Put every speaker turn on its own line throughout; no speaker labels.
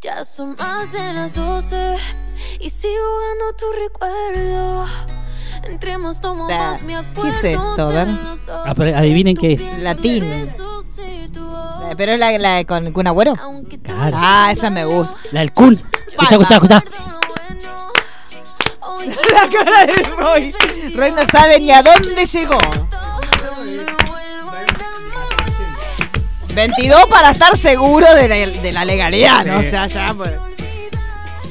Ya son más de las 12 y sigo jugando tu recuerdo. Entremos, tomo
Da,
más,
¿qué
acuerdo.
es esto? A ver.
Ah, pero adivinen qué es.
Latín. Eh, Pero es la, la de con Kun Agüero.
Claro.
Ah, esa me gusta.
La del Kun. Escucha, escucha, escucha.
La cara de Roy. Roy no sabe ni a dónde llegó. 22 para estar seguro de la, de la legalidad, ¿no? O sea, ya. pues,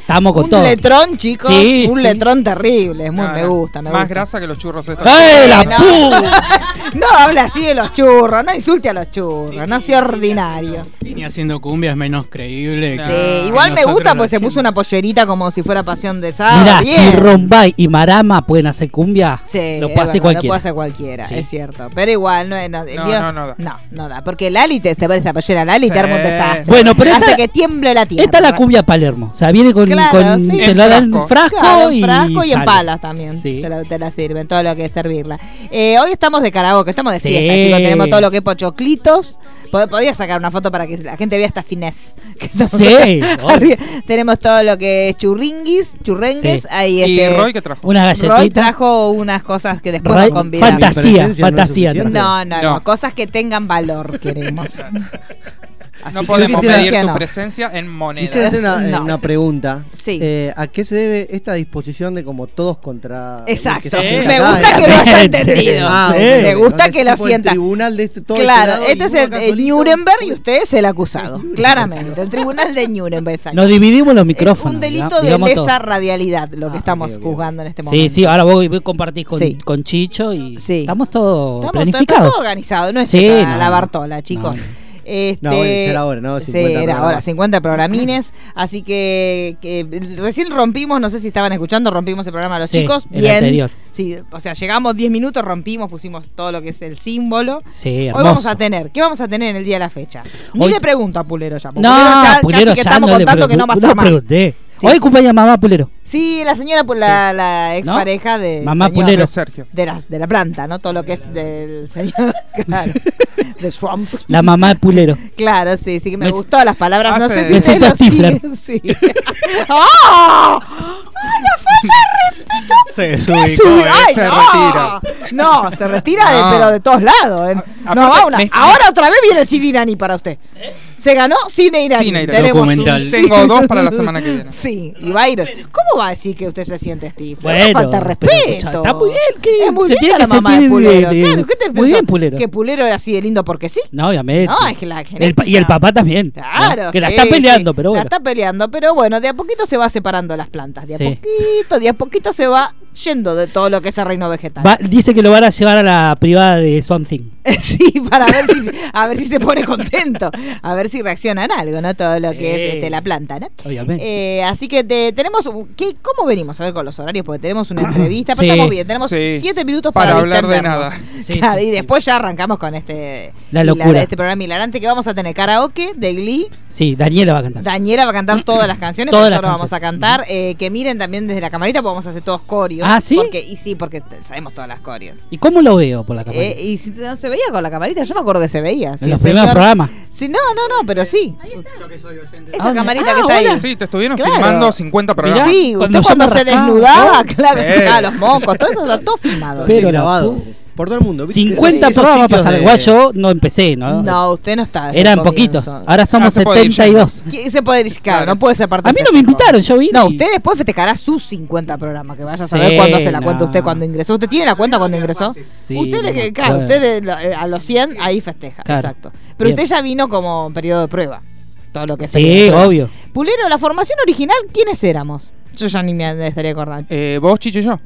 Estamos con
un
todo.
letrón, chicos.
Sí,
un
sí.
letrón terrible. Es muy,
No,
me gusta, me
Más
gusta.
grasa que los churros estos.
¡Eh, la
No.
pu!
No hable así de los churros, no insulte a los churros, no sea ordinario.
Ni haciendo cumbia es menos creíble.
Sí,
que
igual me gusta porque se puso una pollerita como si fuera pasión de sábado.
Mirá,
bien.
si Rombay y Marama pueden hacer cumbia,
Sí,
lo puede hacer
verdad, Lo
cualquiera.
puede hacer cualquiera,
Sí.
es cierto. Pero igual, no, no,
No, no, no da.
no, no da. Porque Lali te, te parece pollera Lali,
Sí,
te arma un desastre.
Bueno, pero
Hace
esta-
que tiemble la tierra.
Esta es la cumbia Palermo. O sea, viene con.
Claro,
con
sí.
Te lo dan en
frasco.
frasco
Claro,
y.
frasco y en palas también.
Sí.
Te, la, te la sirven, todo lo que es servirla. Eh, hoy estamos de karaoke, estamos de
Sí.
fiesta, chicos. Tenemos todo lo que es pochoclitos. Pod- Podría sacar una foto para que la gente vea esta estamos
Sí.
Tenemos todo lo que es churringuis, churrengues.
Sí.
Ahí
¿Y
este,
Roy qué trajo?
Una
Roy trajo unas cosas que después
Roy- fantasía,
no
fantasía.
suficiente.
No, no, no,
No.
cosas que tengan valor queremos. Así
No
que
podemos
decir
tu
no.
presencia en monedas.
Quisiera hacer una,
No.
una pregunta.
Sí.
Eh, ¿A qué se debe esta disposición de como todos contra...
Exacto.
Sí.
Me gusta que lo haya entendido.
Ah,
Sí.
Me gusta
Es
que lo
el
sienta.
tribunal de este- todo
Claro,
este
este es el. Nuremberg y usted es el acusado. Claramente, el tribunal de Nuremberg. está
Nos dividimos los
Es
micrófonos.
un delito de lesa
todo.
radialidad lo que
Ah,
estamos juzgando en este momento.
Sí, sí, ahora vos, vos compartís con,
Sí.
con Chicho y
Sí.
estamos todos
Estamos todo, está todo organizado, no es
Sí, no,
la. Bartola, chicos.
No.
Este,
No, bueno, ya era hora, ¿no?
Sí,
50
era
programas.
hora, 50 programines. Así que, que recién rompimos, no sé si estaban escuchando, rompimos el programa a los
Sí,
chicos.
el
Bien.
anterior.
Sí, o sea, llegamos 10 minutos, rompimos, pusimos todo lo que es el símbolo.
Sí,
Hoy
hermoso.
vamos a tener, ¿qué vamos a tener en el día de la fecha? Ni
Hoy-
le pregunto a Pulero ya. porque
No,
Pulero ya
Pulero
casi que
ya
estamos
no le
contando que no va a
pregun-
estar más. Sí,
Hoy
sí.
cumpleaños mamá Pulero.
Sí, la señora, la, la expareja de
Mamá
señor-
Pulero.
De Sergio.
de la, de la planta, ¿no? Todo lo que es del señor. Claro. de Swamp.
La mamá de Pulero.
Claro, sí, sí que me,
Me-
gustó las palabras. No
Hace-
sé si
Me siento
lo
Stifler.
siguen. Sí. ¡Ah! ¡Ay, la falta de respeto!
Se
¿Qué
desubicó,
sube?
eh.
¡Ay,
se
no!
retira.
No, se retira, de-
No.
pero de todos lados. ¿eh?
A-
No,
aparte,
va una-
me-
Ahora otra vez viene Cine Irani para usted. Se ganó Cine Irani.
Cine.
Tenemos un-
Documental.
Tengo dos para la semana que viene.
Sí, y va a ir. ¿Cómo va a decir que usted se siente Steve?
Bueno,
no falta de
pero
respeto.
está muy bien, que
es muy
se
bien
tiene
la
que
mamá de
sentir de-
Pulero.
de-
claro, ¿qué te
muy
pensó?
bien, Pulero.
Que Pulero era así de lindo porque sí.
No, obviamente.
No, es que la
El pa-
genética-
y el papá también.
Claro,
¿no? Que la
sí,
está peleando,
sí.
pero
La
bueno.
está peleando, pero bueno, de a poquito se va separando las plantas. De a
Sí.
Poquito, de a poquito se va yendo de todo lo que es el reino vegetal.
Dice que lo van a llevar a la privada de Swamp Thing.
Sí, para ver si a ver si se pone contento, a ver si reacciona en algo, ¿no? Todo lo
Sí.
que es este, la planta, ¿no?
Obviamente.
Eh, así que te- tenemos ¿qué, ¿cómo venimos a ver con los horarios? Porque tenemos una entrevista, pero
Sí.
estamos bien, tenemos
Sí.
siete minutos
Para
para,
hablar de nada.
Sí,
Claro,
sí,
y
sí.
después ya arrancamos con este
La locura.
este programa hilarante que vamos a tener karaoke de Glee.
Sí, Daniela va a cantar.
Daniela va a cantar todas las canciones,
Todas
nosotros
las
vamos a cantar. eh, que miren también desde la camarita, porque vamos a hacer todos corios.
Ah, ¿sí?
Porque, y sí, porque sabemos todas las corios.
¿Y cómo lo veo por la?
Eh, y si no se veía con la camarita, yo me acuerdo que se veía. Sí,
en los
el
primeros programas.
Sí, no, no, no, pero sí. Esa
Ah,
camarita
ah,
que está
hola.
ahí.
Sí, te estuvieron
Claro.
filmando 50 programas.
Sí,
cuando
usted
yo
cuando se
rascaba,
desnudaba,
¿no?
claro, se
Sí.
los mocos, todo eso está todo filmado.
Pero
sí,
grabado. Por todo el mundo. ¿viste?
50
Esos
programas pasaron.
de-
Igual yo no empecé, ¿no?
No, usted no está.
Eran poquitos. Ahora somos
Ah, puede ir
72.
¿Quién se puede decir? Claro, no puede ser parte
A mí no me invitaron, yo vine.
No, usted después festejará sus 50 programas, que vaya a
Sí,
saber cuándo se la cuenta
no.
usted cuando ingresó. ¿Usted tiene la cuenta cuando ingresó?
Sí,
usted,
no
claro,
acuerdo.
usted eh, a los 100 ahí festeja,
Claro.
exacto. Pero
Bien.
usted ya vino como periodo de prueba. Todo lo que
Sí, obvio.
Pulero, la formación original, ¿quiénes éramos? Yo ya ni me estaría acordando.
Eh, vos, Chicho y yo.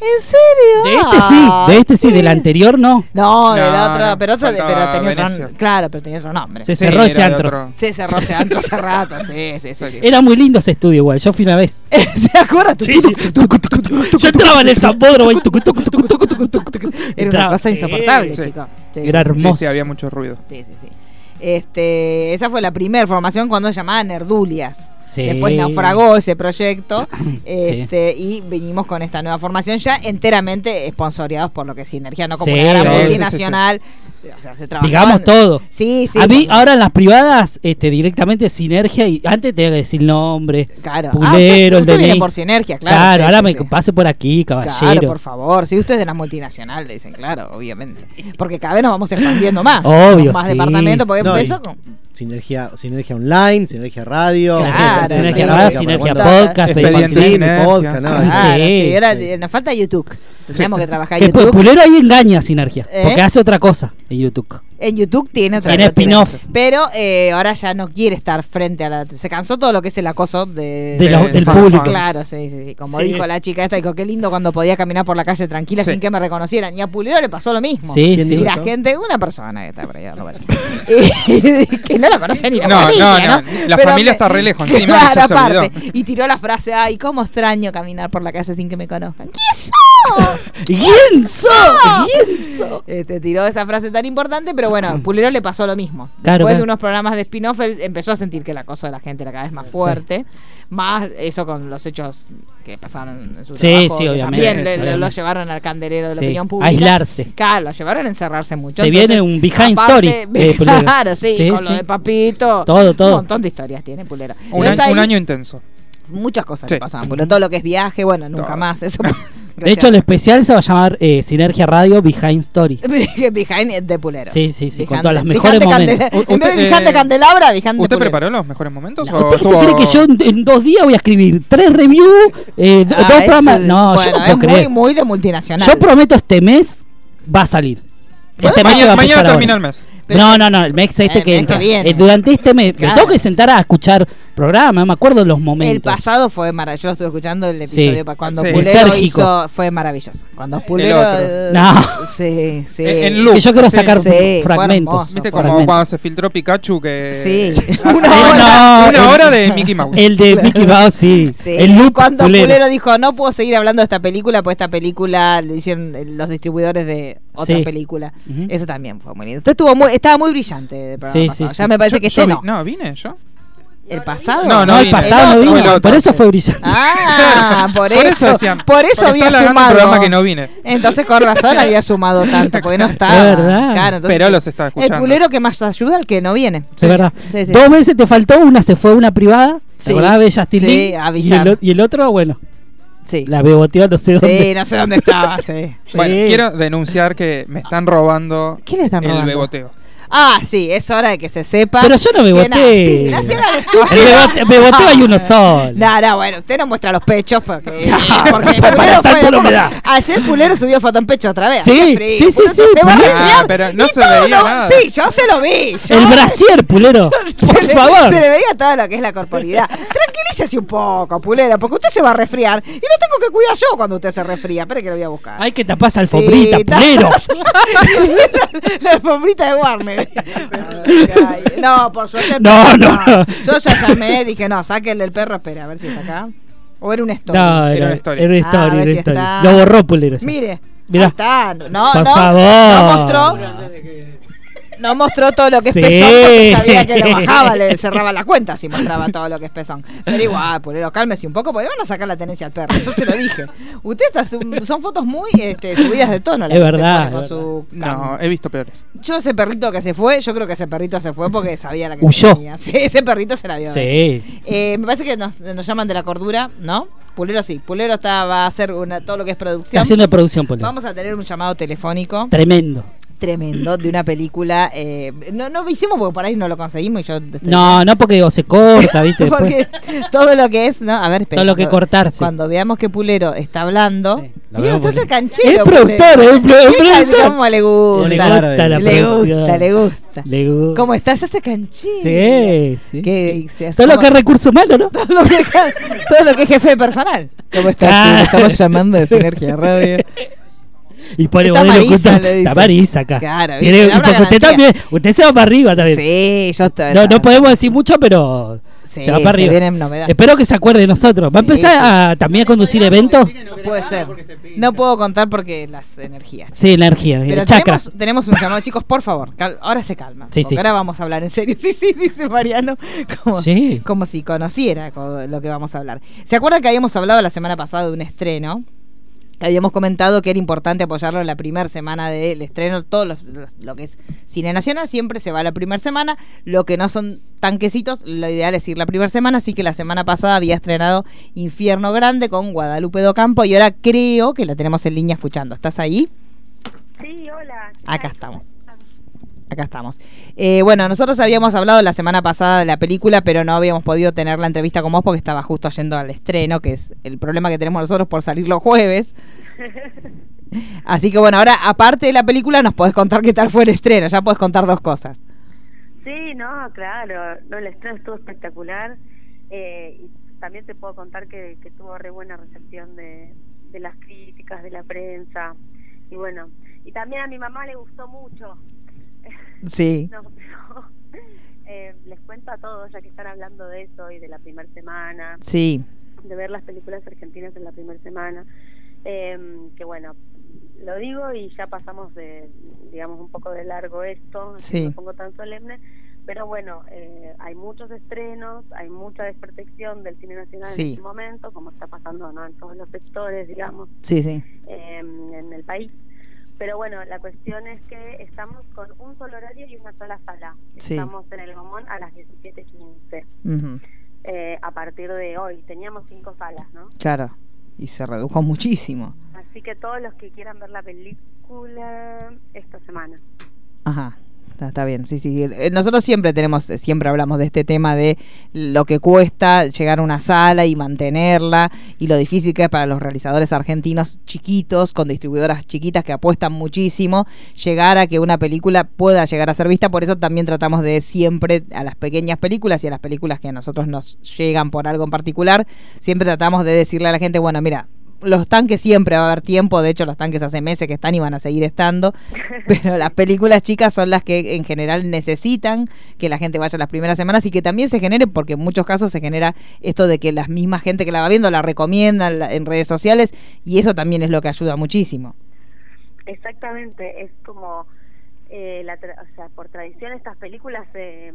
¿En serio?
De este sí, de este sí, del anterior no.
No, del
No,
otro,
no,
pero otro, pero tenía
Venecia.
otro, claro, pero tenía otro nombre.
Se
Sí,
cerró ese
era de
antro.
otro.
Sí, cerró ese antro hace rato, sí, sí, sí. sí.
Era muy lindo ese estudio igual, yo fui una vez.
¿Se acuerda?
Sí, sí. Yo entraba en el Zambódromo y tucu, tucu, tucu, tucu, tucu, tucu, tucu.
Era una
Entraba,
cosa
sí.
insoportable,
Sí.
chico. Sí,
Era
sí, sí.
Sí,
hermoso.
sí, había mucho ruido.
Sí, sí, sí. Este, esa fue la primera formación cuando se llamaba Nerdulias.
Sí.
Después naufragó ese proyecto este, y venimos con esta nueva formación ya enteramente esponsoreados por lo que es Sinergia, no como
Sí,
una gran multinacional. O sea, se trabajaban-
Digamos todo.
Sí, sí.
a mí, ahora en las privadas, este, directamente Sinergia y antes tenía que decir el nombre.
Claro.
Pulero,
Ah, usted-
el
usted
DNI.
por Sinergia, claro.
Claro,
sí,
ahora
sí,
me
sí.
pase por aquí, caballero.
Claro, por favor. Si usted es de la multinacional, le dicen, claro, obviamente. Porque cada vez nos vamos expandiendo más.
Obvio,
Más
sí,
departamentos, porque
No, y
empezó con.
Sinergia, sinergia online, sinergia radio.
Claro,
Sinergia
sí,
Radio,
sí,
Sinergia
sí.
Podcast,
Sí,
Sinergia.
podcast, no,
Claro,
Sí.
sí, ahora nos falta YouTube. Tenemos que trabajar
Después,
YouTube.
Pulero ahí engaña a Sinergia,
¿Eh?
porque hace otra cosa en YouTube.
En YouTube tiene otra
Tiene
cosa,
spin-off.
Pero eh, ahora ya no quiere estar frente a la. Se cansó todo lo que es el acoso de,
De lo-
de
del público.
Claro, sí, sí, sí. Como
Sí.
dijo la chica esta, dijo, qué lindo cuando podía caminar por la calle tranquila
Sí.
sin que me reconocieran. Y a Pulero le pasó lo mismo.
Sí,
¿Quién
sí.
Y la
eso?
gente, una persona que está por vueltas. Y- que no la conoce ni la
No,
familia,
no,
¿no?
no, la
Pero
familia
me-
está re lejos encima y
Claro,
ya se olvidó.
aparte. Y tiró la frase, ay, cómo extraño caminar por la calle sin que me conozcan. ¿Quién sos?
¿Quién sos?
Este, tiró esa frase tan importante, pero bueno, Pulero le pasó lo mismo.
Claro,
Después de unos programas de spin-off, él empezó a sentir que el acoso de la gente era cada vez más fuerte. Más eso con los hechos que pasaron en su
Sí,
trabajo.
sí, obviamente,
También le-
sí,
le-
obviamente.
lo llevaron al candelero de la
Sí,
opinión pública.
aislarse.
Claro, lo llevaron a encerrarse mucho.
Se viene un behind story de Pulero.
Claro, sí,
Sí,
con lo de Papito.
Todo, todo.
Un montón de historias tiene Pulero.
Un, año, un
ahí
año intenso.
Muchas cosas
Sí.
le pasaban. Pulero. Todo lo que es viaje, bueno, nunca
Todo.
más. Eso.
De hecho, el especial se va a llamar eh, Sinergia Radio Behind Story.
Behind de Pulero.
Sí, sí, sí, con todos los mejores momentos.
U-
En vez de
usted,
Behind de
eh,
Candelabra, Behind de
¿Usted
Pulero.
preparó los mejores momentos? o
¿Usted se cree que yo en, en dos días voy a escribir tres reviews, eh,
Ah,
dos programas? No,
bueno,
yo no
es
puedo
muy,
creer.
muy de multinacional.
Yo prometo este mes va a salir. Este mes que va
Mañana,
a
mañana termina
ahora.
el mes.
Pero-
no, no, no, el mes este
El
que
mes que
entra.
viene.
Eh, durante este mes
Claro.
me tengo que sentar a escuchar programas, me acuerdo los
El
momentos.
pasado fue maravilloso. Yo lo estuve escuchando el
Sí.
episodio pa- cuando
Sí.
Pulero hizo. Fue maravilloso. Cuando Pulero.
otro.
eh,
No.
Sí, sí.
En- en loop.
que yo quiero
Sí,
sacar
sí,
fragmentos.
hermoso.
¿Viste como
fragmentos.
cuando se filtró Pikachu que...
Sí. Una hora.
Una
el-
hora de Mickey Mouse.
El de Mickey Mouse, sí.
Sí,
El loop
cuando
Pulero.
Pulero. dijo no puedo seguir hablando de esta película, pues esta película le hicieron eh, los distribuidores de otra
Sí.
película. Eso también fue muy lindo. Usted estuvo muy, estaba muy brillante el programa
Sí,
pasado.
sí,
Ya
sí.
me parece
Yo-
que
yo
este
vi-
no.
No, vine yo.
¿El pasado?
No,
No, el
vine.
pasado no
El otro,
vino,
el otro,
por eso
sí.
fue brillante.
Ah, por,
Por
eso.
decían,
por eso había sumado.
un programa que no vine.
Entonces con razón había sumado tanto, porque no estaba.
Es verdad.
Claro, entonces,
Pero los estaba escuchando.
El pulero que más ayuda al que no viene.
De verdad.
Sí, sí.
Dos veces te faltó, una se fue a una privada,
Sí.
¿te acordás de Justin
Sí,
Lee? Y el, y el otro, bueno,
Sí.
la beboteó no sé
Sí,
dónde.
no sé dónde estaba, sí.
Bueno,
Sí.
quiero denunciar que me están robando
¿Qué le están
el
robando?
beboteo.
Ah, sí, es hora de que se sepa.
Pero yo no me
na- Sí, gracias a la
bebote- beboteo hay uno solo.
No, no, bueno, usted no muestra los pechos porque,
No,
porque
para
fue-
no me da.
Ayer Pulero subió foto en pecho otra vez.
Sí, sí, sí, sí,
Se va a.
Ah, pero no
Y
se
todo
veía
lo-
nada.
Sí, yo se lo vi. yo-
El brasier, pulero. Por
se le-
favor.
Se le veía todo lo que es la corporidad. Tranquilícese un poco, Pulero, porque usted se va a resfriar. Y no tengo que cuidar yo cuando usted se resfría. Espere que lo voy a buscar.
Hay que taparse alfombrita, pulero.
la alfombrita de Warner. No, por suerte.
No, no, no.
Yo ya llamé, dije, no, sáquenle el perro, espera, a ver si está acá. O era un story.
No,
Era
era,
una historia.
era una
Ah,
historia,
a ver
era
si está.
Lo borró pulero.
Mire,
Mirá.
ahí está. No,
Por
no,
favor.
no mostró. No mostró todo lo que es
Sí.
pezón porque sabía que lo bajaba, le cerraba la cuenta si mostraba todo lo que es pezón. Pero igual, Pulero, cálmese un poco porque le van a sacar la tenencia al perro. Yo se lo dije. Usted está, su- son fotos muy este, subidas de tono. las
Es verdad,
con
es
su
No, he visto peores.
Yo ese perrito que se fue, yo creo que ese perrito se fue porque sabía la que
Huyó.
tenía. Sí, ese perrito se la vio.
Sí.
Eh, me parece que nos, nos llaman de la cordura, ¿no? Pulero sí. Pulero está, va a hacer una, todo lo que es
Está
producción.
haciendo producción, pulero.
Vamos a tener un llamado telefónico.
Tremendo.
Tremendo de una película. eh, no, no lo hicimos porque por ahí no lo conseguimos y yo. estoy-
No, no porque o se corta, ¿viste?
Porque todo lo que es, ¿no? A ver, espera.
todo lo que
cuando-
cortarse.
Cuando veamos que Pulero está hablando.
Sí,
Mira, hace
porque-
canchero.
Es productor, es productor.
cómo le gusta.
Le
gusta
la
le gusta, le gusta.
Le gusta.
¿Cómo está? Se hace canchero.
Sí, sí.
Que se
Todo lo que es recurso humano, ¿no?
todo lo que, todo lo que es jefe de personal. ¿Cómo estás? Sí, Estamos llamando de Sinergia Radio.
Y pone
Está
modelo
Marisa,
oculta.
le dice.
Está Marisa acá.
Claro,
Tiene- usted
garantía.
también, usted se va para arriba también.
Sí, yo estoy.
No, no podemos decir mucho, pero
Sí,
se va para arriba. Espero que se acuerde de nosotros. ¿Va a empezar
sí.
a, también a conducir eventos?
Puede ser. No puedo contar porque las energías.
Sí, energía,
Pero
el chakra.
tenemos, tenemos un llamado, chicos, por favor. cal- ahora se calma.
Sí,
ahora vamos a hablar en serio. Sí, sí, dice Mariano. Como,
Sí.
como si conociera co- lo que vamos a hablar. ¿Se acuerdan que habíamos hablado la semana pasada de un estreno? Habíamos comentado que era importante apoyarlo en la primera semana del estreno. Todo los- los- lo que es cine nacional siempre se va la primera semana. Lo que no son tanquecitos, lo ideal es ir la primera semana. Así que la semana pasada había estrenado Infierno Grande con Guadalupe Docampo. Y ahora creo que la tenemos en línea escuchando. ¿Estás ahí?
Sí, hola. ¿qué
Acá estamos. Acá estamos. Eh, bueno, nosotros habíamos hablado la semana pasada de la película, pero no habíamos podido tener la entrevista con vos porque estaba justo yendo al estreno, que es el problema que tenemos nosotros por salir los jueves. Así que bueno, ahora aparte de la película nos podés contar qué tal fue el estreno, ya podés contar dos cosas.
Sí, no, claro. No, el estreno estuvo espectacular. Eh, y también te puedo contar que, que tuvo re buena recepción de, de las críticas, de la prensa. Y bueno, y también a mi mamá le gustó mucho.
Sí.
No, pero, eh, les cuento a todos, ya que están hablando de eso y de la primera semana.
Sí.
de ver las películas argentinas en la primera semana. Eh, que bueno, lo digo y ya pasamos de, digamos, un poco de largo esto,
Sí.
no pongo tan solemne, pero bueno, eh, hay muchos estrenos, hay mucha desprotección del cine nacional
Sí.
en este momento, como está pasando ¿no? en todos los sectores, digamos,
Sí, sí.
eh, en el país. Pero bueno, la cuestión es que estamos con un solo horario y una sola sala.
Sí.
Estamos en el Gomón a las 17.15
Ujú.
eh, a partir de hoy. Teníamos cinco salas, ¿no?
Claro. Y se redujo muchísimo.
Así que todos los que quieran ver la película esta semana.
Ajá. Está, bien, sí, sí. Eh, Nosotros siempre tenemos, eh, siempre hablamos de este tema de lo que cuesta llegar a una sala y mantenerla y lo difícil que es para los realizadores argentinos chiquitos, con distribuidoras chiquitas que apuestan muchísimo, llegar a que una película pueda llegar a ser vista. Por eso también tratamos de siempre a las pequeñas películas y a las películas que a nosotros nos llegan por algo en particular, siempre tratamos de decirle a la gente, bueno, mira, los tanques siempre va a haber tiempo, de hecho los tanques hace meses que están y van a seguir estando, pero las películas chicas son las que en general necesitan que la gente vaya las primeras semanas y que también se genere, porque en muchos casos se genera esto de que la misma gente que la va viendo la recomienda en redes sociales y eso también es lo que ayuda muchísimo.
Exactamente, es como, eh, la tra- o sea, por tradición estas películas se,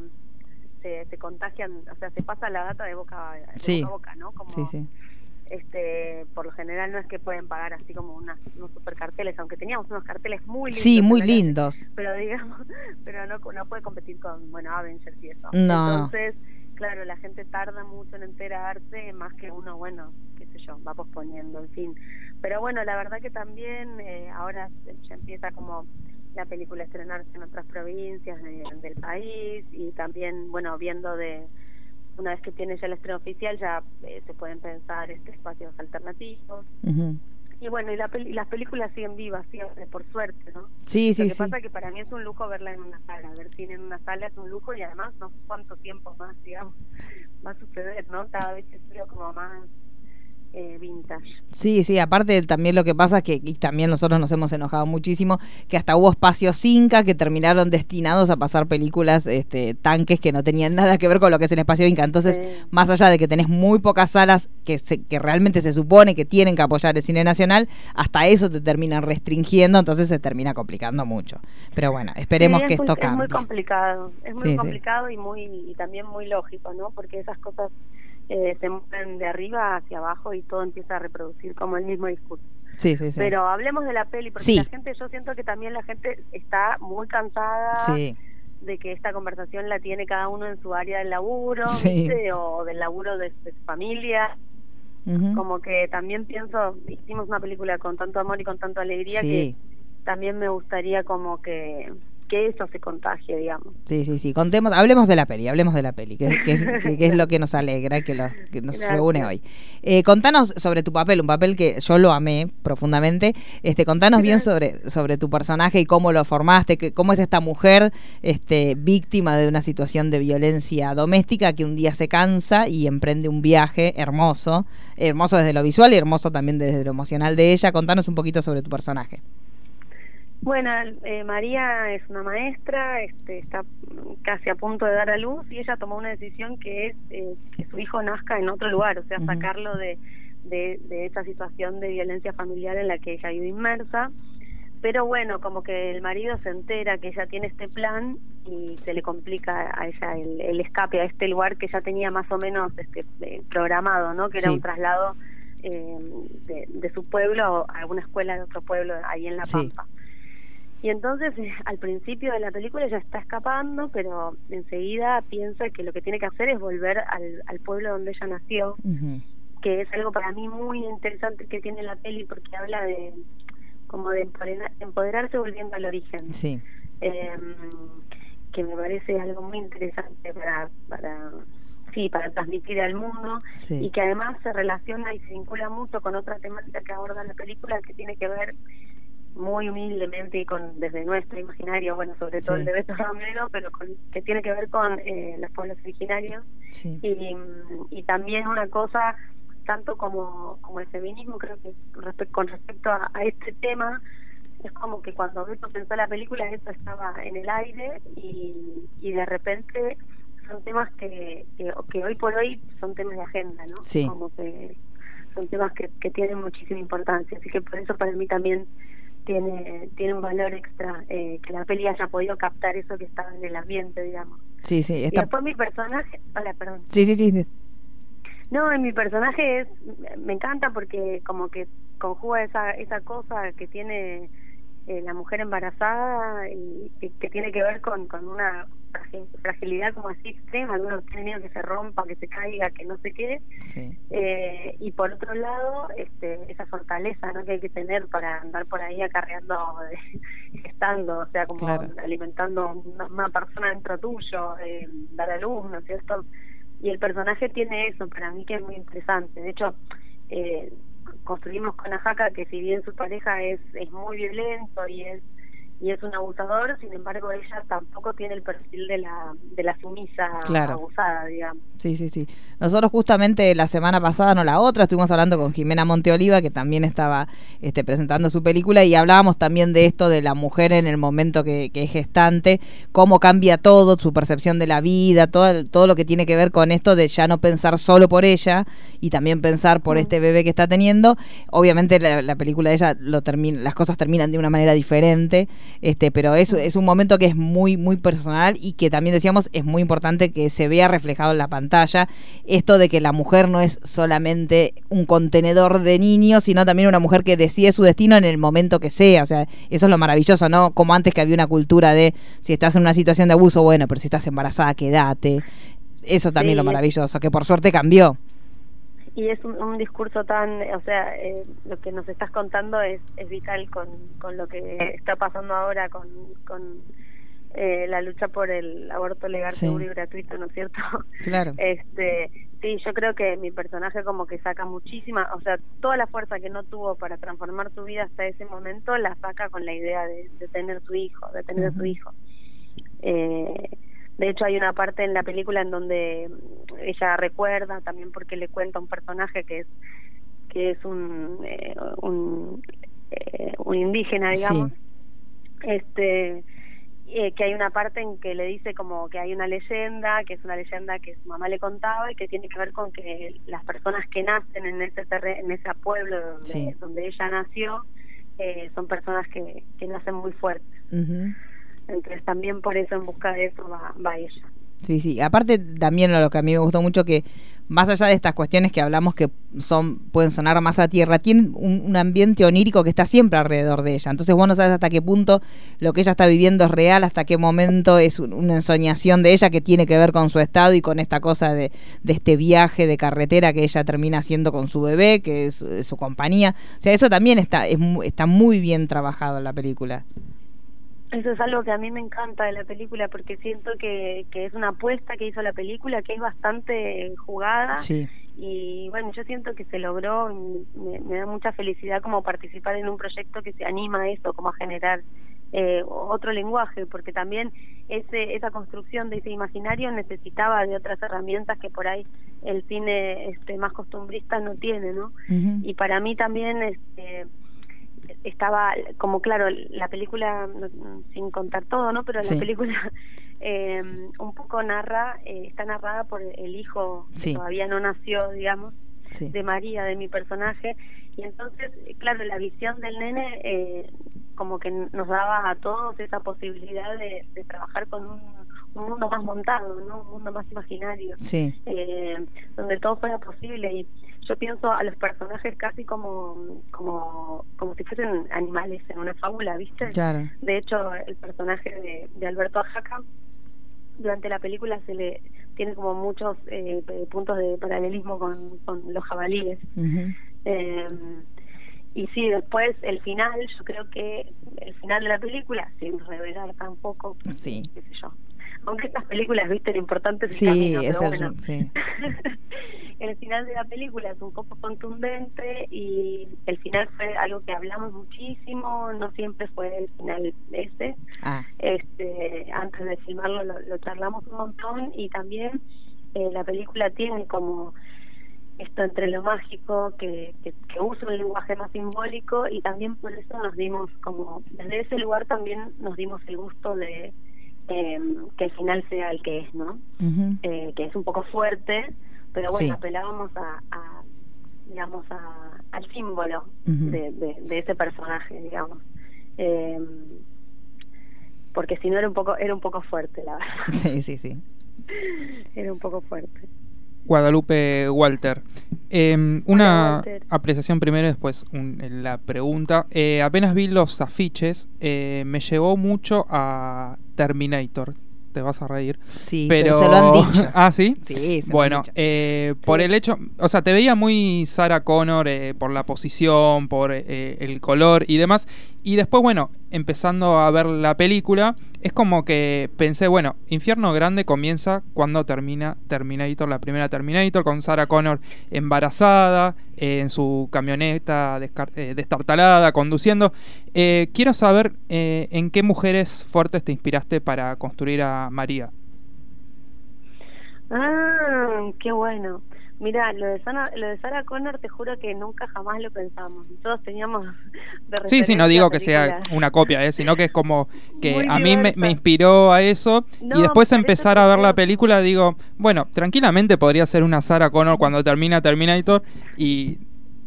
se, se contagian, o sea, se pasa la data de boca, de
Sí.
boca a boca, ¿no? Como,
Sí, sí.
Este por lo general no es que pueden pagar así como unas, unos super carteles, aunque teníamos unos carteles muy lindos.
Sí, muy
calle,
lindos.
Pero digamos, pero no, no puede competir con, bueno, Avengers y eso.
No, no.
Entonces, claro, la gente tarda mucho en enterarse, más que uno, bueno, qué sé yo, va posponiendo, en fin. Pero bueno, la verdad que también eh, ahora ya empieza como la película a estrenarse en otras provincias de- del país y también, bueno, viendo de una vez que tiene ya el estreno oficial ya eh, se pueden pensar este espacios alternativos. Y bueno y la peli- las películas siguen vivas siempre por suerte no
Sí, sí,
lo que
sí.
pasa que para mí es un lujo verla en una sala. Ver cine en una sala es un lujo y además no sé cuánto tiempo más digamos va a suceder no cada vez es creo como más eh, vintage
Sí, sí, aparte también lo que pasa es que y también nosotros nos hemos enojado muchísimo que hasta hubo espacios Inca que terminaron destinados a pasar películas este, tanques que no tenían nada que ver con lo que es el espacio Inca. Entonces,
Sí.
más allá de que tenés muy pocas salas que, se, que realmente se supone que tienen que apoyar el cine nacional, hasta eso te terminan restringiendo, entonces se termina complicando mucho. Pero bueno, esperemos
Sí,
que
muy-
esto
Es muy
cambie.
complicado, es muy
sí.
complicado y muy y también muy lógico, ¿no? Porque esas cosas eh, se mueven de arriba hacia abajo y todo empieza a reproducir como el mismo discurso.
Sí, sí, sí.
Pero hablemos de la peli, porque
Sí.
la gente, yo siento que también la gente está muy cansada
Sí.
de que esta conversación la tiene cada uno en su área del laburo,
Sí.
¿viste? o del laburo de, de su familia. Como que también pienso, hicimos una película con tanto amor y con tanta alegría
Sí.
también me gustaría como que, que eso se contagie, digamos.
Sí, sí, sí. Contemos, hablemos de la peli, hablemos de la peli, que, que- que- que es lo que nos alegra, que, lo- nos
Gracias.
reúne hoy. Eh, contanos sobre tu papel, un papel que yo lo amé profundamente. Este, contanos bien sobre, sobre tu personaje y cómo lo formaste, que, cómo es esta mujer este, víctima de una situación de violencia doméstica que un día se cansa y emprende un viaje hermoso, hermoso desde lo visual y hermoso también desde lo emocional de ella. Contanos un poquito sobre tu personaje.
Bueno, eh, María es una maestra, este, está casi a punto de dar a luz y ella tomó una decisión que es eh, que su hijo nazca en otro lugar, o sea, sacarlo de, de, de esa situación de violencia familiar en la que ella vive inmersa. Pero bueno, como que el marido se entera que ella tiene este plan y se le complica a ella el, el escape a este lugar que ya tenía más o menos este, eh, programado, ¿no? Que era un traslado eh, de, de su pueblo a una escuela de otro pueblo ahí en La
Sí.
Y entonces eh, al principio de la película ella está escapando, pero enseguida piensa que lo que tiene que hacer es volver al, al pueblo donde ella nació, que es algo para mí muy interesante que tiene la peli porque habla de como de empoderar- empoderarse volviendo al origen.
Sí.
Eh, que me parece algo muy interesante para, para sí, para transmitir al mundo
Sí.
y que además se relaciona y se vincula mucho con otra temática que aborda la película que tiene que ver muy humildemente y con desde nuestro imaginario, bueno, sobre todo
Sí.
el de Beto Romero, pero con, que tiene que ver con eh, los pueblos originarios
Sí.
y, y también una cosa tanto como, como el feminismo creo que con respecto a, a este tema es como que cuando Beto pensó la película eso estaba en el aire y, y de repente son temas que, que, que hoy por hoy son temas de agenda, ¿no?
Sí.
Como que son temas que, que tienen muchísima importancia, así que por eso para mí también tiene tiene un valor extra eh, que la peli haya podido captar eso que estaba en el ambiente, digamos.
Sí, sí.
Y
Está...
después mi personaje, hola, perdón.
Sí, sí, sí.
No, en mi personaje es, me encanta porque como que conjuga esa esa cosa que tiene eh, la mujer embarazada y que, que tiene que ver con, con una fragilidad como así extrema, que uno tiene miedo que se rompa, que se caiga, que no sé qué.
Sí.
Eh, y por otro lado, este, esa fortaleza ¿no? que hay que tener para andar por ahí acarreando, gestando, o sea, como
Claro.
alimentando una, una persona dentro tuyo, eh, dar a luz, ¿no es cierto? Y el personaje tiene eso, para mí que es muy interesante. De hecho, eh, construimos con Ajaca que si bien su pareja es, es muy violento y es y es un abusador, sin embargo ella tampoco tiene el perfil de la de la sumisa
Claro.
abusada, digamos.
Sí, sí, sí. Nosotros justamente la semana pasada, no la otra, estuvimos hablando con Jimena Monteoliva, que también estaba este, presentando su película, y hablábamos también de esto de la mujer en el momento que, que es gestante, cómo cambia todo, su percepción de la vida, todo, todo lo que tiene que ver con esto de ya no pensar solo por ella y también pensar por este bebé que está teniendo. Obviamente la, la película de ella lo termina, las cosas terminan de una manera diferente, este, pero es, es un momento que es muy, muy personal y que también decíamos es muy importante que se vea reflejado en la pantalla esto de que la mujer no es solamente un contenedor de niños, sino también una mujer que decide su destino en el momento que sea. O sea, eso es lo maravilloso, ¿no? Como antes que había una cultura de si estás en una situación de abuso, bueno, pero si estás embarazada, quédate. Eso también
Sí,
lo
es-
maravilloso, que por suerte cambió.
Y es un, un discurso tan, o sea, eh, lo que nos estás contando es, es vital con, con lo que está pasando ahora con, con eh, la lucha por el aborto legal,
Sí.
seguro y gratuito, ¿no es cierto?
Claro.
Este, sí, yo creo que mi personaje como que saca muchísima, o sea, toda la fuerza que no tuvo para transformar su vida hasta ese momento la saca con la idea de, de tener su hijo, de tener a su hijo. Eh, de hecho, hay una parte en la película en donde ella recuerda también porque le cuenta a un personaje que es que es un eh, un, eh, un indígena, digamos.
Sí.
Este eh, que hay una parte en que le dice como que hay una leyenda, que es una leyenda que su mamá le contaba y que tiene que ver con que las personas que nacen en ese terre en ese pueblo donde,
Sí.
donde ella nació eh, son personas que, que nacen muy fuertes.
Ujú.
Entonces también por eso en busca de eso va, va ella.
Sí, sí. Aparte también lo que a mí me gustó mucho que más allá de estas cuestiones que hablamos que son pueden sonar más a tierra, tiene un, ambiente onírico que está siempre alrededor de ella. Entonces vos no sabes hasta qué punto lo que ella está viviendo es real, hasta qué momento es un- una ensoñación de ella que tiene que ver con su estado y con esta cosa de, de este viaje de carretera que ella termina haciendo con su bebé, que es su compañía. O sea, eso también está, es, está muy bien trabajado en la película.
Eso es algo que a mí me encanta de la película porque siento que, que es una apuesta que hizo la película que es bastante jugada
Sí.
y bueno, yo siento que se logró, y me, me da mucha felicidad como participar en un proyecto que se anima a eso, como a generar eh, otro lenguaje, porque también ese, esa construcción de ese imaginario necesitaba de otras herramientas que por ahí el cine este, más costumbrista no tiene, ¿no? Y para mí también este, estaba como claro la película sin contar todo no pero
Sí.
la película eh, un poco narra eh, está narrada por el hijo
Sí.
que todavía no nació digamos
Sí.
de María de mi personaje y entonces claro la visión del nene eh, como que nos daba a todos esa posibilidad de, de trabajar con un, un mundo más montado no un mundo más imaginario eh, donde todo fuera posible y yo pienso a los personajes casi como como como si fuesen animales en una fábula viste
Claro.
de hecho el personaje de, de Alberto Ajaca durante la película se le tiene como muchos eh, puntos de paralelismo con, con los jabalíes eh, y sí, después el final, yo creo que el final de la película, sin revelar tampoco,
Sí.
qué sé yo. Aunque estas películas, viste, lo importante es el
Sí,
camino,
es
pero
el-
bueno.
sí.
el final de la película es un poco contundente y el final fue algo que hablamos muchísimo, no siempre fue el final ese.
Ah,
Este, antes de filmarlo lo, lo charlamos un montón y también eh, la película tiene como esto entre lo mágico que, que, que usa un lenguaje más simbólico y también por eso nos dimos como desde ese lugar también nos dimos el gusto de eh, que el final sea el que es no eh, que es un poco fuerte pero bueno
Sí.
apelábamos a, a digamos a, al símbolo de, de, de ese personaje digamos eh, porque si no era un poco era un poco fuerte la verdad
sí, sí, sí.
era un poco fuerte
Guadalupe Walter. Eh,
Hola,
una
Walter.
apreciación primero, después un- la pregunta. Eh, apenas vi los afiches, eh, me llevó mucho a Terminator. Te vas a reír.
Sí, pero, se lo han dicho.
ah, sí.
Sí, se lo han
Bueno,
dicho.
eh, por el hecho, o sea, te veía muy Sarah Connor eh, por la posición, por eh, el color y demás. Y después, bueno, empezando a ver la película, es como que pensé, bueno, Infierno Grande comienza cuando termina Terminator, la primera Terminator, con Sarah Connor embarazada, eh, en su camioneta eh, destartalada, conduciendo. Eh, quiero saber eh, en qué mujeres fuertes te inspiraste para construir a María.
Ah, qué bueno. Mira, lo de Sana, lo de Sarah Connor te juro que nunca jamás lo pensamos. Todos teníamos de
Sí, sí, no digo que sea una copia, ¿eh? sino que es como que
Muy
a mí me, inspiró a eso
No,
y después empezar a ver la película digo, bueno, tranquilamente podría ser una Sarah Connor cuando termina Terminator y,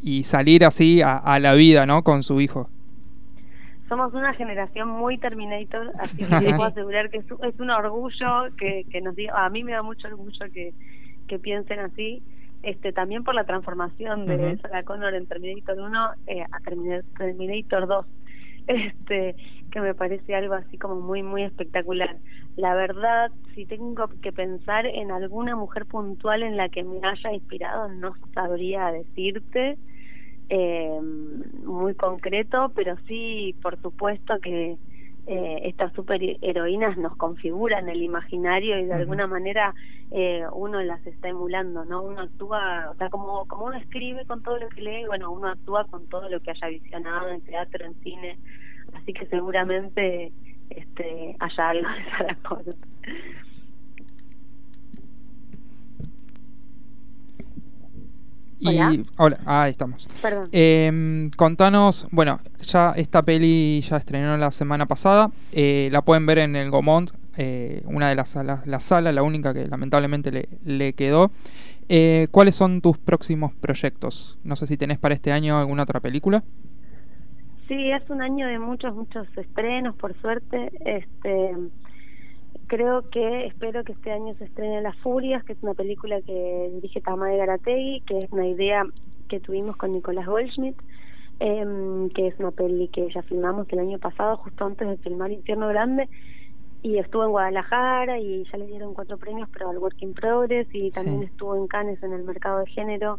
y salir así a, a la vida, ¿no? Con su hijo.
Somos una generación muy Terminator, así que puedo asegurar que es, un- es un orgullo que, que nos diga, a mí me da mucho orgullo que, que piensen así, este también por la transformación de
Ujú.
Sarah Connor en Terminator 1 eh, a Termina- Terminator 2, este que me parece algo así como muy muy espectacular. La verdad, si tengo que pensar en alguna mujer puntual en la que me haya inspirado, no sabría decirte eh, muy concreto, pero sí, por supuesto que eh, estas superheroínas nos configuran el imaginario y de alguna manera eh, uno las está emulando, ¿no? Uno actúa, o sea, como, como uno escribe con todo lo que lee, bueno, uno actúa con todo lo que haya visionado en teatro, en cine, así que seguramente este haya algo de Sarah Connor.
Y,
Hola.
hola, ahí estamos.
Perdón.
Eh, contanos, bueno, ya esta peli ya estrenó la semana pasada, eh, la pueden ver en el Gomont, eh, una de las salas, la sala, la única que lamentablemente le, le quedó. Eh, ¿Cuáles son tus próximos proyectos? No sé si tenés para este año alguna otra película.
Sí, es un año de muchos, muchos estrenos, por suerte. Este, creo que espero que este año se estrene Las Furias, que es una película que dirige Tamay Garategui, que es una idea que tuvimos con Nicolás Goldschmidt, em, que es una peli que ya filmamos el año pasado, justo antes de filmar Infierno Grande, y estuvo en Guadalajara y ya le dieron cuatro premios, pero al Work in Progress, y también
Sí.
estuvo en Cannes en el mercado de género.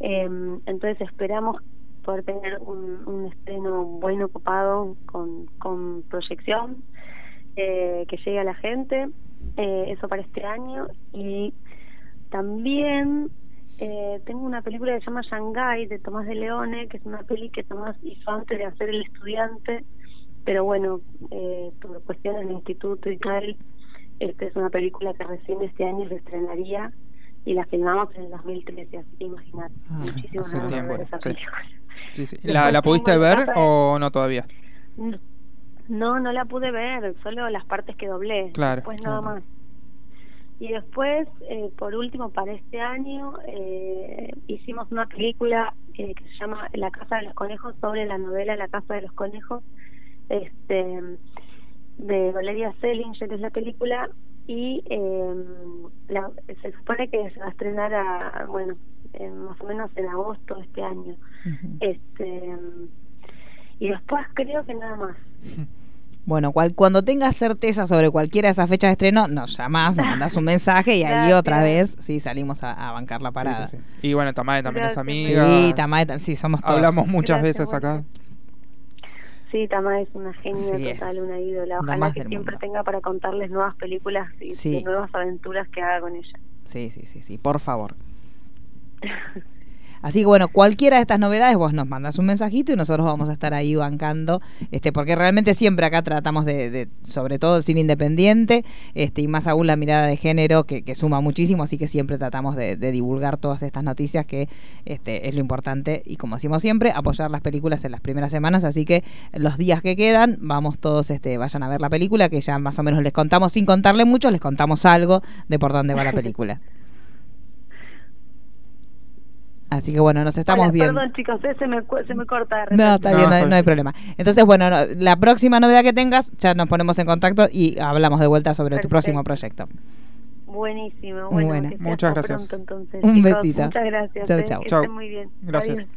Em, entonces esperamos poder tener un, un estreno bueno, copado, con, con proyección, eh, que llegue a la gente, eh, eso para este año. Y también eh, tengo una película que se llama Shanghai de Tomás de Leone, que es una peli que Tomás hizo antes de hacer El Estudiante, pero bueno, eh, por cuestiones de instituto y tal, este es una película que recién este año se estrenaría y la filmamos en el 2013, así que muchísimas de
tiempo,
ver esa
sí.
película.
Sí, sí. ¿La, la pudiste ver o no todavía?
No, No, no la pude ver, solo las partes que doblé.
Claro,
Después nada
claro.
más. Y después, eh, por último, para este año, eh, hicimos una película eh, que se llama La Casa de los Conejos, sobre la novela La Casa de los Conejos, este de Valeria Selinger, es la película, y eh, la- se supone que se va a estrenar, a, bueno, en- más o menos en agosto de este año. este Y después creo que nada más.
Bueno, cual- cuando tengas certeza sobre cualquiera de esas fechas de estreno, nos llamás, nos mandás un mensaje y ahí
Gracias.
otra vez, sí, salimos a, a bancar la parada.
Sí, sí, sí. Y bueno, Tamae también es amiga.
Sí, Tamae, tam- sí, somos todos.
Hablamos muchas
Gracias,
veces acá.
Sí, Tama es una genia
Sí,
total, una ídola. Ojalá
más
que siempre
mundo.
tenga para contarles nuevas películas y
Sí.
y nuevas aventuras que haga con ella.
Sí, sí, sí, sí, por favor. Así que bueno, cualquiera de estas novedades vos nos mandas un mensajito y nosotros vamos a estar ahí bancando, este, porque realmente siempre acá tratamos de, de- sobre todo el cine independiente, este, y más aún la mirada de género que, que suma muchísimo, así que siempre tratamos de, de divulgar todas estas noticias que este, es lo importante y como decimos siempre, apoyar las películas en las primeras semanas, así que los días que quedan, vamos todos, este, vayan a ver la película, que ya más o menos les contamos, sin contarle mucho, les contamos algo de por dónde va la película. Así que bueno, nos estamos
Hola,
viendo.
Perdón, chicos, eh, se, me, cu- se me corta de
No,
repente.
está
No,
bien, no, hay- no problema. Entonces, bueno, no, la próxima novedad que tengas, ya nos ponemos en contacto y hablamos de vuelta sobre tu próximo proyecto.
Buenísimo,
Muy
bueno,
buena.
Muchas gracias.
pronto, entonces,
Un
chicos.
besito.
Muchas gracias.
Chau,
eh, muy bien.
Gracias.
Adiós.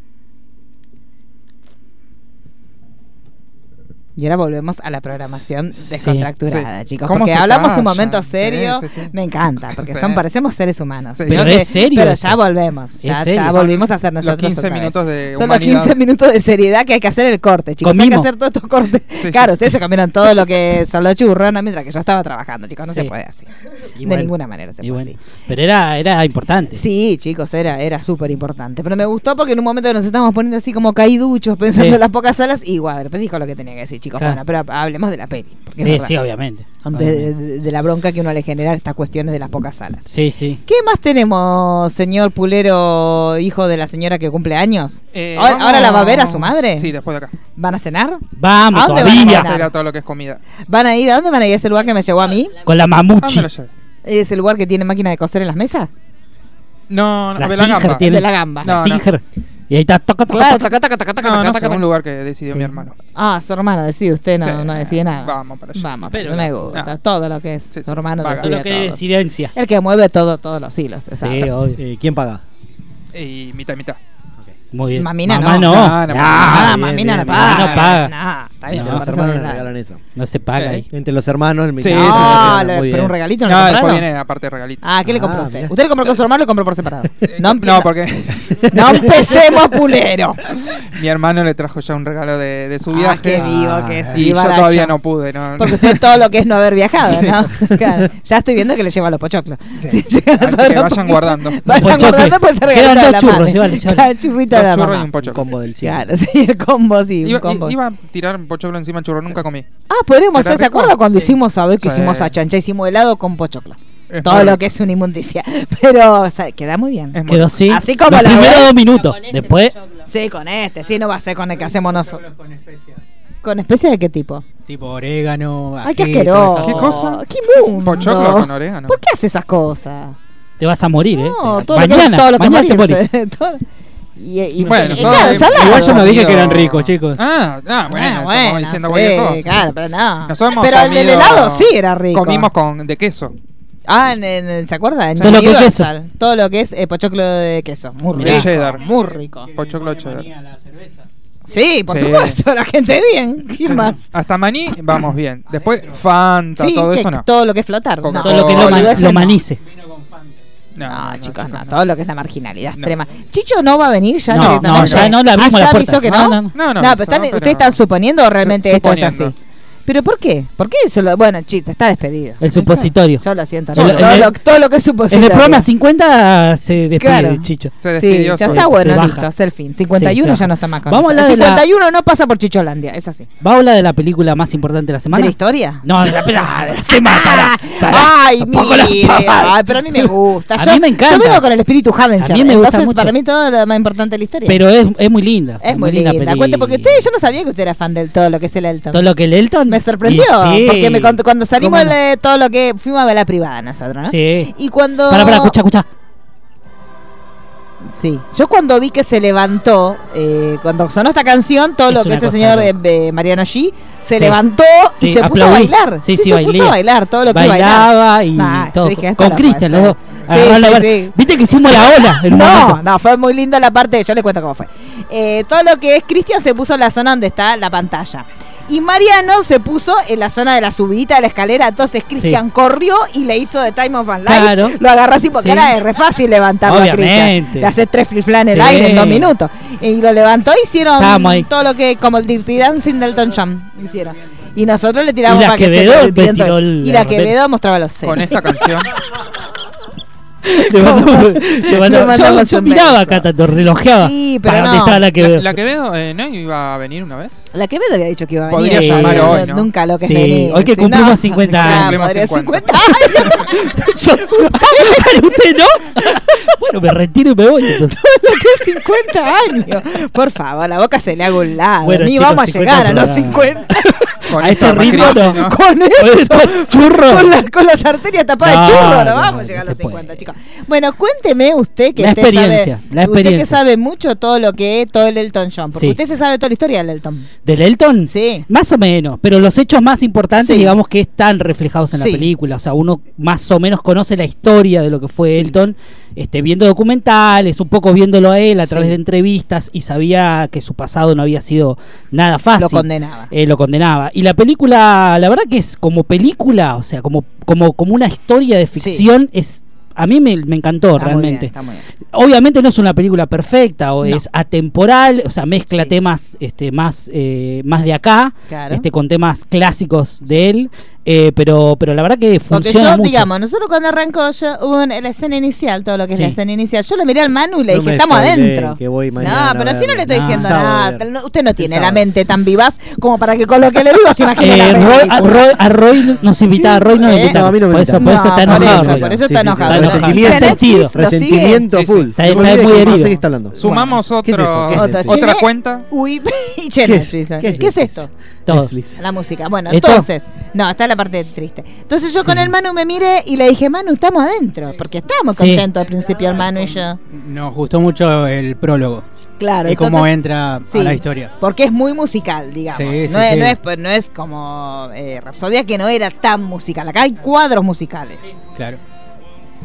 Y ahora volvemos a la programación
Sí.
descontracturada,
Sí.
chicos.
¿Cómo
Porque hablamos un momento serio.
sí.
Me encanta, porque son parecemos seres humanos. Pero que-
es serio
Pero
eso.
ya volvemos. Ya, volvimos a hacer
los
nosotros.
15
otra vez.
minutos de
Son
humanidad.
los 15 minutos de seriedad que hay que hacer el corte, chicos. Hay que hacer todos estos cortes. Claro, ustedes se comieron todo lo que son los mientras que yo estaba trabajando, chicos. No se puede así. De
bueno,
ninguna manera se
y
puede
bueno.
así.
Pero era, era importante.
Sí, chicos, era, era súper importante. Pero me gustó porque en un momento nos estábamos poniendo así como caiduchos, pensando
Sí.
en las pocas salas, y igual, después dijo lo que tenía que decir, chicos.
Claro.
Bueno, pero hablemos de la peli.
Sí, sí, obviamente.
De,
Obviamente.
de- de la bronca que uno le genera estas cuestiones de las pocas salas.
Sí, sí.
¿Qué más tenemos, señor Pulero, hijo de la señora que cumple años?
Eh,
¿Ahora,
vamos-
ahora la va a ver a su madre?
Sí, después de acá.
¿Van a cenar?
Vamos,
¿A dónde van a
todavía.
Vamos a ir a todo lo que es comida.
¿Van a ir? ¿A dónde van a ir? ¿A ese lugar que me llevó a mí?
Con la
Ah,
mamuchi.
¿Es el lugar que tiene máquina de coser en las mesas?
No, no,
La
de la
Singer
gamba.
tiene-
De la gamba.
No,
La
no.
Singer. Y ahí está. Toca, toca,
Claro,
toca.
taca, taca, taca, taca,
No,
taca,
no
taca.
sé, un lugar que decidió mi hermano.
Ah, su hermano decide, usted no,
Sí.
no decide nada.
Vamos para allá.
Vamos,
Pero
pero me gusta.
no.
Todo lo que es
Sí,
su hermano.
Todo
decide
lo que es.
El que mueve todo, todos los hilos. exacto.
Sí, obvio.
Eh, ¿Quién paga?
Y mitad y mitad.
Muy bien.
Mamina
Mamá
no.
no.
No,
Ah, mamina
bien,
no paga.
No paga.
No, está bien,
No,
los hermanos le regalan eso.
Se paga
Eh.
ahí.
Entre los hermanos, el mitad.
sí, sí, sí,
Ah,
sí.
pero un regalito no,
No,
le
después viene aparte de regalito.
Ah, ¿qué le
Ah,
compró usted?
mirá.
¿Usted le compró con su hermano o le compró por separado? No,
No, porque
no empecemos, pulero.
mi hermano le trajo ya un regalo de, de su
Ah,
viaje.
qué vivo que
y
sí,
yo
baracho.
todavía no pude. No,
Porque usted todo lo que es no haber viajado. ¿no? Claro. Ya estoy viendo que le lleva los pochoclos.
Sí. Así que vayan guardando.
Vayan guardando, pues se
Quedan
regala
dos churros,
madre. De mamá.
y un pochoclo.
combo del cielo.
Claro, sí, el combo, sí, un
Iba,
combo.
iba a tirar pochoclo encima del churro, nunca comí.
Ah, podríamos
¿Será
hacer, ¿se
rico?
acuerda cuando
Sí.
hicimos, a ver que
Sí.
hicimos a chancha? Hicimos helado con pochoclo.
Es
Todo
muy
lo
rico.
que es una inmundicia. Pero, o sea, queda muy bien.
Es muy
Quedó
rico.
así.
Así como
Los
la
primeros
ve.
dos minutos. Después,
Sí, con este, sí, no va a ser con el que hacemos nosotros.
con especias.
¿Con especie de qué tipo?
Tipo orégano,
Ay, qué
ají,
asqueroso.
esas
¿Qué cosa?
¿Qué mundo?
Pochoclo con orégano.
¿Por qué hace esas cosas?
Te vas a morir, ¿eh?
No,
Te-
todo lo que,
mañana,
todo lo que
mañana te morís.
Todo- Y, y-
Bueno,
y- claro, salado.
Igual yo no dije
comido-
que eran ricos, chicos.
Ah, ah, bueno,
Ah,
estamos
bueno,
diciendo
sí,
cualquier cosa.
Claro, pero no.
Nosotros
pero el del
comido-
helado sí era rico.
Comimos con de queso.
Ah, en, en- ¿se acuerda? En
Todo lo que es
Universal. Todo lo que es eh, pochoclo de queso. Muy rico.
cheddar.
Muy rico.
Pochoclo cheddar.
Sí, por
Sí.
supuesto, la gente bien. ¿Quién más?
Hasta maní vamos bien. Después Fanta,
Sí,
todo
que
eso no.
todo lo que es flotar. No,
Todo lo que es lo, ma-
boludeces
lo
no.
manice.
No,
No,
no,
chicos, no,
no.
todo lo que es la marginalidad extrema. Chicho no va a venir ya
No,
directamente.
no, ya no le abrimos
Ah,
la
¿ya
puerta.
avisó que
No,
no?
no, no.
No, no,
No, pero están-
pero-
¿ustedes están suponiendo o realmente
Su-
esto es así? ¿Pero por qué? ¿Por qué eso? Lo, bueno, chiste, está despedido.
El supositorio.
Yo lo siento.
Solo-
no, todo,
en
lo,
el-
todo lo que es
En
supositorio.
el programa 50 se despide
Claro.
Chicho.
Se
Sí,
despidió
ya
solo.
está bueno,
Se baja.
listo, es el fin. 51
Sí,
ya no está más con
Vamos a
nosotros.
hablar de la-
51 no pasa por Chicholandia, es así.
¿Va a hablar de la película más importante de la semana?
¿De la historia?
No, de la película de la semana. Pará, pará.
Ay,
Tampoco la-
mire, ay, pero a mí me gusta.
A
yo,
mí me encanta.
Yo vengo con el espíritu Havenger.
A mí me gusta
entonces,
mucho.
para mí todo lo más importante de la historia.
Pero es, es muy linda.
es muy linda. Cuente, porque usted, yo no sabía que usted era fan del todo lo que es el Elton.
Todo lo que el Elton.
Me sorprendió,
sí.
porque me contó, cuando salimos de todo lo que fuimos a ver la privada nosotros, ¿no?
Sí.
Y cuando
Para, para, escucha, escucha.
Sí, yo cuando vi que se levantó, eh, cuando sonó esta canción, todo
Es
lo que ese señor eh, eh, Mariano G se
Sí.
levantó
Sí,
y se puso a bailar.
Sí, sí,
se puso a bailar todo lo que
Bailaba y
Nah,
todo.
dije,
con Cristian, los dos. Viste que hicimos la ola
No,
momento.
no, fue muy linda la parte, yo le cuento cómo fue. Eh, todo lo que es Cristian se puso en la zona donde está la pantalla. Y Mariano se puso en la zona de la subidita de la escalera. Entonces Cristian corrió y le hizo de Time of Life.
Claro.
Lo agarró así porque
Sí.
era de re fácil levantarlo a Cristian. Le hace tres flip en el aire en dos minutos. Y lo levantó y hicieron todo lo que, como el Dirty Dancing del Elton John. Hicieron. Y nosotros le tiramos
Y la
para que
Quevedo
se
el-
Y la
la
Quevedo mostraba los senos.
Con esta canción.
Le mandamos- le mandamos-
Le
yo,
mandamos
yo
un
miraba acá, tanto relojeaba.
Sí, pero
para
no.
dónde estaba la
La,
que
la Quevedo eh, no iba a venir una vez.
La Quevedo había dicho que iba a venir.
Podría
Sí.
llamar hoy, ¿no?
Nunca lo que
Sí,
es venir.
hoy que
Si
cumplimos
no,
50
claro,
años.
Cumplimos
podría
50.
50 años.
Yo- ¿Usted no? bueno, me retiro y me voy. entonces.
lo que es 50 años. Por favor, la boca se le haga un lado.
Bueno,
Ni
chicos,
vamos a
50
llegar a los
programas.
50.
Con
A este ritmo
crisis,
no.
¿no?
Con
esto es churro.
Con, la- con las arterias tapadas
No,
de churro, no, vamos a llegar a los
se
50,
puede.
chicos. Bueno, cuénteme usted que
La
usted
experiencia,
sabe,
la
usted que
experiencia.
sabe mucho todo lo que es todo el Elton John, porque
Sí.
usted se sabe toda la historia del Elton.
¿Del Elton?
Sí.
Más o menos, pero los hechos más importantes,
Sí.
digamos que están reflejados en
Sí.
la película. O sea, uno más o menos conoce la historia de lo que fue. Elton, este, viendo documentales, un poco viéndolo a él a través de entrevistas y sabía que su pasado no había sido nada fácil.
Lo condenaba.
Eh, lo condenaba. Y la película, la verdad que es como película, o sea, como, como, como una historia de ficción, es a mí me, me encantó
Está muy
realmente.
bien, está muy bien.
Obviamente no es una película perfecta o
No.
es atemporal, o sea, mezcla
Sí.
temas este, más, eh, más de acá,
Claro.
este, con temas clásicos de él, eh, pero, pero la verdad que
Porque
funciona
yo,
mucho.
digamos, nosotros cuando arrancó yo, hubo en la escena inicial, todo lo que
Sí.
es la escena inicial, yo le miré al Manu y le
No
dije, estamos adentro.
que voy
no, pero si no le estoy diciendo
No. Sábado
nada, no- usted no tiene la mente tan vivaz como para que con lo que le digo se imagine
Eh,
la
Roy, a. Roy, a Roy nos invitaba, a Roy no
¿Eh?
nos invitaba.
No, a mí no me
por eso, por eso
No,
está
por
enojado.
eso,
Roy.
por eso está enojado.
está
Resentimiento.
lo.
Resentimiento full.
Está-
No
está
olvides
muy herido.
Sumamos
¿Qué es
otro,
eso?
Otra cuenta.
¿Qué es?
Netflix.
¿Qué es
¿Qué es
Netflix?
esto?
Todo.
Netflix.
La música. Bueno,
¿Esto?
entonces, no, está la parte triste. Entonces yo con el Manu me miré y le dije, Manu, estamos adentro, porque estábamos
Sí.
contentos al principio, el Manu y yo.
Nos gustó mucho el prólogo.
Claro,
y cómo entra
Sí,
a la historia.
Porque es muy musical, digamos.
Sí, sí,
no, es,
sí.
no, es, pues, no es como eh, Rapsodia, que no era tan musical. Acá hay cuadros musicales.
Claro.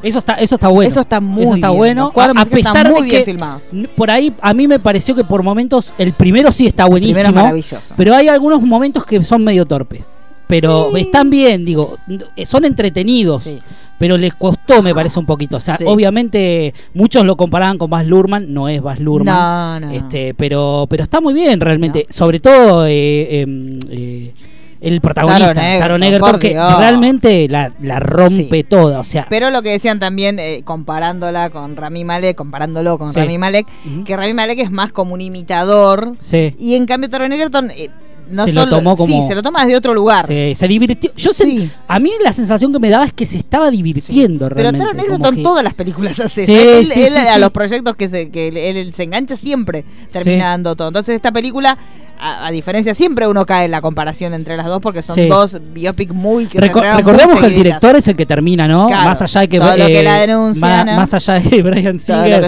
Eso está, eso está bueno.
Eso está muy
Eso está
bien.
bueno. A, pesar
muy
de
bien
que
filmados.
por ahí a mí me pareció que por momentos el primero sí está buenísimo.
Primero es maravilloso.
Pero hay algunos momentos que son medio torpes. Pero
Sí.
están bien, digo, n- son entretenidos.
Sí.
Pero les costó, me parece un poquito. O sea,
Sí.
obviamente muchos lo comparaban con Baz Luhrmann, no es Baz Luhrmann.
No, no.
Este, pero, pero está muy bien realmente. Sobre todo eh, em, eh, el protagonista,
Taron Egerton,
Taron Egerton,
por
que
Dios.
realmente la, la rompe
Sí.
toda. O sea,
Pero lo que decían también, eh, comparándola con Rami Malek, comparándolo con
Sí.
Rami Malek, que Rami Malek es más como un imitador.
sí.
Y en cambio Taron Egerton eh, no
Se lo
solo-
tomó como-
Sí, se lo toma desde otro lugar.
Se, se divirtió. Yo
Sí.
a mí la sensación que me daba es que se estaba divirtiendo
Pero
realmente.
Taron
como
Egerton
que-
todas las películas hace.
Sí,
él,
sí,
él
sí,
a
sí.
los proyectos que, se, que él, él se engancha siempre termina
Sí.
dando todo. Entonces esta película a, a diferencia, siempre uno cae en la comparación entre las dos porque son
Sí.
dos biopic muy que se
Reco-
muy
recordemos que el director es el que termina, ¿no?
Claro,
más allá de que,
todo lo que
eh,
la denuncia,
más allá de Brian Singer,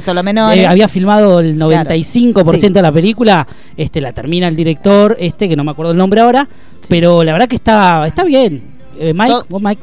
eh, había filmado el 95%
Sí.
de la película, este la termina el director, este que no me acuerdo el nombre ahora, pero la verdad que está está bien. Eh, Mike, vos, Mike.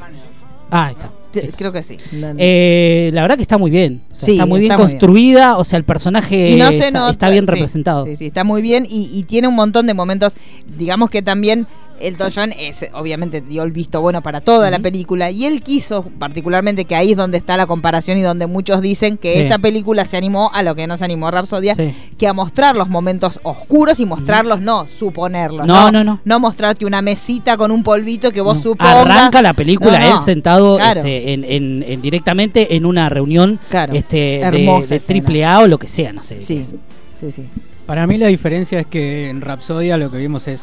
Ah, ahí está.
Creo que sí.
Eh, la verdad que está muy bien. O sea,
Sí,
está muy bien
está muy bien.
construida. O sea, el personaje
no
está,
nota,
está bien
sí,
representado.
Sí, sí, está muy bien y, y tiene un montón de momentos. Digamos que también Elton John es, obviamente dio el visto bueno para toda la película y él quiso particularmente que ahí es donde está la comparación y donde muchos dicen que
Sí.
esta película se animó a lo que no se animó Rapsodia,
Sí.
que a mostrar los momentos oscuros y mostrarlos, no suponerlos.
No, no, no.
No mostrarte una mesita con un polvito que vos supongas.
Arranca la película
No, no.
él sentado
Claro.
este, en, en- en- directamente en una reunión
Claro.
este,
Hermosa
de triple A o lo que sea, no sé.
Sí, sí, sí.
Para mí la diferencia es que en Rapsodia lo que vimos es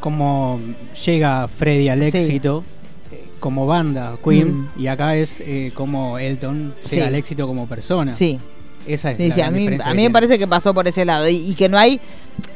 cómo llega Freddy al
Sí.
éxito eh, como banda, Queen,
Mm.
y acá es eh, como Elton llega
Sí.
al éxito como persona.
Sí.
Esa es
Sí,
la
sí, a mí,
diferencia
a
que
mí me parece que pasó por ese lado y, y que no hay,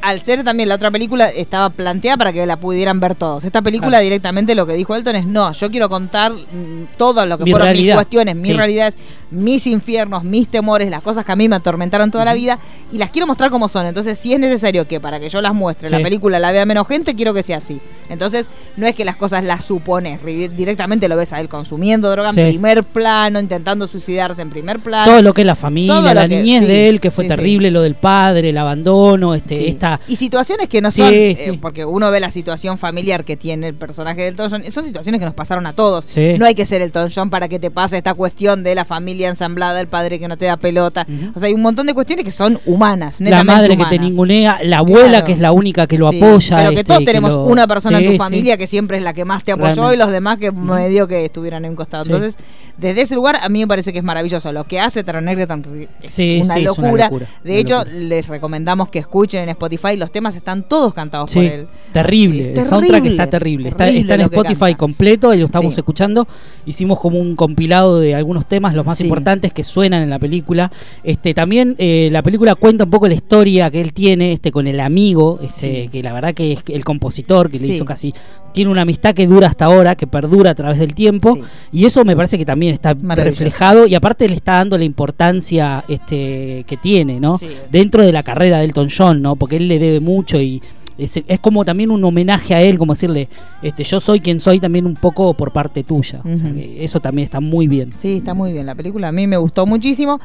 al ser también la otra película, estaba planteada para que la pudieran ver todos. Esta película
Claro.
directamente lo que dijo Elton es, no, yo quiero contar mm, todo lo que
Mi
fueron
realidad.
mis cuestiones, mis
Sí.
realidades, mis infiernos, mis temores, las cosas que a mí me atormentaron toda la vida y las quiero mostrar como son. Entonces, si es necesario que para que yo las muestre, la película la vea menos gente, quiero que sea así. Entonces, no es que las cosas las supones, directamente lo ves a él consumiendo droga
Sí.
en primer plano, intentando suicidarse en primer plano.
Todo lo que es la familia, la
que-
niñez
sí,
de él, que fue terrible, lo del padre, el abandono, este, esta
Y situaciones que no son, eh, porque uno ve la situación familiar que tiene el personaje de Elton John, son situaciones que nos pasaron a todos. No hay que ser Elton John para que te pase esta cuestión de la familia ensamblada, el padre que no te da pelota. O sea, hay un montón de cuestiones que son humanas,
la madre
humanas.
que te ningunea, la abuela
Claro.
que es la única que lo
Sí,
apoya.
Pero que
este,
todos tenemos
lo-
una persona en
Sí,
tu
sí.
familia que siempre es la que más te apoyó
Realmente.
y los demás que medio que estuvieran en un costado. Entonces, desde ese lugar a mí me parece que es maravilloso. Lo que hace Taron Egerton es
es
locura.
una locura,
De
una
hecho,
locura.
les recomendamos que escuchen en Spotify. Los temas están todos cantados por él.
terrible.
Es
el soundtrack está terrible. Está,
terrible
está en Spotify completo y lo estamos escuchando. Hicimos como un compilado de algunos temas, los más
Sí.
Importantes que suenan en la película. Este También eh, la película cuenta un poco la historia que él tiene este con el amigo, este,
Sí.
que la verdad que es el compositor, que le
Sí.
hizo casi. Tiene una amistad que dura hasta ahora, que perdura a través del tiempo.
Sí.
Y eso me parece que también está reflejado y aparte le está dando la importancia este, que tiene, ¿no?
Sí.
Dentro de la carrera de Elton John, ¿no? Porque él le debe mucho y es, es como también un homenaje a él, como decirle, este, yo soy quien soy también un poco por parte tuya. O sea, que eso también está muy bien.
Sí, está muy bien la película. A mí me gustó muchísimo.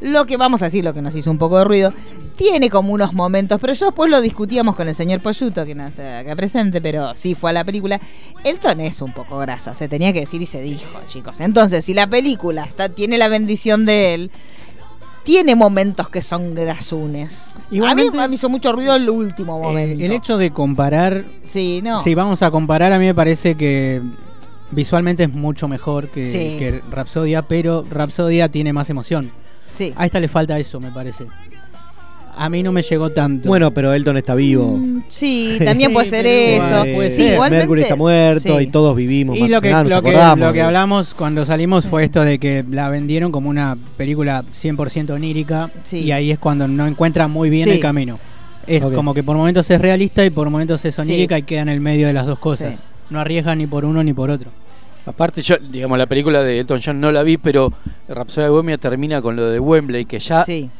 Lo que vamos a decir, lo que nos hizo un poco de ruido, tiene como unos momentos, pero yo después lo discutíamos con el señor Poyuto, que no está acá presente, pero sí fue a la película. Elton es un poco grasa, se tenía que decir y se dijo, chicos. Entonces, si la película está, tiene la bendición de él, tiene momentos que son grasunes.
Igualmente-
a mí me hizo mucho ruido el último
Eh,
momento.
el hecho de comparar,
Sí, no.
si vamos a comparar, a mí me parece que visualmente es mucho mejor que,
Sí.
que Rapsodia, pero Rapsodia tiene más emoción.
Sí.
A esta le falta eso, me parece. A mí no me llegó tanto.
Bueno, pero Elton está vivo.
Mm, Sí, también puede ser eso.
Puede
sí,
ser.
igualmente.
Mercury está muerto
sí.
y todos vivimos.
Y lo que,
nada,
lo, que,
acordamos
lo que
de-
hablamos cuando salimos fue esto de que la vendieron como una película 100% onírica
Sí.
y ahí es cuando no encuentra muy bien
Sí.
el camino. Es como que por momentos es realista y por momentos es onírica
Sí.
y queda en el medio de las dos cosas.
Sí.
No arriesga ni por uno ni por otro.
Aparte, yo, digamos, la película de Elton John no la vi, pero Rhapsody Bohemia termina con lo de Wembley, que ya,
Sí,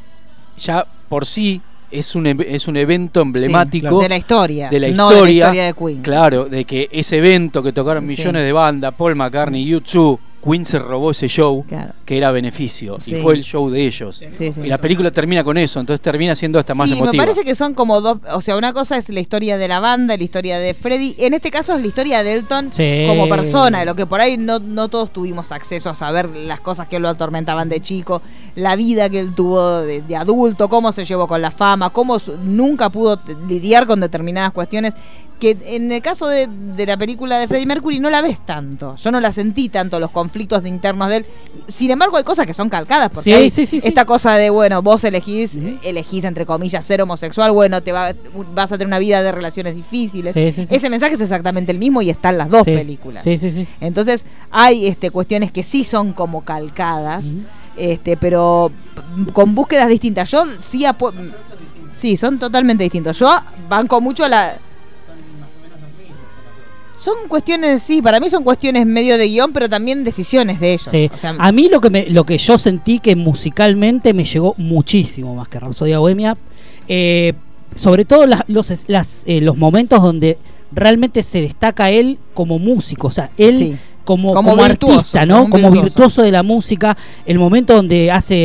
ya por sí es un, es un evento emblemático
de la historia.
de la
no
historia,
de la historia de Queen.
Claro, de que ese evento que tocaron
Sí.
millones de bandas, Paul McCartney, U2, Queen se robó ese show
Claro.
que era beneficio
Sí.
y fue el show de ellos.
Sí, sí.
Y la película termina con eso, entonces termina siendo hasta más
sí,
emotiva.
me parece que son como dos, o sea, una cosa es la historia de la banda, la historia de Freddy, en este caso es la historia de Elton
Sí.
como persona, de lo que por ahí no, no todos tuvimos acceso a saber las cosas que lo atormentaban de chico, la vida que él tuvo de, de adulto, cómo se llevó con la fama, cómo su- nunca pudo lidiar con determinadas cuestiones que en el caso de, de la película de Freddie Mercury no la ves tanto, yo no la sentí tanto los conflictos de internos de él, sin embargo hay cosas que son calcadas, porque
Sí,
hay
sí, sí,
esta cosa de, bueno, vos elegís, elegís entre comillas ser homosexual, bueno, te va- vas a tener una vida de relaciones difíciles. Ese mensaje es exactamente el mismo y está en las dos películas.
Sí, sí, sí.
Entonces, hay este cuestiones que sí son como calcadas, este, pero con búsquedas distintas. Yo sí apu- Sí, son totalmente distintos. Yo banco mucho la. Son cuestiones, sí, para mí son cuestiones medio de guion, pero también decisiones de ellos.
Sí.
O sea,
a mí lo que me, lo que yo sentí que musicalmente me llegó muchísimo más que Rapsodia Bohemia. Eh, sobre todo las- los, las, eh, los momentos donde realmente se destaca él como músico. O sea, él
Sí.
Como,
Como
como
virtuoso,
artista, ¿no?
como virtuoso.
virtuoso de la música. El momento donde hace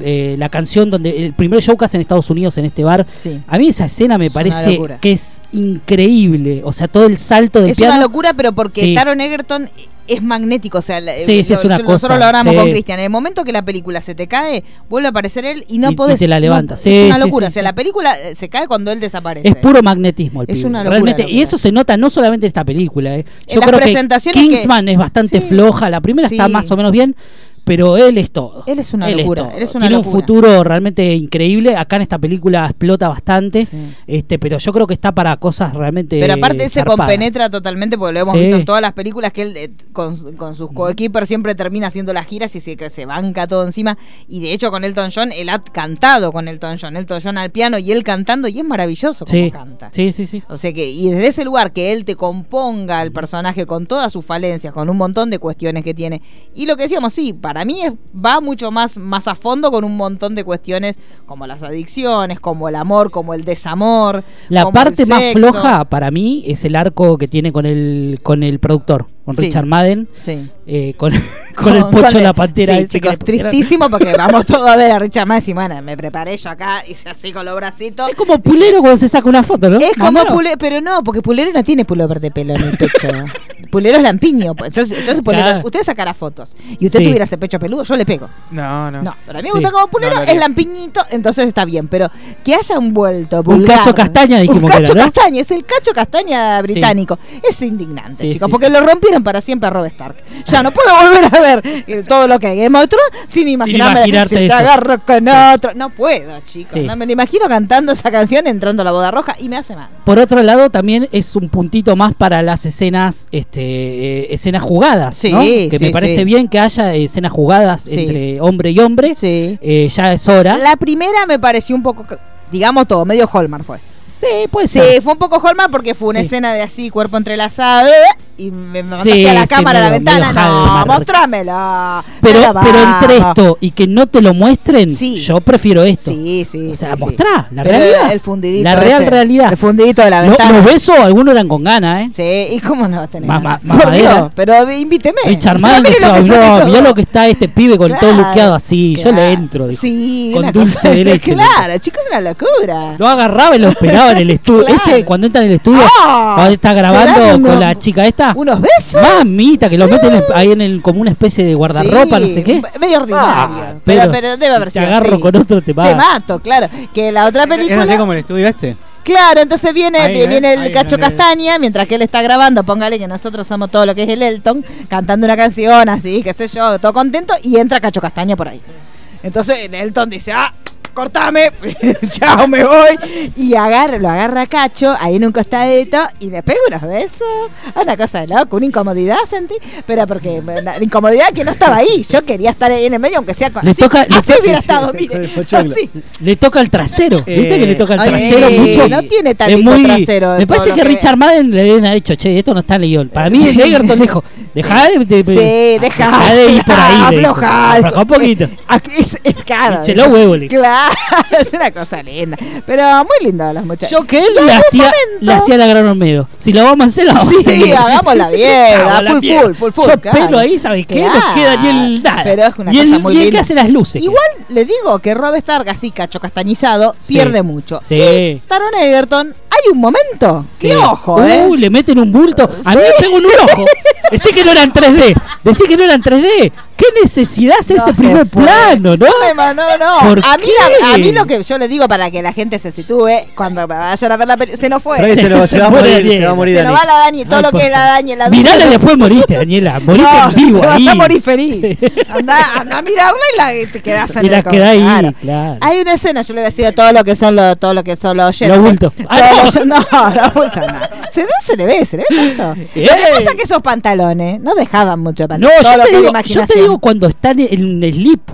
eh, la canción, donde el primer show que hace en Estados Unidos en este bar.
Sí.
A mí esa escena me
Es
parece que es increíble. O sea, todo el salto del
es
piano.
una locura, pero porque
Sí.
Taron Egerton es magnético. O sea,
Sí, sí,
lo-
es una
yo-
cosa,
nosotros lo hablamos
sí.
con Cristian. En el momento que la película se te cae, vuelve a aparecer él y no
Y- y
podés.
te la
no-
levanta.
es
Sí,
una
sí,
locura.
sí,
o sea,
sí.
la película eh, se cae cuando él desaparece.
Es puro magnetismo el
Es
pibe.
una locura,
Realmente, y eso se nota no solamente en esta película. eh. Yo
las
creo que
presentaciones que-
Kingsman es bastante
Sí.
floja. La primera está
Sí.
más o menos bien, pero él es todo.
Él es una
Él
locura. él es una
Tiene
locura.
un futuro realmente increíble. Acá en esta película explota bastante. Este, pero yo creo que está para cosas realmente.
Pero aparte se
zarpadas.
compenetra totalmente porque lo hemos
Sí.
visto en todas las películas que él eh, con, con sus coequippers siempre termina haciendo las giras y se, que se banca todo encima. Y de hecho con Elton John, él ha cantado con Elton John, Elton John al piano y él cantando y es maravilloso como
Sí.
canta.
sí, sí, sí.
O sea que, y desde ese lugar que él te componga el personaje con todas sus falencias, con un montón de cuestiones que tiene. Y lo que decíamos, sí, para mí es, va mucho más, más a fondo con un montón de cuestiones como las adicciones, como el amor, como el desamor.
La
como
parte
el
más
sexo.
floja para mí es el arco que tiene con el con el productor, con
Sí.
Richard Madden,
Sí.
eh, con, con el pocho la pantera.
Sí, chicos, tristísimo porque vamos todos a ver a Richard Madden y bueno, me preparé yo acá, hice así con los bracitos.
Es como Pulero cuando se saca una foto, ¿no?
Es como. Pulero, pero no, porque Pulero no tiene pullover de pelo en el pecho. Pulero es lampiño. pues. Entonces, entonces Pulero-
Claro.
usted sacará fotos y usted
Sí.
tuviera ese pecho peludo, yo le pego.
No, no.
No, pero a mí me
Sí.
gusta como Pulero,
No
es lampiñito, entonces está bien. Pero que haya un vuelto
Un cacho castaña dijimos
Un
que
cacho
era, ¿no?
castaña, es el cacho castaña
Sí.
británico. Es indignante,
Sí,
chicos,
sí,
porque
sí.
lo rompieron para siempre a Rob Stark. Ya no puedo volver a ver todo lo que hay en Game of Thrones sin imaginarme
imaginarte
si te agarro con otro. No puedo, chicos.
Sí.
No me lo imagino cantando esa canción entrando a la boda roja y me hace mal.
Por otro lado, también es un puntito más para las escenas, este, eh, escenas jugadas,
Sí,
¿no? Que
sí,
me parece
sí.
bien que haya escenas jugadas entre hombre y hombre.
Sí.
Eh, ya es hora.
La primera me pareció un poco, digamos todo, medio Hallmark fue.
Sí, puede
Sí,
ser.
fue un poco Hallmark porque fue una
Sí.
escena de así, cuerpo entrelazado, y me mandaste
Sí,
a la cámara a la ventana. No, mostrámela.
Pero, pero entre esto y que no te lo muestren,
Sí.
yo prefiero esto.
Sí, sí.
O sea, mostrá la
Pero
realidad.
El fundidito.
La real
ese,
realidad.
El fundidito de la ventana.
los besos, algunos eran con ganas, ¿eh?
Sí, ¿y cómo no vas a tener?
Ma-
ganas?
ma-
Por
mamadera.
Pero invíteme.
No,
esos
mirá
dos".
lo que está este pibe con todo luqueado así. Yo le entro.
Sí,
con dulce de leche. le
Claro, chicos, es una locura.
Lo agarraba y lo esperaba en el estudio.
Claro.
Ese, cuando entra en el estudio,
Ah,
cuando está grabando con la chica esta.
¿Unos besos?
Mamita, que lo meten en- ahí en el, como una especie de guardarropa, no sé qué.
Medio ordinario.
Ah,
pero,
pero
pero
si
debe haber
te
sido
agarro
así.
con otro, te mato.
Te mato, claro. Que la otra
¿Es así
película.
como el estudio este?
Claro, entonces viene,
Ahí, ¿eh?
viene el
Ahí
Cacho Castaña, mientras que él está grabando, póngale que nosotros somos todo lo que es el Elton, cantando una canción así, qué sé yo, todo contento, y entra Cacho Castaña por ahí. Entonces el Elton dice, ah, cortame, chao, me voy. Y agarra, lo agarra a Cacho ahí en un costadito y le pega unos besos. Una cosa de loco, una incomodidad sentí, pero porque la incomodidad que no estaba ahí. Yo quería estar ahí en el medio, aunque sea con
Le
así,
toca- le
así
toca-
hubiera estado,
el
mire. así.
Le toca el trasero. ¿Viste
Eh,
que le toca el trasero
sí,
mucho?
no tiene tan
Es
lindo
muy-
trasero
Me parece que
que-
Richard Madden le deben haber dicho, che, esto no está en el guion. Para mí,
Sí.
Egerton dijo, dejá de, de-
Sí,
dejá de ir por ahí. le
afloja.
Aflojá un poquito.
Aquí es, es claro.
Eche los huevos, le dijo.
Claro, es una cosa linda. Pero muy lindo los muchachos.
Yo que él
Y un
hacía, le hacía la gran Olmedo. Si lo vamos a hacer, la vamos a hacer.
Sí, hagámosla bien, full,
bien.
full, full, full,
Yo
claro.
pelo ahí, ¿sabes qué? No
Claro.
queda ni el nada.
Pero es una
y el,
cosa muy
y el que
linda.
hace las luces.
Igual le digo que Rob Stark, así cacho castañizado,
Sí.
pierde mucho.
Sí.
Y Taron Egerton, hay un momento.
Sí.
¡Qué ojo, eh!
Uy, le meten un bulto. A mí
Sí.
me en un ojo. Decí que no era en 3D. Decí que no era en 3D. ¿Qué necesidad hace
No
ese
se
primer
puede.
plano, no?
No, no, no.
¿Por
a, mí
qué?
la- a mí lo que yo le digo para que la gente se sitúe cuando vayan a ver la película, se nos fue.
Rey, se, lo- se va a morir,
Daniel.
se va a morir
Se nos
Dani.
va la Dani, todo lo que es la. Dani, la
Mirala y después moriste, Daniela. Moriste
No,
en vivo
te
ahí.
vas a morir feliz. Anda, anda a mirarla y la, y te quedas en
Y la
el
queda ahí,
claro.
claro.
Hay una escena, yo le voy a decir todo lo que son los, todo lo que son los oyentes.
Los bultos.
Todos
Ah, no.
los- no, bultos no. Se, no se le ve, se le ve tanto. Lo que pasa es que esos pantalones no dejaban mucho
No, yo te, digo, yo te digo cuando están en el slip.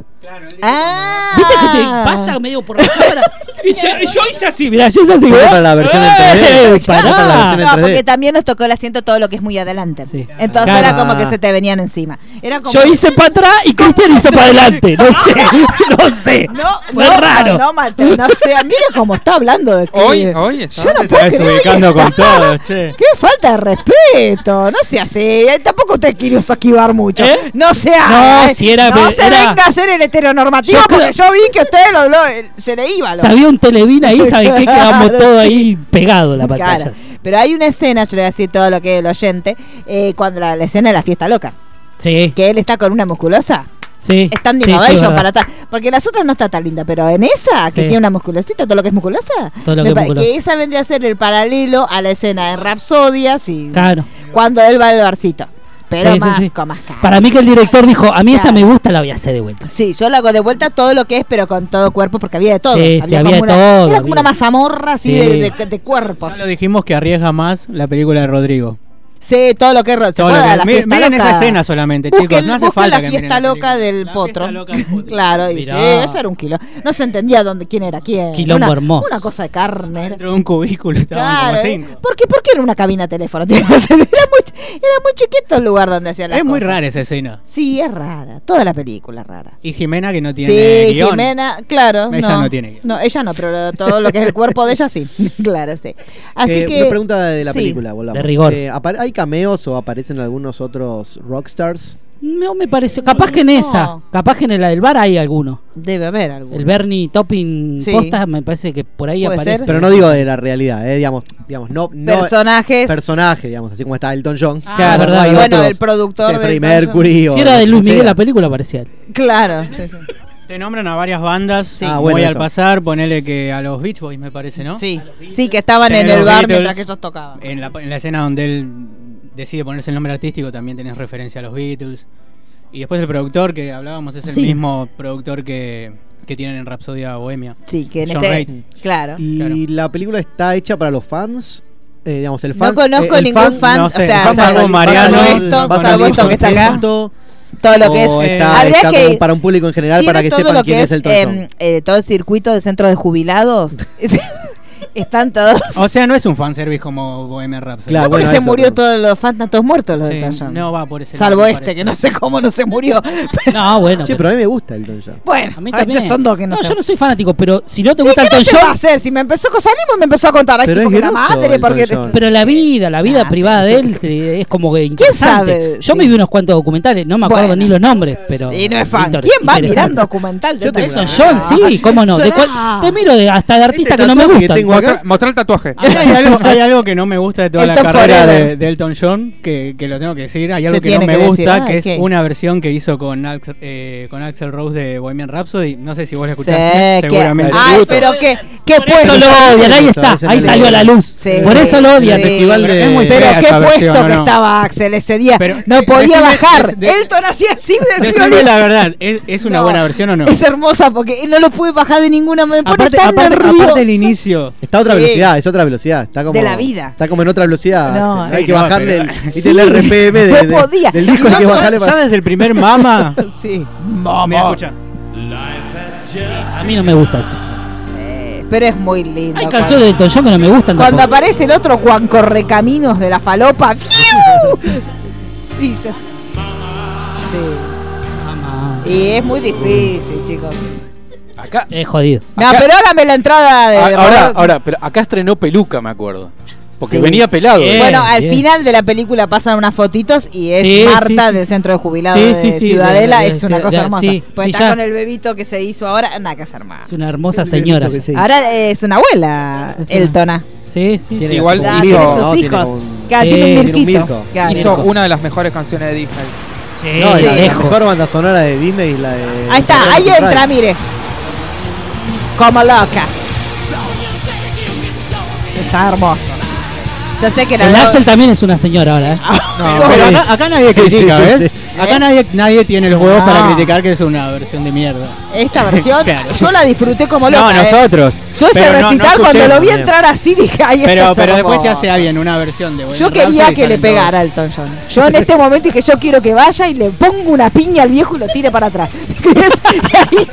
Ah.
¿Viste que te pasa medio por la cámara?
Y te- yo hice así, mirá, yo hice así. ¿eh?
para la versión en 3D.
¡Eh,
Para la versión en
No,
3D.
porque también nos tocó el asiento todo lo que es muy adelante. Entonces
Claro.
era como que se te venían encima. Era como
Yo hice para atrás y Cristian hizo para adelante. No sé, no sé.
No,
Fue
no,
raro.
No, Mateo, no sé. Mira cómo está hablando de que-
Hoy, hoy está.
Yo no puedo
estás
creer.
ubicando con todo, che.
Qué falta de respeto. No sea así. Tampoco te quiero esquivar mucho.
¿Eh?
No sea.
No,
eh.
si era-
No se
era-
venga a hacer el heteronormativo
Yo
porque
creo-
yo vi que usted lo, lo- se le iba. lo-
Sabía un televín ahí, ¿saben qué? Quedamos
sí.
ahí pegados a la
Claro.
pantalla.
Pero hay una escena, yo le voy a decir todo lo que es el oyente, eh, cuando la, la escena de la fiesta loca,
Sí,
que él está con una musculosa.
sí.
Standing
sí, sí,
para atrás. Porque las otras no está tan linda, pero en esa, que tiene una musculosita, todo lo que es musculosa,
Todo lo que es musculoso.
que esa vendría a ser el paralelo a la escena de Rapsodia, sí,
Claro.
cuando él va al barcito. Pero
Sí,
más,
sí.
con más cara.
Para mí que el director dijo, a mí esta me gusta, la voy a hacer de vuelta.
Sí, yo lo hago de vuelta todo lo que es, pero con todo cuerpo, porque había de todo.
Sí, sí, había
como
de
una-
todo,
Era
había.
como una mazamorra así
Sí.
de, de- de cuerpos.
Ya lo dijimos que arriesga más la película de Rodrigo.
Sí, todo lo que es. ¿se
Todo lo que-
la
miren esa escena solamente,
Busquen-
chicos. No hace falta
la
que miren
fiesta
la
loca del
La
potro.
loca del potro.
claro, y sí, eso era un kilo. No se entendía dónde, quién era quién.
Quilombo
una,
hermoso.
Una cosa de carne.
Dentro de un cubículo estaban
Claro,
como cinco.
¿Por qué, ¿Por qué era una cabina de teléfono? Era muy, era muy chiquito el lugar donde hacían las
Es muy rara esa escena.
Sí, es rara. Toda la película es rara.
Y Jimena que no tiene
Sí,
guion.
Jimena, claro.
Ella
no,
no tiene guion.
No, ella no, pero todo lo que es el cuerpo de ella sí. claro, sí. Así
Eh,
que.
Una pregunta de la
sí.
película, volvamos.
De rigor.
Eh, apar- ¿Hay cameos o aparecen algunos otros rockstars?
No me pareció. Capaz que en
No.
esa, capaz que en la del bar hay alguno.
Debe haber algo.
El Bernie Topping
Sí.
posta me parece que por ahí aparece.
ser.
Pero no digo de la realidad, eh, digamos, digamos, no, no
Personajes.
personaje, digamos, así como está Elton John.
Ah,
Claro, verdad,
hay
bueno,
otros,
el productor
no sé,
de.
Mercury o
Si era de Luis Miguel
sea.
la película parecía él.
Claro. sí, sí.
Te nombran a varias bandas.
Sí.
Ah,
Muy al
eso.
pasar, ponele que a los Beach Boys, me parece, ¿no?
Sí, sí, que estaban en el bar
Beatles.
mientras que ellos tocaban.
En la, en la escena donde él decide ponerse el nombre artístico también tenés referencia a los Beatles. Y después el productor que hablábamos es el
Sí.
mismo productor que, que tienen en Rapsodia Bohemia.
Sí, que en
John
este.
Reid.
Claro.
Y
Claro.
la película está hecha para los fans. Eh, digamos, el
No
fans,
conozco
eh, el
ningún fan,
no
o sea,
fan
salvo,
salvo Mariano, el-
esto, salvo esto que está acá, todo lo que es.
o está,
que
como para un público en general para que sepan quién es
eh,
John.
eh, todo el circuito de centro de jubilados. Están todos.
O sea, no es un fanservice como Bohemian Rhapsody.
Claro,
porque
bueno,
se
eso,
murió
pero-
todos los fans, están todos muertos los de
Sí,
Elton John.
no va por ese
Salvo este,
parece.
que no sé cómo no se murió.
No, bueno.
Che, pero a mí me gusta Elton John.
bueno,
a mí
ah,
también.
son dos que no,
no,
sé.
yo no soy fanático, pero si no te
Sí,
gusta
¿qué no
Elton
se va a
John,
hacer? Si me empezó con salimos me empezó a contar. Ay,
Pero
sí, porque la madre,
Elton
porque.
John.
pero la vida, la vida
Ah,
privada
sí.
de él es como que interesante.
sabe?
Yo
Sí.
me vi unos cuantos documentales, no me acuerdo ni los nombres, pero
Y no es fan. ¿Quién va a mirar documental de
Elton John, sí, cómo no. De te miro de- hasta de artistas
Este
que no me
tatuaje acá-
Mostra, el tatuaje.
Hay, algo, hay algo que no me gusta de toda la carrera de, de Elton John, que, que lo tengo que decir. Hay algo
Se
que no me
que
gusta,
decir.
que es una versión que hizo con, Axl- eh, con Axel Rose de Bohemian Rhapsody. No sé si vos la
Sí,
escuchaste,
que-
seguramente.
Ay, pero qué, qué
Por eso lo odian, ahí está, ahí salió a la luz.
Sí.
Por eso lo odian.
Sí.
Festival de-
Pero
fea
qué puesto
versión, ¿o
que
no?
estaba Axel ese día.
Pero,
no podía
decime-
bajar.
de-
Elton hacía así del violín.
la verdad, ¿es, es una
No,
buena versión o no?
Es hermosa porque no lo pude bajar de ninguna manera.
Aparte,
tan
aparte,
nervioso.
aparte el inicio.
Está a otra
Sí.
velocidad, es otra velocidad. Está como,
De la vida.
Está como en otra velocidad.
No,
Hay
sí,
que
no,
bajarle
pero-
el,
Sí,
el RPM de-
no
de-
podía.
del disco. Hay que
Ya-
bajarle
ya
para-
desde el primer mama.
Sí.
Escucha.
A mí no me gusta esto.
Sí, Pero es muy lindo.
Hay
cuando-
canciones de Elton John que no me gustan
Cuando
tampoco.
aparece el otro Juan Correcaminos de la falopa. ¡fiu! Sí, ya.
Mamá.
Sí. Y es muy difícil, chicos.
Acá,
Es jodido.
No,
Acá-
pero hágame la entrada de.
a- ahora, ahora, pero acá estrenó peluca, me acuerdo. Porque
Sí.
venía pelado.
Bien.
Bueno, al
bien.
final de la película pasan unas fotitos y es
Sí,
Marta
sí, sí.
del centro de jubilados
Sí,
de
sí, sí,
Ciudadela.
de- de-
es una
de-
cosa
de-
hermosa.
sí,
pues
sí,
está
ya.
con el bebito que se hizo ahora. Nada que hacer más.
Es una hermosa señora.
que se hizo.
Ahora es una abuela,
Es una-
Eltona.
Sí, sí.
Tiene
Igual
Ah, tiene sus
¿no? Tiene
hijos.
un-
tiene un
tiene un
mirquito.
mirco.
Claro.
Hizo una de las mejores canciones de Disney.
Sí,
No, la, mejor banda sonora de Disney y la de.
Ahí está, ahí entra, mire. Como loca. Está hermoso. Yo sé que
El Axel también es una señora ahora, ¿eh?
No,
Pero acá, acá nadie
Sí, sí,
critica,
sí,
¿ves? Acá
¿Eh?
nadie, nadie tiene los huevos
No.
para criticar que es una versión de mierda.
Esta versión,
Claro.
yo la disfruté como loca.
No,
¿eh?
nosotros.
Yo ese
Pero no- no
recital cuando lo vi entrar así dije, ay,
Pero, pero después te hace alguien una versión de
Yo quería que le pegara a Elton John. Yo en este momento dije, yo quiero que vaya y le ponga una piña al viejo y lo tire para atrás. ahí,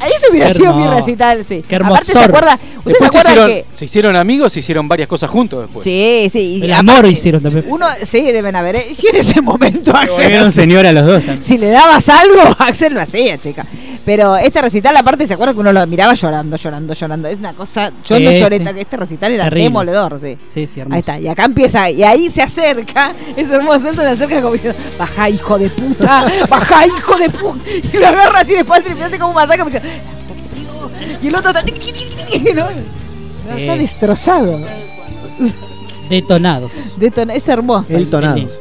ahí se hubiera sido mi recital, sí.
Qué
Aparte, ¿se
hermosor.
acuerda? ¿Ustedes se
Después se
acuerdan
hicieron,
que...?
se hicieron amigos, se hicieron varias cosas juntos después.
Sí, sí. y
El
aparte,
amor hicieron también.
Uno, sí, deben haber. ¿eh? Si en ese momento Axel.
Volvieron señora los dos también.
Si le dabas algo, Axel lo hacía, chica. Pero este recital, aparte, ¿se acuerda que uno lo miraba llorando, llorando, llorando? Es una cosa. Yo
Sí,
no lloré,
sí.
que este recital era
Terrible.
demoledor, sí.
Sí, sí, hermoso.
Ahí está, y acá empieza, y ahí se acerca, ese hermoso Elton se acerca como diciendo, baja hijo de puta, baja hijo de puta, y lo agarra así de espalda y me hace como un masaje, y el otro está, ¿no?
Sí.
está destrozado,
Detonados.
Detona- es hermoso.
El tonados.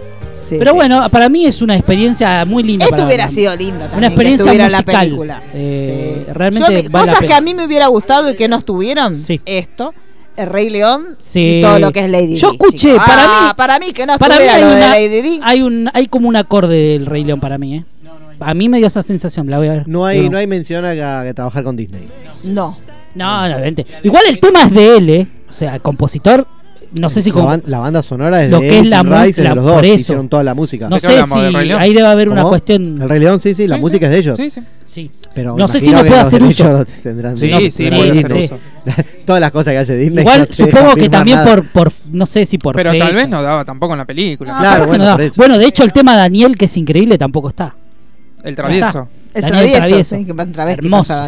Sí,
Pero
sí.
bueno, para mí es una experiencia muy linda.
Esto
para-
hubiera sido lindo también.
Una
que
experiencia
la
musical.
película.
Eh,
Sí.
Realmente
Yo vi-
vale la
cosas que a mí me hubiera gustado y que no estuvieron.
Sí.
Esto, El Rey León
Sí.
y todo lo que es Lady
Yo
Di,
escuché, para
Ah,
mí-
para mí que no
Para mí hay,
lo de
una-
Lady Di.
hay un hay como un acorde del Rey León para mí, ¿eh? A mí me dio esa sensación, la voy a ver.
No hay, no hay mención a, a trabajar con Disney.
No.
No, no, vente. Igual el tema es de él, ¿eh? O sea, el compositor, no sé si
la,
como...
ban- la banda sonora es
Lo
de
que es la
Rice,
la-
de los dos,
por eso.
hicieron toda la música.
No
¿De qué
sé si ahí debe haber una cuestión...
El Rey León, sí, sí, la
Sí,
música
sí.
es de ellos.
Sí, sí.
Sí.
Pero
No sé si no puede hacer uso.
tendrán-
Sí,
No,
sí,
sí,
puede
sí.
hacer uso.
Todas las cosas que hace Disney.
Igual supongo que también
nada.
por, por, no sé si por
Pero tal vez no daba tampoco en la película.
Claro, bueno.
Bueno, de hecho el tema Daniel, que es increíble, tampoco está.
El travieso.
El
Daniel
travieso,
Travieso.
sí, que
Hermoso. No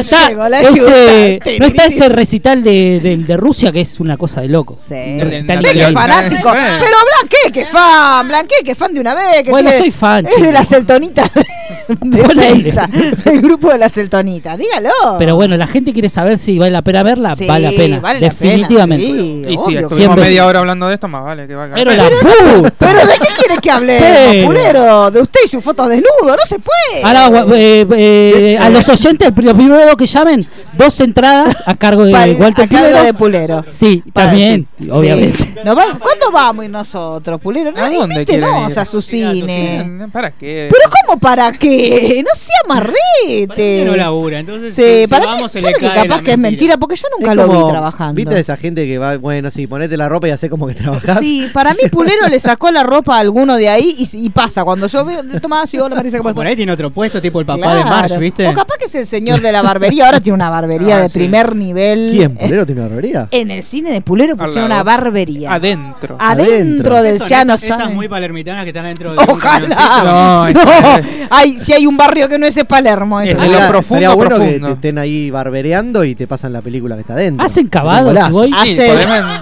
está, ese, no está ese recital de, del de Rusia que es una cosa de loco.
Sí.
Recital
de-
que fanático. Pero Blanqué, que fan, Blanqué, que fan de una vez. Que
Bueno,
tiene-
soy fan,
Es de
chico.
la Celtonita de. Seiza, del grupo de la Celtonita. Dígalo.
Pero bueno, la gente quiere saber si vale la pena verla.
Sí,
vale la pena.
vale la
definitivamente.
pena, sí,
Y sí,
obvio.
estuvimos
Siempre.
media hora hablando de esto, más vale que va a
Pero
caer.
la puta.
¿Pero de qué quiere que hable?
Pero-
Pulero, de usted y su foto desnudo, no se puede.
Ahora, eh, eh, a los oyentes, el pri- primero que llamen, dos entradas a cargo de Walter
a cargo
Pulero.
de Pulero.
Sí,
Para
también,
decir-
obviamente.
Sí. Nos va- ¿Cuándo vamos a ir nosotros, Pulero? No,
¿A dónde ir?
a su cine.
¿Para qué?
¿Pero cómo para qué? No sea
Parece que
marrete.
no labura, entonces
Sí,
si
para
vamos
mí,
se le
¿sabe que
cae
capaz
la
que es mentira? Porque yo nunca
Es
lo
como-
vi trabajando.
¿Viste esa gente que va, bueno, sí, ponete la ropa y hace como que trabajás?
Sí, para mí Pulero le sacó la ropa a alguno de ahí y, y pasa. Cuando yo veo, toma así, hola Marisa, ¿cómo estás?
Por ahí tiene otro puesto, tipo el papá de. Marsh, ¿viste?
O capaz que es el señor de la barbería. Ahora tiene una barbería
Ah,
de
sí.
primer nivel.
¿Quién? ¿Pulero tiene una barbería?
En el cine de Pulero pusieron una barbería.
Adentro.
Adentro
Adentro.
del llano
estas, muy palermitanas que están adentro de un
Ojalá.
No,
No, ay, si hay un barrio que no es Palermo.
Es
eso.
de lo profundo,
bueno
profundo.
que te estén ahí barbereando y te pasan la película que está dentro.
¿Hacen cavados voy?
Sí,
Hace-
podemos-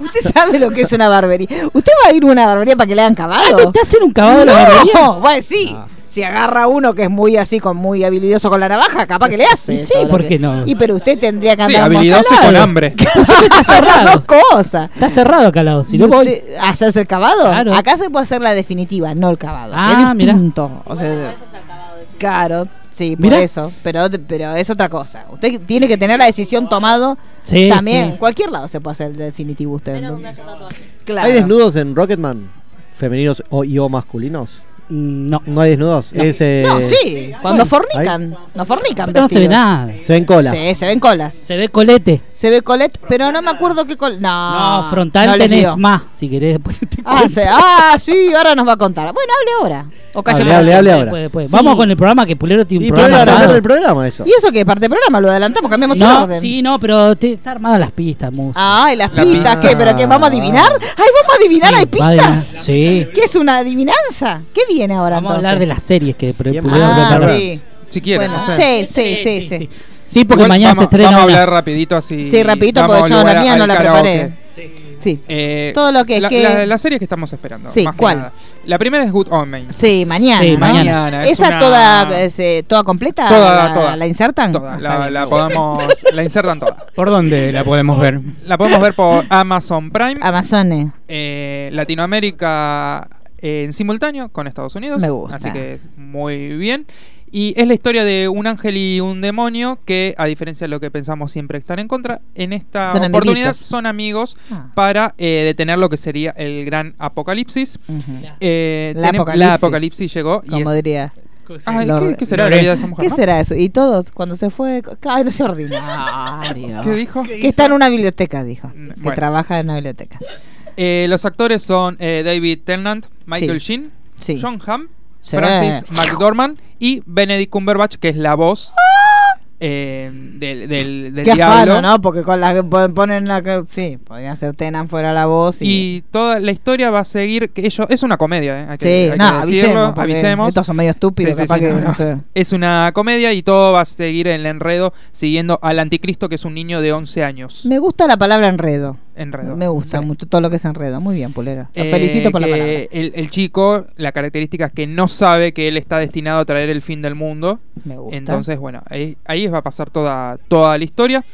Usted sabe lo que es una barbería. ¿Usted va a ir a una barbería para que le hagan cavado?
¿Te hacen un cavado de la barbería?
No, bueno, sí. Si agarra uno que es muy así, con muy habilidoso con la navaja, capaz que le hace.
Y sí, ¿por
que-
qué no?
Y pero usted tendría que
Sí,
andar
habilidoso y
moscalado.
con hambre.
Está cerrado.
dos cosas.
Está cerrado acá al lado. Si no
¿Y
voy.
¿Hacerse el cavado?
Claro.
Acá se puede hacer la definitiva, no el cavado.
Ah,
es
mirá.
distinto. O sea, claro, sí, por
Mirá.
eso. Pero, pero es otra cosa. Usted tiene que tener la decisión tomado
Sí,
también.
sí.
Cualquier lado se puede hacer el definitivo usted. ¿no? Claro.
¿Hay desnudos en Rocketman? ¿Femeninos o, y o masculinos?
No.
No hay desnudos. Es, eh,
No, sí, cuando fornican. No fornican.
Pero no se ve nada.
Se ven colas.
Sí, se ven colas.
Se ve colete.
Se ve colet, pero no me acuerdo qué col. No,
No, frontal
no
tenés más. Si querés, después te
Ah, ah, sí, ahora nos va a contar. Bueno, hable ahora. O cállate
Hable,
para
hable,
siempre.
hable ahora.
Después, después.
Sí.
Vamos con el programa que Pulero tiene un
Y
programa
del programa eso.
¿Y eso qué? ¿Parte del programa? ¿Lo adelantamos? ¿Cambiamos el
No,
orden?
sí, no, pero te, está armada las pistas, música.
Ay, las
La
pistas,
pista.
¿qué? ¿Pero qué? ¿Vamos a adivinar? ¡Ay, vamos a adivinar!
Sí,
¿Hay pistas?
Sí.
¿Qué es una adivinanza? ¿Qué viene ahora
Vamos a hablar de las series que
Ah, sí.
Si quieren,
Bueno,
no sé.
sí, sí, sí, sí.
Sí, porque
Igual
mañana
vamos,
se estrena
Vamos a
una-
hablar rapidito así.
Sí, rapidito, porque yo la mía no la
karaoke.
preparé. Sí.
Eh,
Todo lo que es
la,
que-
la- la serie que estamos esperando.
Sí,
más que
¿cuál?
nada. La primera es Good Omens.
Sí, mañana.
Sí,
¿no?
mañana.
es
¿Esa
una-
toda, es, eh, toda completa?
Toda,
la,
toda.
¿La insertan?
Toda, la, la podemos, la insertan toda.
¿Por dónde la podemos ver?
La podemos ver por Amazon Prime,
Amazon.
eh, Latinoamérica en simultáneo con Estados Unidos.
Me gusta.
Así que muy bien. Y es la historia de un ángel y un demonio que, a diferencia de lo que pensamos siempre estar en contra, en esta
Son
oportunidad
amiguitos.
son amigos
Ah.
para eh, detener lo que sería el gran apocalipsis. Eh,
La apocalipsis.
la apocalipsis llegó. y
Como
es-
diría.
Ay, ¿qué, qué será de la vida de esa mujer?
¿Qué
no?
será eso? Y todos, cuando se fue. Ay, no sé ordinario.
¿Qué dijo?
Que está en una biblioteca, dijo. Que
bueno.
trabaja en una biblioteca.
Eh, los actores son eh, David Tennant, Michael. Sheen,
Sí.
John Hamm. Francis McDormand y Benedict Cumberbatch, que es la voz eh, del, del, del
Qué
diablo.
afano, ¿no? Porque con la pon- ponen la que. Sí, podrían ser Tenan fuera la voz. Y,
Y toda la historia va a seguir que ellos es una comedia, ¿eh? hay que,
sí,
hay que
no,
decirlo,
avisemos.
avisemos.
Estos son medio estúpidos,
Sí, sí,
que
no,
no.
Es una comedia y todo va a seguir en el enredo siguiendo al anticristo que es un niño de 11 años.
Me gusta la palabra enredo.
Enredo.
Me gusta
Sí.
mucho todo lo que es enredo. Muy bien, Pulero. Lo
Eh,
felicito por la palabra.
El, el chico, la característica es que no sabe que él está destinado a traer el fin del mundo.
Me gusta.
Entonces, bueno, ahí, ahí va a pasar toda, toda la historia.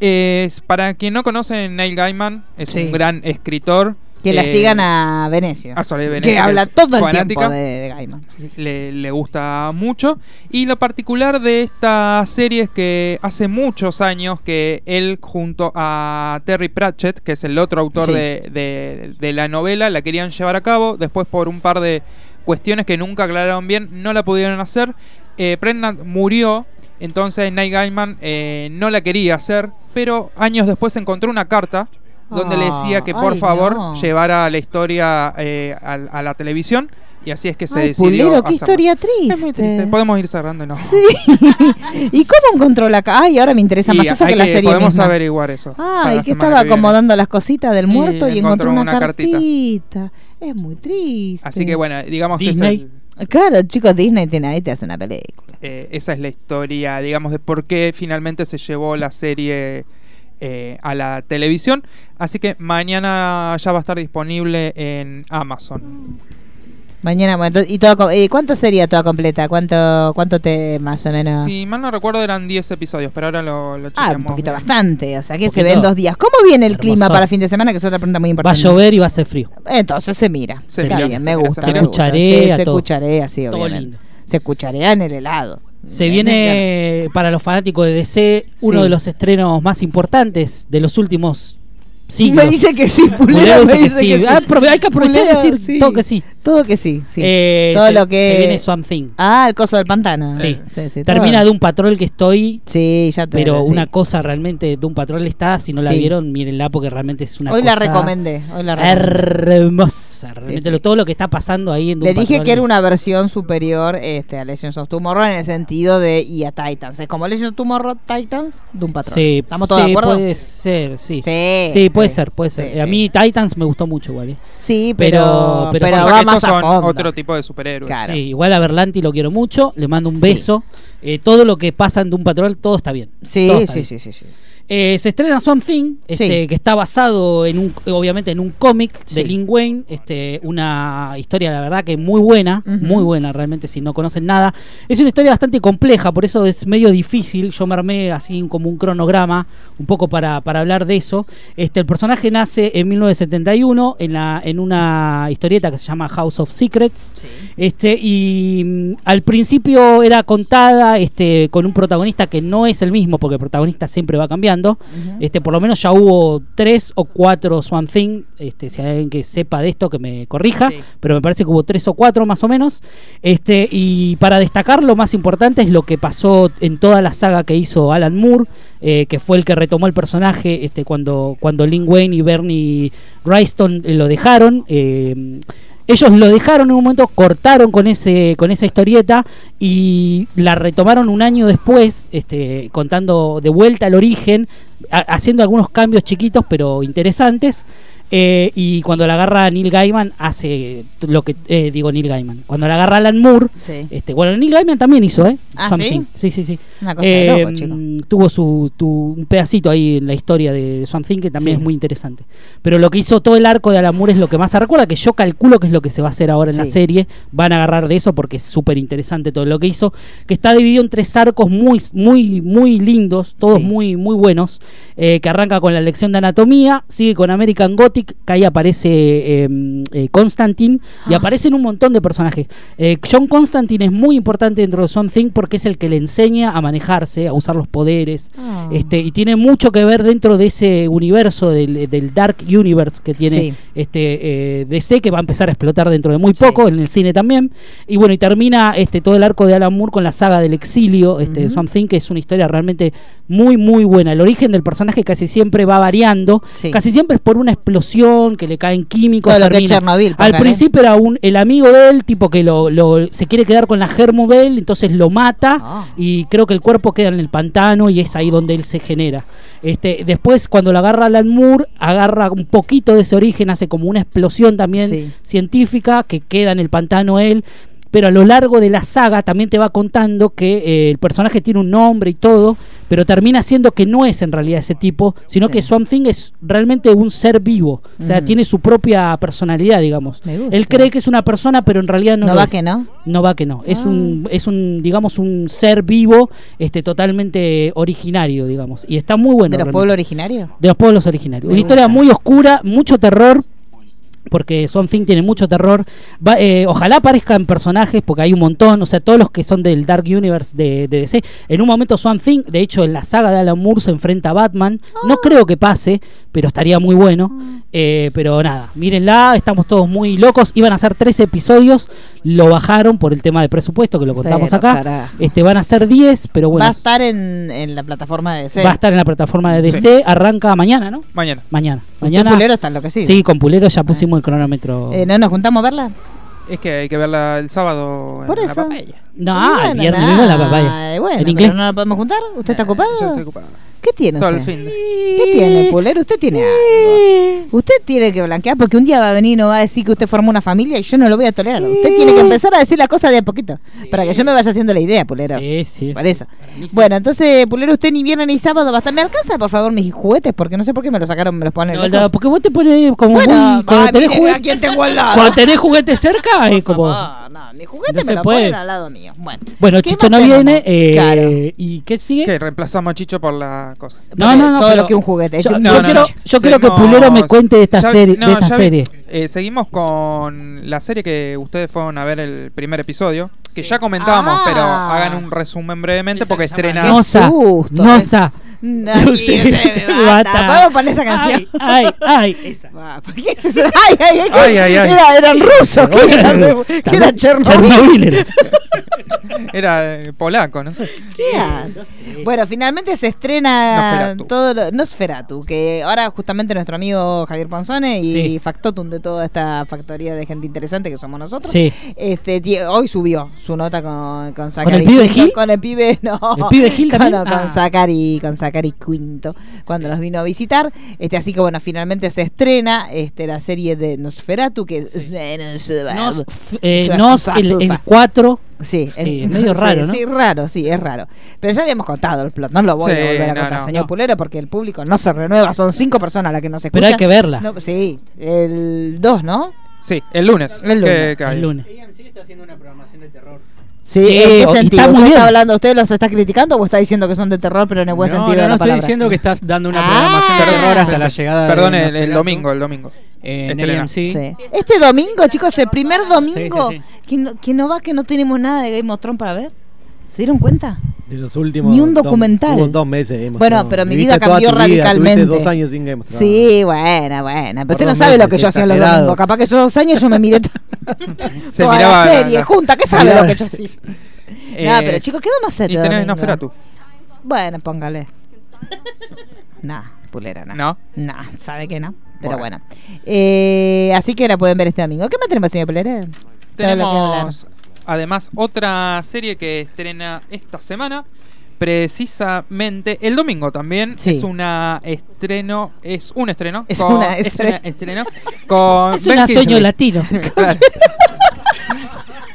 Es, para quien no conoce, Neil Gaiman es
Sí.
un gran escritor.
Que la
Eh,
sigan a Venecio.
a Soledad
que
Venecia,
habla todo el
fanática.
tiempo de, de Gaiman.
le, le gusta mucho. Y lo particular de esta serie es que hace muchos años que él junto a Terry Pratchett, que es el otro autor
Sí.
de, de- de la novela, la querían llevar a cabo. Después por un par de cuestiones que nunca aclararon bien, no la pudieron hacer. Eh, Prenant murió. Entonces Neil Gaiman eh, no la quería hacer, pero años después encontró una carta donde le decía que por
Ay,
favor
no.
llevara la historia eh, a, a la televisión y así es que se
Ay,
decidió
Pulero, qué historia triste.
Es muy triste. Podemos ir cerrando, ¿no?
Sí. ¿Y cómo encontró la ca- Ay, ahora me interesa
Y
más eso que la serie
podemos
misma.
averiguar eso
Ay, que estaba
que
acomodando las cositas del muerto y, encontró
encontró
una,
una cartita.
cartita. Es muy triste.
Así que bueno, digamos
Disney.
que
Claro, chicos, Disney tiene ahí te hace una película.
eh, esa es la historia, digamos, de por qué finalmente se llevó la serie eh, a la televisión. Así que mañana ya va a estar disponible en Amazon.
Mañana, y todo, co- eh, ¿cuánto sería toda completa? ¿Cuánto, cuánto te más o menos?
Si mal no recuerdo eran 10 episodios, pero ahora lo, lo
Ah,
chequeamos
un poquito
bien.
bastante, o sea que se ven dos días. ¿Cómo viene el clima
Hermoso.
para fin de semana? Que es otra pregunta muy
Va a
importante.
llover y va a ser frío.
Entonces se mira.
Se
Está
mira,
bien,
se
me
mira,
gusta.
se
me gusta.
Cucharea,
Sí, se
todo.
cucharea, sí,
Todo
obviamente.
lindo.
Se cucharea en el helado.
Se viene para los fanáticos de DC uno
Sí.
de los estrenos más importantes de los últimos siglos.
Me dice que sí,
Pulero
Pulero,
dice
me dice que sí.
Ah, hay que aprovechar
Pulero,
decir todo que sí.
Todo que sí, sí.
Eh,
todo
se-
lo que
se viene Swamp Thing.
Ah, el coso del pantano.
Sí.
sí,
Termina
todo.
de un patrol que estoy.
Sí, ya te
Pero
sí.
una cosa realmente de un patrol está. Si no la
Sí.
vieron, mírenla porque realmente es una
Hoy
cosa.
la recomendé. Hoy la recomendé.
Hermosa. Realmente
sí.
lo- todo lo que está pasando ahí en
Le
Doom
dije
Patrol
que era
es-
una versión superior este, a Legends of Tomorrow en el sentido de y a Titans. Es como Legends of Tomorrow, Titans, Doom Patrol.
Sí,
¿Estamos todos
sí,
de acuerdo?
puede ser, sí.
Sí,
Sí, puede
sí,
ser, puede ser.
sí,
a
sí.
mí Titans me gustó mucho, igual. ¿eh?
Sí,
Pero-
pero,
pero-
pero, Más a
son
fondo.
otro tipo de superhéroes.
Claro.
Sí, igual a Berlanti lo quiero mucho, le mando un
Sí.
beso. Eh, todo lo que pasa en Doom Patrol, todo está bien.
Sí,
Todo está
sí,
bien.
sí, sí, sí.
Eh, se estrena Swamp Thing, este,
Sí.
que está basado en un, obviamente en un cómic de. Lin Wayne, este, una historia la verdad que muy buena, muy buena realmente si no conocen nada. Es una historia bastante compleja, por eso es medio difícil. Yo me armé así como un cronograma, un poco para, para hablar de eso. Este, el personaje nace en 1971 en, la, en una historieta que se llama House of Secrets. Este, y mm, al principio era contada este, con un protagonista que no es el mismo, porque el protagonista siempre va cambiando. Este, por lo menos ya hubo tres o cuatro Swamp Thing. Este, si hay alguien que sepa de esto, que me corrija.
Sí.
Pero me parece que hubo tres o cuatro más o menos. Este, y para destacar, lo más importante es lo que pasó en toda la saga que hizo Alan Moore, eh, que fue el que retomó el personaje este, cuando, cuando Lin Wayne y Bernie Wrightson eh, lo dejaron. eh, ellos lo dejaron en un momento, cortaron con ese con esa historieta y la retomaron un año después, este, contando de vuelta al origen, ha- haciendo algunos cambios chiquitos pero interesantes. Eh, y cuando la agarra Neil Gaiman hace lo que eh, digo Neil Gaiman. Cuando la agarra Alan Moore,
Sí.
este, bueno Neil Gaiman también hizo, ¿eh?
Ah,
Something.
¿sí?
Sí, sí, sí.
Una cosa de
Eh,
loco, chico.
mm, tuvo su, tu- un pedacito ahí en la historia de Something que también
Sí.
es muy interesante. Pero lo que hizo todo el arco de Alan Moore es lo que más se recuerda, que yo calculo que es lo que se va a hacer ahora en la serie. Van a agarrar de eso porque es súper interesante todo lo que hizo. Que está dividido en tres arcos muy, muy, muy lindos, todos muy, muy buenos. eh, que arranca con la lección de anatomía, sigue con American Gothic Gothic, que ahí aparece eh, eh, Constantine y
Ah.
aparecen un montón de personajes. Eh, John Constantine es muy importante dentro de Something porque es el que le enseña a manejarse, a usar los poderes.
Ah.
Este, y tiene mucho que ver dentro de ese universo del, del Dark Universe que tiene
Sí.
este eh, DC que va a empezar a explotar dentro de muy poco en el cine también y bueno y termina este todo el arco de Alan Moore con la saga del exilio este. Something que es una historia realmente muy muy buena el origen del personaje casi siempre va variando
Sí.
casi siempre es por una explosión que le caen químicos
Todo lo que Chernobyl,
al principio era un el amigo de él tipo que lo, lo- se quiere quedar con la germu de él entonces lo mata
Ah.
y creo que el cuerpo queda en el pantano y es ahí donde él se genera. Este, después cuando lo agarra Alan Moore, agarra un poquito de ese origen, hace como una explosión también
Sí.
científica que queda en el pantano él. Pero a lo largo de la saga también te va contando que eh, el personaje tiene un nombre y todo, pero termina siendo que no es en realidad ese tipo, sino
Sí.
que Swamp Thing es realmente un ser vivo. O sea, tiene su propia personalidad, digamos.
Me gusta.
Él cree que es una persona, pero en realidad no
No
lo
va
es.
que no.
No va que no. Es
Ah.
un, es un, digamos, un ser vivo, este, totalmente originario, digamos. Y está muy bueno.
¿De los
realmente.
pueblos originarios?
De los pueblos originarios.
Me
Una historia muy oscura, mucho terror. Porque Swamp Thing tiene mucho terror. Va- eh, ojalá aparezcan personajes, porque hay un montón. O sea, todos los que son del Dark Universe de, de DC. En un momento Swamp Thing, de hecho, en la saga de Alan Moore se enfrenta a Batman. No creo que pase, pero estaría muy bueno. Eh, pero nada, mírenla, estamos todos muy locos. Iban a ser tres episodios, lo bajaron por el tema de presupuesto, que lo contamos
Pero,
acá.
carajo.
Este, van a ser 10, pero bueno.
va a estar en, en la plataforma de DC.
Va a estar en la plataforma de
Sí.
DC, arranca mañana, ¿no?
Mañana.
Mañana. Mañana.
Pulero está enloquecido.
Sí, con Pulero ya pusimos el cronómetro.
Eh, ¿No nos juntamos a verla?
Es que hay que verla el sábado
Por
en la
eso.
papaya.
no, el viernes mismo la papaya.
eh, Bueno,
en
pero
inglés.
no la podemos juntar. ¿Usted está ocupado?
Yo estoy ocupado.
¿Qué tiene
Todo el
usted?
fin.
¿Qué tiene, Pulero? Usted tiene algo. Usted tiene que blanquear porque un día va a venir y nos va a decir que usted formó una familia y yo no lo voy a tolerar. Usted tiene que empezar a decir la cosa de a poquito para que yo me vaya haciendo la idea, Pulero.
Sí, sí.
Por
sí.
eso. Bueno, entonces, Pulero, usted ni viernes ni sábado va a estar. ¿Me alcanza, por favor, mis juguetes? Porque no sé por qué me los sacaron, me los ponen
No, porque vos te pones como
Bueno,
muy. Cuando
va,
tenés, juguete-
¿a quién tengo al lado?
cuando tenés juguete cerca, es como.
No, no, mi juguete
No
me
se
lo
puede.
ponen al lado mío. Bueno,
Bueno,
¿Qué
Chicho no viene. eh,
Claro.
¿Y qué sigue?
Que reemplazamos a Chicho por la cosa.
No, no, no.
todo lo que un juguete.
Yo,
Este-
yo
no,
quiero,
no.
yo quiero que Pulero me cuente de esta
ya-
serie.
no,
de esta serie.
eh, seguimos con la serie que ustedes fueron a ver el primer episodio. Que ya comentábamos,
Ah.
pero hagan un resumen brevemente porque estrena.
Nosa. Nosa.
No. ¿Podemos poner esa canción?
Ay, ay, ay. Esa.
Va, ¿por qué es eso? Ay, ay, ay,
Ay, ay, ay.
Era, eran rusos, que eran, de- que era Chernobyl.
Chernobyl era.
Era eh, polaco, no sé.
¿Qué hace? Bueno, finalmente se estrena
Nosferatu.
todo lo, Nosferatu, que ahora justamente nuestro amigo Javier Ponzone y
Sí.
Factotum de toda esta factoría de gente interesante que somos nosotros.
Sí.
Este, hoy subió su nota con, con Zachary
el pibe Gil?
Con el pibe, no.
¿El pibe Gil
Con-
también?
Con,
Ah.
Zachary, con Zachary Quinto, cuando nos vino a visitar. Este, así que bueno, finalmente se estrena este, la serie de Nosferatu, que es
Nos, eh, nos el, el 4.
Sí,
Sí,
el-
es medio
sí,
raro, ¿no?
Sí, raro, sí, es raro. Pero ya habíamos contado el plot, no lo voy
Sí,
a volver a
no,
contar,
no,
señor
no.
Pulero, porque el público no se renueva, son cinco personas las que nos escuchan.
Pero hay que verla.
No, sí, el 2, ¿no?
Sí, el lunes.
El lunes.
que- que hay.
El lunes.
Está haciendo una programación de terror.
Sí,
Sí,
¿en qué sentido?
está muy
¿Usted
bien.
está hablando, usted los está criticando o está diciendo que son de terror, pero en el buen
no,
sentido
no,
de
no
la
estoy
palabra?
diciendo que estás dando una
Ah.
programación de terror hasta
Sí,
la llegada
Perdón,
de
el, el domingo, el domingo.
En
Estrena.
AMC.
Sí. Este domingo, chicos, el primer domingo
Sí, sí,
Que, no, que no va, que no tenemos nada de Game of Thrones para ver. ¿Se dieron cuenta?
De los últimos.
Ni un
dos-
documental.
hubo dos meses.
Bueno, pero mi vida
toda
cambió
tu vida,
radicalmente.
tuviste dos años sin Game.
Sí, buena, buena. Pero
Por
usted no
dos
sabe lo que yo hacía los domingos. Capaz que yo dos años yo me miré
Se
toda
miraba
la serie
la-
junta. ¿Qué sabe
Miraba-
lo que yo hacía?
Eh,
no, pero chicos, ¿qué vamos a hacer
Y tenés
domingo?
Nosferatu.
Bueno, póngale. Nah, pulera, no.
No.
Nah, sabe que no. Pero bueno.
Bueno.
Eh, así que la pueden ver este domingo. ¿Qué más tenemos, señor Pulera?
Tenemos además otra serie que estrena esta semana. Precisamente el domingo también
Sí.
es una estreno, es un estreno,
Es
con-
una
es
estreno.
una estreno con
Es un sueño latino.
Claro.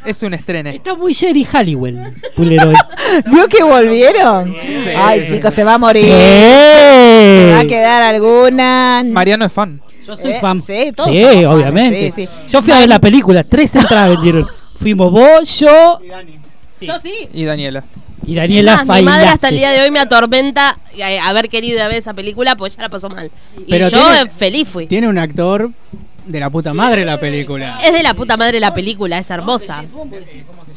es un estreno.
Está muy Jerry Halliwell, Pulero.
¿Vio que volvieron?
Sí.
Ay, chicos, se va a morir.
Sí.
Se va a quedar alguna.
Mariano es fan.
Yo soy
Eh,
fan.
sí, todos
Sí,
somos fans,
obviamente.
sí, sí.
Yo fui a ver la película, tres entradas vendieron. Fuimos vos, yo.
Yo sí.
Y Daniela.
Y Daniela
mi madre hasta el día de hoy me atormenta eh, haber querido ver esa película porque ya la pasó mal.
Pero
y yo
tiene-
eh, feliz fui.
Tiene un actor de la puta madre la película.
Es de la puta madre la película, es hermosa.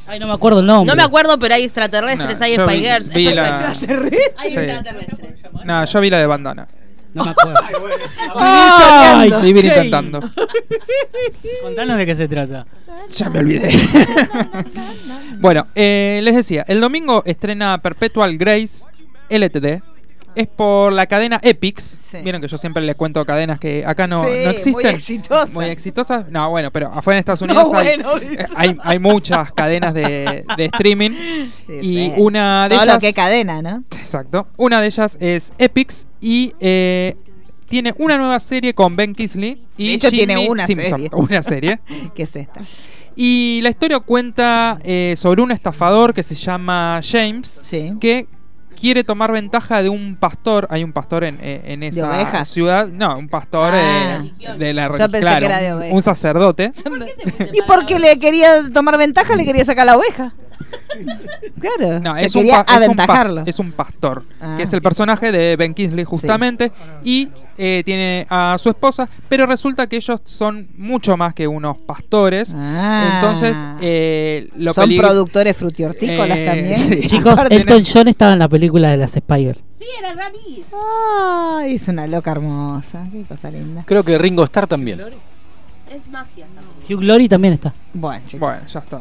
Ay, no me acuerdo el nombre.
No me acuerdo, pero hay extraterrestres,
No,
hay Spy Girls.
vi la-
Hay
Sí.
extraterrestres.
No, yo vi la de bandana.
No me acuerdo.
Ay,
soñando.
vivir
Ok.
intentando.
Contanos de qué se trata.
Ya me olvidé. bueno, eh, les decía, el domingo estrena Perpetual Grace LTD. Es por la cadena Epix. Vieron que yo siempre les cuento cadenas que acá no,
Sí,
no
muy
existen.
exitosas.
Muy exitosas. No, bueno, pero afuera en Estados
No,
Unidos hay,
bueno, dice.
eh, hay, hay muchas cadenas de, de streaming. y
sí.
una de
Todo
ellas.
lo que cadena, ¿no?
Exacto. Una de ellas es Epix y eh, tiene una nueva serie con Ben Kingsley y
De hecho,
Jimmy
tiene una
Simpson.
serie.
Una serie.
¿Qué es esta?
Y la historia cuenta eh, sobre un estafador que se llama James, que quiere tomar ventaja de un pastor. Hay un pastor en, eh, en esa ciudad. No, un pastor
Ah.
eh, de la
Yo
religión.
pensé
claro,
que era de
un- un sacerdote.
¿Y porque le quería tomar ventaja? Le quería sacar la oveja. Claro.
No, es un, es,
aventajarlo.
es un pastor,
Ah.
que es el personaje de Ben Kingsley justamente, y eh, tiene a su esposa, pero resulta que ellos son mucho más que unos pastores.
Ah.
Entonces, eh, lo
Son productores frutihortícolas
Eh,
también.
sí.
Chicos, Elton John estaba en la película de las Spider.
Sí, era.
Ay, es una loca hermosa. Qué cosa linda.
Creo que Ringo Starr también.
Es magia.
Hugh Glory también está.
Bueno, chicos.
Bueno, ya está.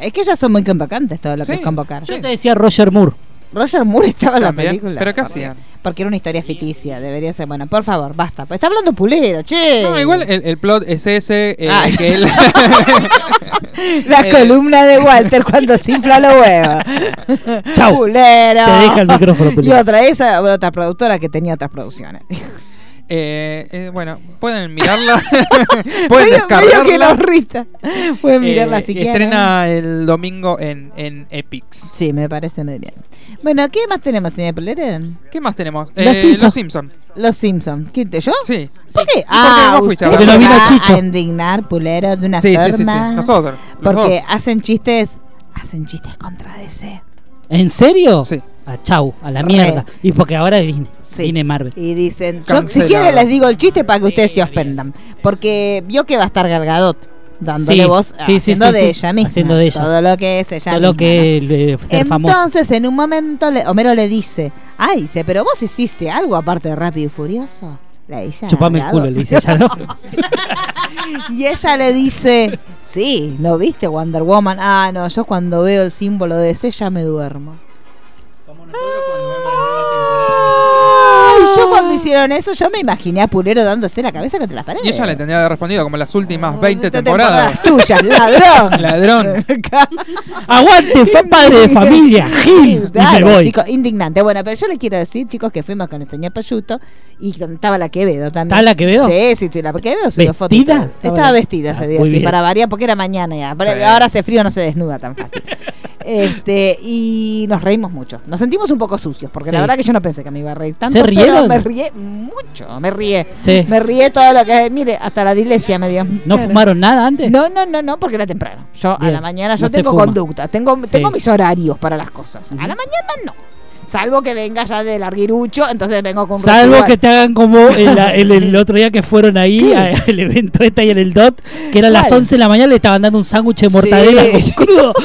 Es que ellos son muy convocantes todo lo que es convocar.
Yo te decía Roger Moore.
Roger Moore estaba en la película.
¿Pero qué
Porque-
hacían?
Porque era una historia ficticia. Debería ser. Bueno, por favor, basta. Está hablando Pulero, che.
No, igual el, el plot es ese, eh,
Ah.
que él...
La columna de Walter cuando se infla los huevos.
Chau.
Pulero.
Te deja el micrófono,
Y
Pulero.
otra, esa otra productora que tenía otras producciones.
Eh, eh, bueno, pueden mirarla, pueden
Medio- medio que
descargarla.
nos rita. Pueden mirarla
Eh,
si quieren.
Estrena el domingo en, en Epix.
Sí, me parece muy bien. Bueno, ¿qué más tenemos, señor Pulero?
¿Qué más tenemos?
Los
Eh,
Simpson.
Los Simpson.
Los Simpsons. ¿Quién te yo?
Sí.
¿Por qué?
¿Y por qué
Ah,
vos fuiste a
usted
Porque
va
vino Chicho.
a indignar, Pulero, de una
Sí, sí,
forma.
sí, sí. Nosotros, los
Porque
dos.
hacen chistes, hacen chistes contra DC.
¿En serio?
Sí.
A chau, a la
Re.
mierda. Y porque ahora viene,
Sí.
viene Marvel.
Y dicen, yo, si quieren les digo el chiste para que ustedes se ofendan. Porque vio que va a estar Galgadot dándole
Sí,
voz,
sí, sí,
haciendo
sí,
de
sí.
ella misma.
Haciendo de ella.
Todo lo que es ella
Todo lo
misma,
que
¿no?
le- ser famoso.
Entonces, en un momento, le- Homero le dice, ay, dice, pero vos hiciste algo aparte de Rápido y Furioso. Le dice
Chupame el culo, le dice ella, ¿no?
Y ella le dice, sí, ¿no viste Wonder Woman? Ah, no, yo cuando veo el símbolo de ese ya me duermo. Ay, yo cuando hicieron eso, yo me imaginé a Pulero dándose la cabeza contra las paredes.
Y ella le tendría que haber respondido como las últimas 20
Esta
temporadas.
temporada tuyas, ladrón.
Ladrón.
Aguante, fue padre de familia, Gil. Y me
Claro,
voy.
chicos, indignante. Bueno, pero yo le quiero decir, chicos, que fuimos con el señor Payuto y estaba la Quevedo también.
¿Está la Quevedo?
Sí, sí, sí, la Quevedo subió fotos.
¿Vestida?
y.
Estaba
Estaba vestida ese
Ah,
día, sí, para variar, porque era mañana ya. Ahora hace frío, no se desnuda tan fácil. Este, y nos reímos mucho. Nos sentimos un poco sucios, porque
Sí.
la verdad que yo no pensé que me iba a reír tanto.
¿Se
pero me rié mucho, me rié.
Sí.
Me rié todo lo que. Mire, hasta la dilesia me dio.
¿No fumaron nada antes?
No, no, no, no, porque era temprano. Yo a la mañana yo
No
tengo conducta, tengo,
Sí.
tengo mis horarios para las cosas. A la mañana no. Salvo que venga ya del arguirucho, entonces vengo con
Salvo
residual.
que te hagan como el, el- el otro día que fueron ahí al evento este ahí en el DOT, que eran las
¿Cuál?
11 de la mañana, le estaban dando un sándwich de mortadela
Sí.
con crudo.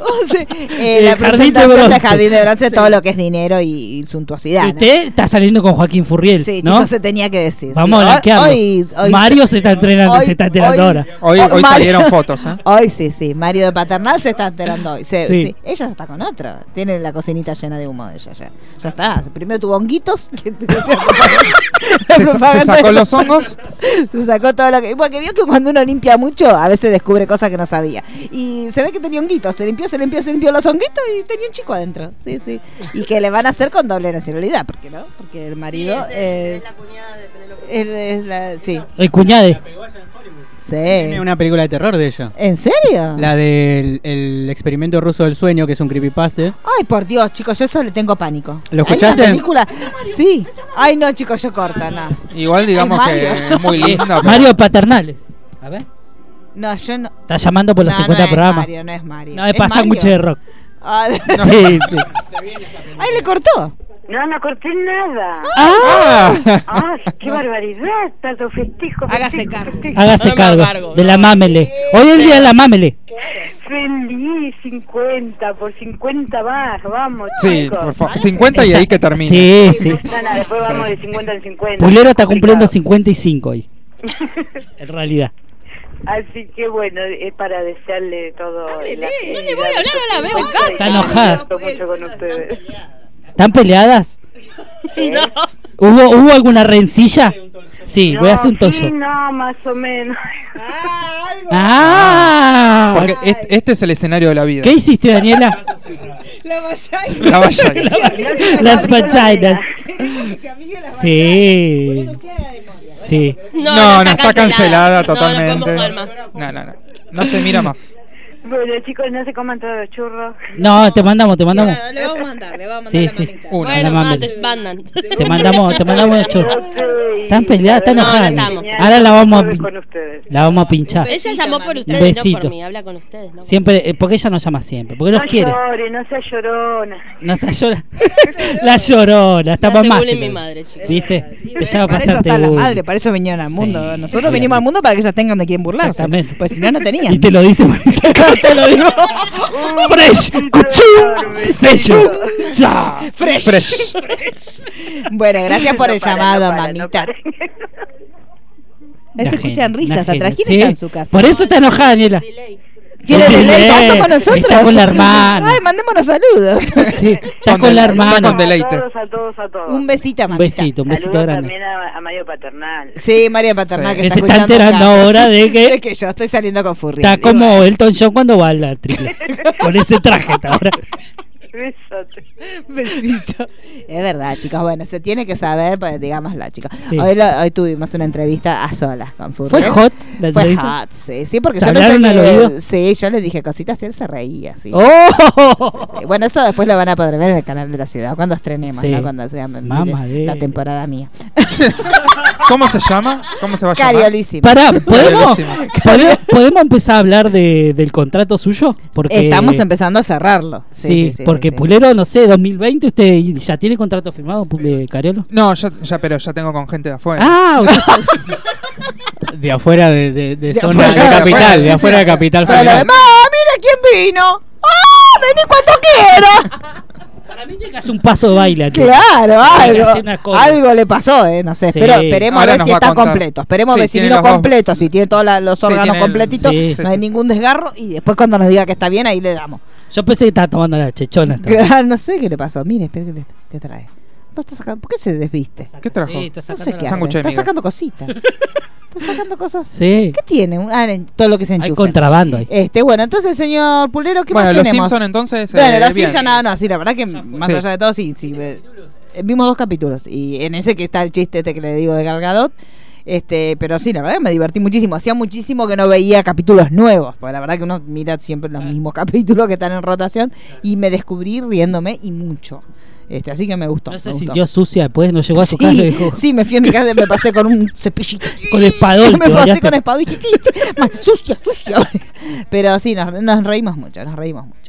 O sea, eh,
El
la presentación de. Jardín de Bronce, todo lo que es dinero y, y suntuosidad.
Y
¿no?
usted está saliendo con Joaquín Furriel,
Sí,
¿no?
chicos, se tenía que decir.
Vamos
Sí,
a
hoy-
blanquearlo.
hoy- hoy-
Mario se está entrenando,
hoy-
se está enterando ahora.
Hoy,
Mario-
salieron fotos, ¿eh?
Hoy sí, sí. Mario de Paternal se está enterando hoy. Se-
Sí.
sí. Ella está con otro. Tiene la cocinita llena de humo de ella ya. Ya está. Primero tuvo honguitos. que-
Se, se sacó los hongos.
Se sacó todo lo que. Porque vio que cuando uno limpia mucho, a veces descubre cosas que no sabía. Y se ve que tenía honguitos. Se limpió, se limpió, se limpió los honguitos y tenía un chico adentro. Sí, sí. Y que le van a hacer con doble nacionalidad. ¿Por qué no? Porque el marido es. él es la. Sí.
El cuñade.
Tiene
Sí.
una película de terror de ella.
¿En serio?
La del el experimento ruso del sueño, que es un creepypasta.
Ay, por Dios, chicos, yo eso le tengo pánico.
¿Lo
¿Hay
escuchaste?
una película? Sí. Ay, no, chicos, yo corta, no.
Igual digamos
Ay,
que
Mario.
es muy linda. pero-
Mario Paternales. A ver.
No, yo no.
Está llamando por los
No,
50
no es
programas.
Mario, no es Mario.
No, es
¿Es
para
Mario?
sándwich de rock.
Ah,
Sí, sí.
Ay, le cortó.
No, no corté nada.
Ah.
Ah, qué barbaridad, tanto festejo.
Hágase cargo.
festejo.
Hágase cargo de la mámele. Hoy es el día de la mámele.
Feliz 50 por 50 más, vamos.
Sí,
chicos.
por favor. 50 y ahí que termine.
Sí, sí.
No, no, después vamos de 50 en 50.
Pulero está cumpliendo 55 hoy. En realidad.
Así que bueno, es para desearle todo.
No le voy a hablar, no la veo en casa.
Está enojada.
mucho con ustedes.
¿Están peleadas?
No.
¿Hubo, ¿Hubo alguna rencilla? Sí, voy a hacer un
No,
toyo.
sí, no, más o menos.
Ah.
Porque este, este es el escenario de la vida.
¿Qué hiciste, Daniela?
La vagina.
La valla.
Las vaginas. Sí. Sí.
No, no, está cancelada totalmente. No, no, no. No se mira más.
Bueno, chicos, no se coman todos los churros.
No, te mandamos, te mandamos.
Le vamos a mandar, le vamos a mandar
Sí,
la
sí.
Una.
Bueno,
mami.
ah, te mandan.
Te mandamos, te mandamos churros. Están peleadas, están
No, no
enojadas. Ahora la vamos a la vamos a pinchar.
Ella llamó por ustedes, no
besito.
por mí. Habla con ustedes, ¿no?
Siempre, eh, porque ella nos llama siempre, porque nos
no
quiere.
llore, no sea llorona.
No se llora. La llorona, está más más.
mi madre, chicos.
¿Viste? Te llama
Para eso está la madre, para eso vinieron al mundo.
Sí,
Nosotros venimos al mundo para que ellas tengan de quién burlarse.
Exactamente.
Pues si no, no tenían.
Y te lo dice Marisa. te lo digo. Fresh, cuchú, sello. Ya.
Fresh.
Fresh.
Bueno, gracias por
No
el
para,
llamado,
no para, no
mamita. se escuchan risas atrás. ¿Quién
Sí.
está en su casa?
Por eso está enojada, Daniela.
¿Quiere delay? ¿Está con nosotros?
Está con la hermana.
Ay, mandémonos saludos.
Sí, está
Con
con la hermana.
con deleite.
A todos, a todos, a todos.
Un besito,
Un
mamita.
besito, un besito
Saludos
grande.
también a, a Mario Paternal.
Sí, María Paternal,
Sí.
que
Que
está
se está
escuchando
enterando
acá.
ahora de que-
De que yo estoy saliendo con Furry.
Está como Elton John cuando va a la triple. Con ese traje está ahora.
Besote.
Besito. Es verdad, chicos. Bueno, se tiene que saber, pues, digámoslo, chicos.
Sí.
Hoy, lo- hoy tuvimos una entrevista a solas con Furry.
¿Fue hot la
Fue hot, sí, sí, porque
¿Se
yo
hablaron al
que-
oído?
Sí, yo le dije cositas y él se reía, sí.
¡Oh!
Sí, Bueno, eso después lo van a poder ver en el canal de la ciudad cuando estrenemos,
Sí.
¿no? Cuando sea
Mamá de-
la temporada mía.
¿Cómo se llama? ¿Cómo se va a llamar?
Cariolísimo.
Pará, ¿podemos. ¿podemos, podemos empezar a hablar de, del contrato suyo? Porque,
Estamos empezando a cerrarlo. Sí,
Sí,
sí, sí,
porque
sí, sí.
Pulero, no sé, 2020, ¿usted ya tiene contrato firmado, Pule Cariolo?
No, ya, ya, pero ya tengo con gente de afuera.
Ah,
De afuera de, de, de
De
zona
afuera,
de capital,
afuera,
de afuera de capital
Pero además, mira quién vino. ¡Ah! Vení cuando quiera.
Para mí tiene que hacer un paso de baile aquí.
Claro, algo, algo le pasó, eh, no sé.
Sí.
Pero esperemos a ver si está completo. Esperemos a
Sí,
ver si vino completo, si tiene todos los
Sí,
órganos completitos,
Sí.
no hay ningún desgarro. Y después cuando nos diga que está bien, ahí le damos.
Yo pensé que estaba tomando la chechona.
Claro, no sé qué le pasó. Mire, espera, ¿qué, le- qué trae? ¿Vos estás sacando- ¿Por qué se desviste?
¿Qué trajo?
Sí, está
No
sacando
sé
la-
qué Está sacando cositas. Está sacando cosas.
Sí.
¿Qué tiene? Ah, en todo lo que se enchufa.
Hay contrabando ahí.
Este, bueno, entonces, señor Pulero, ¿qué
Bueno,
más
los
tenemos?
Simpson entonces.
Bueno,
eh,
los. Simpson, no, no, sí, la verdad que más
Sí.
allá de todo, sí, sí. Vimos dos capítulos y en ese que está el chiste este que le digo de Gargadot. Este, pero sí, la verdad que me divertí muchísimo. Hacía muchísimo que no veía capítulos nuevos, porque la verdad que uno mira siempre los mismos capítulos que están en rotación y me descubrí riéndome y mucho. Este, así que me gustó.
No se
gustó.
sintió sucia después, no llegó a su
sí,
casa y dijo,
sí, me fui a mi casa y me pasé con un cepillito.
con espadón.
me pasé con espadón y dije, "¿Qué? Ma, sucia, sucia. Pero sí, nos, nos reímos mucho, nos reímos mucho.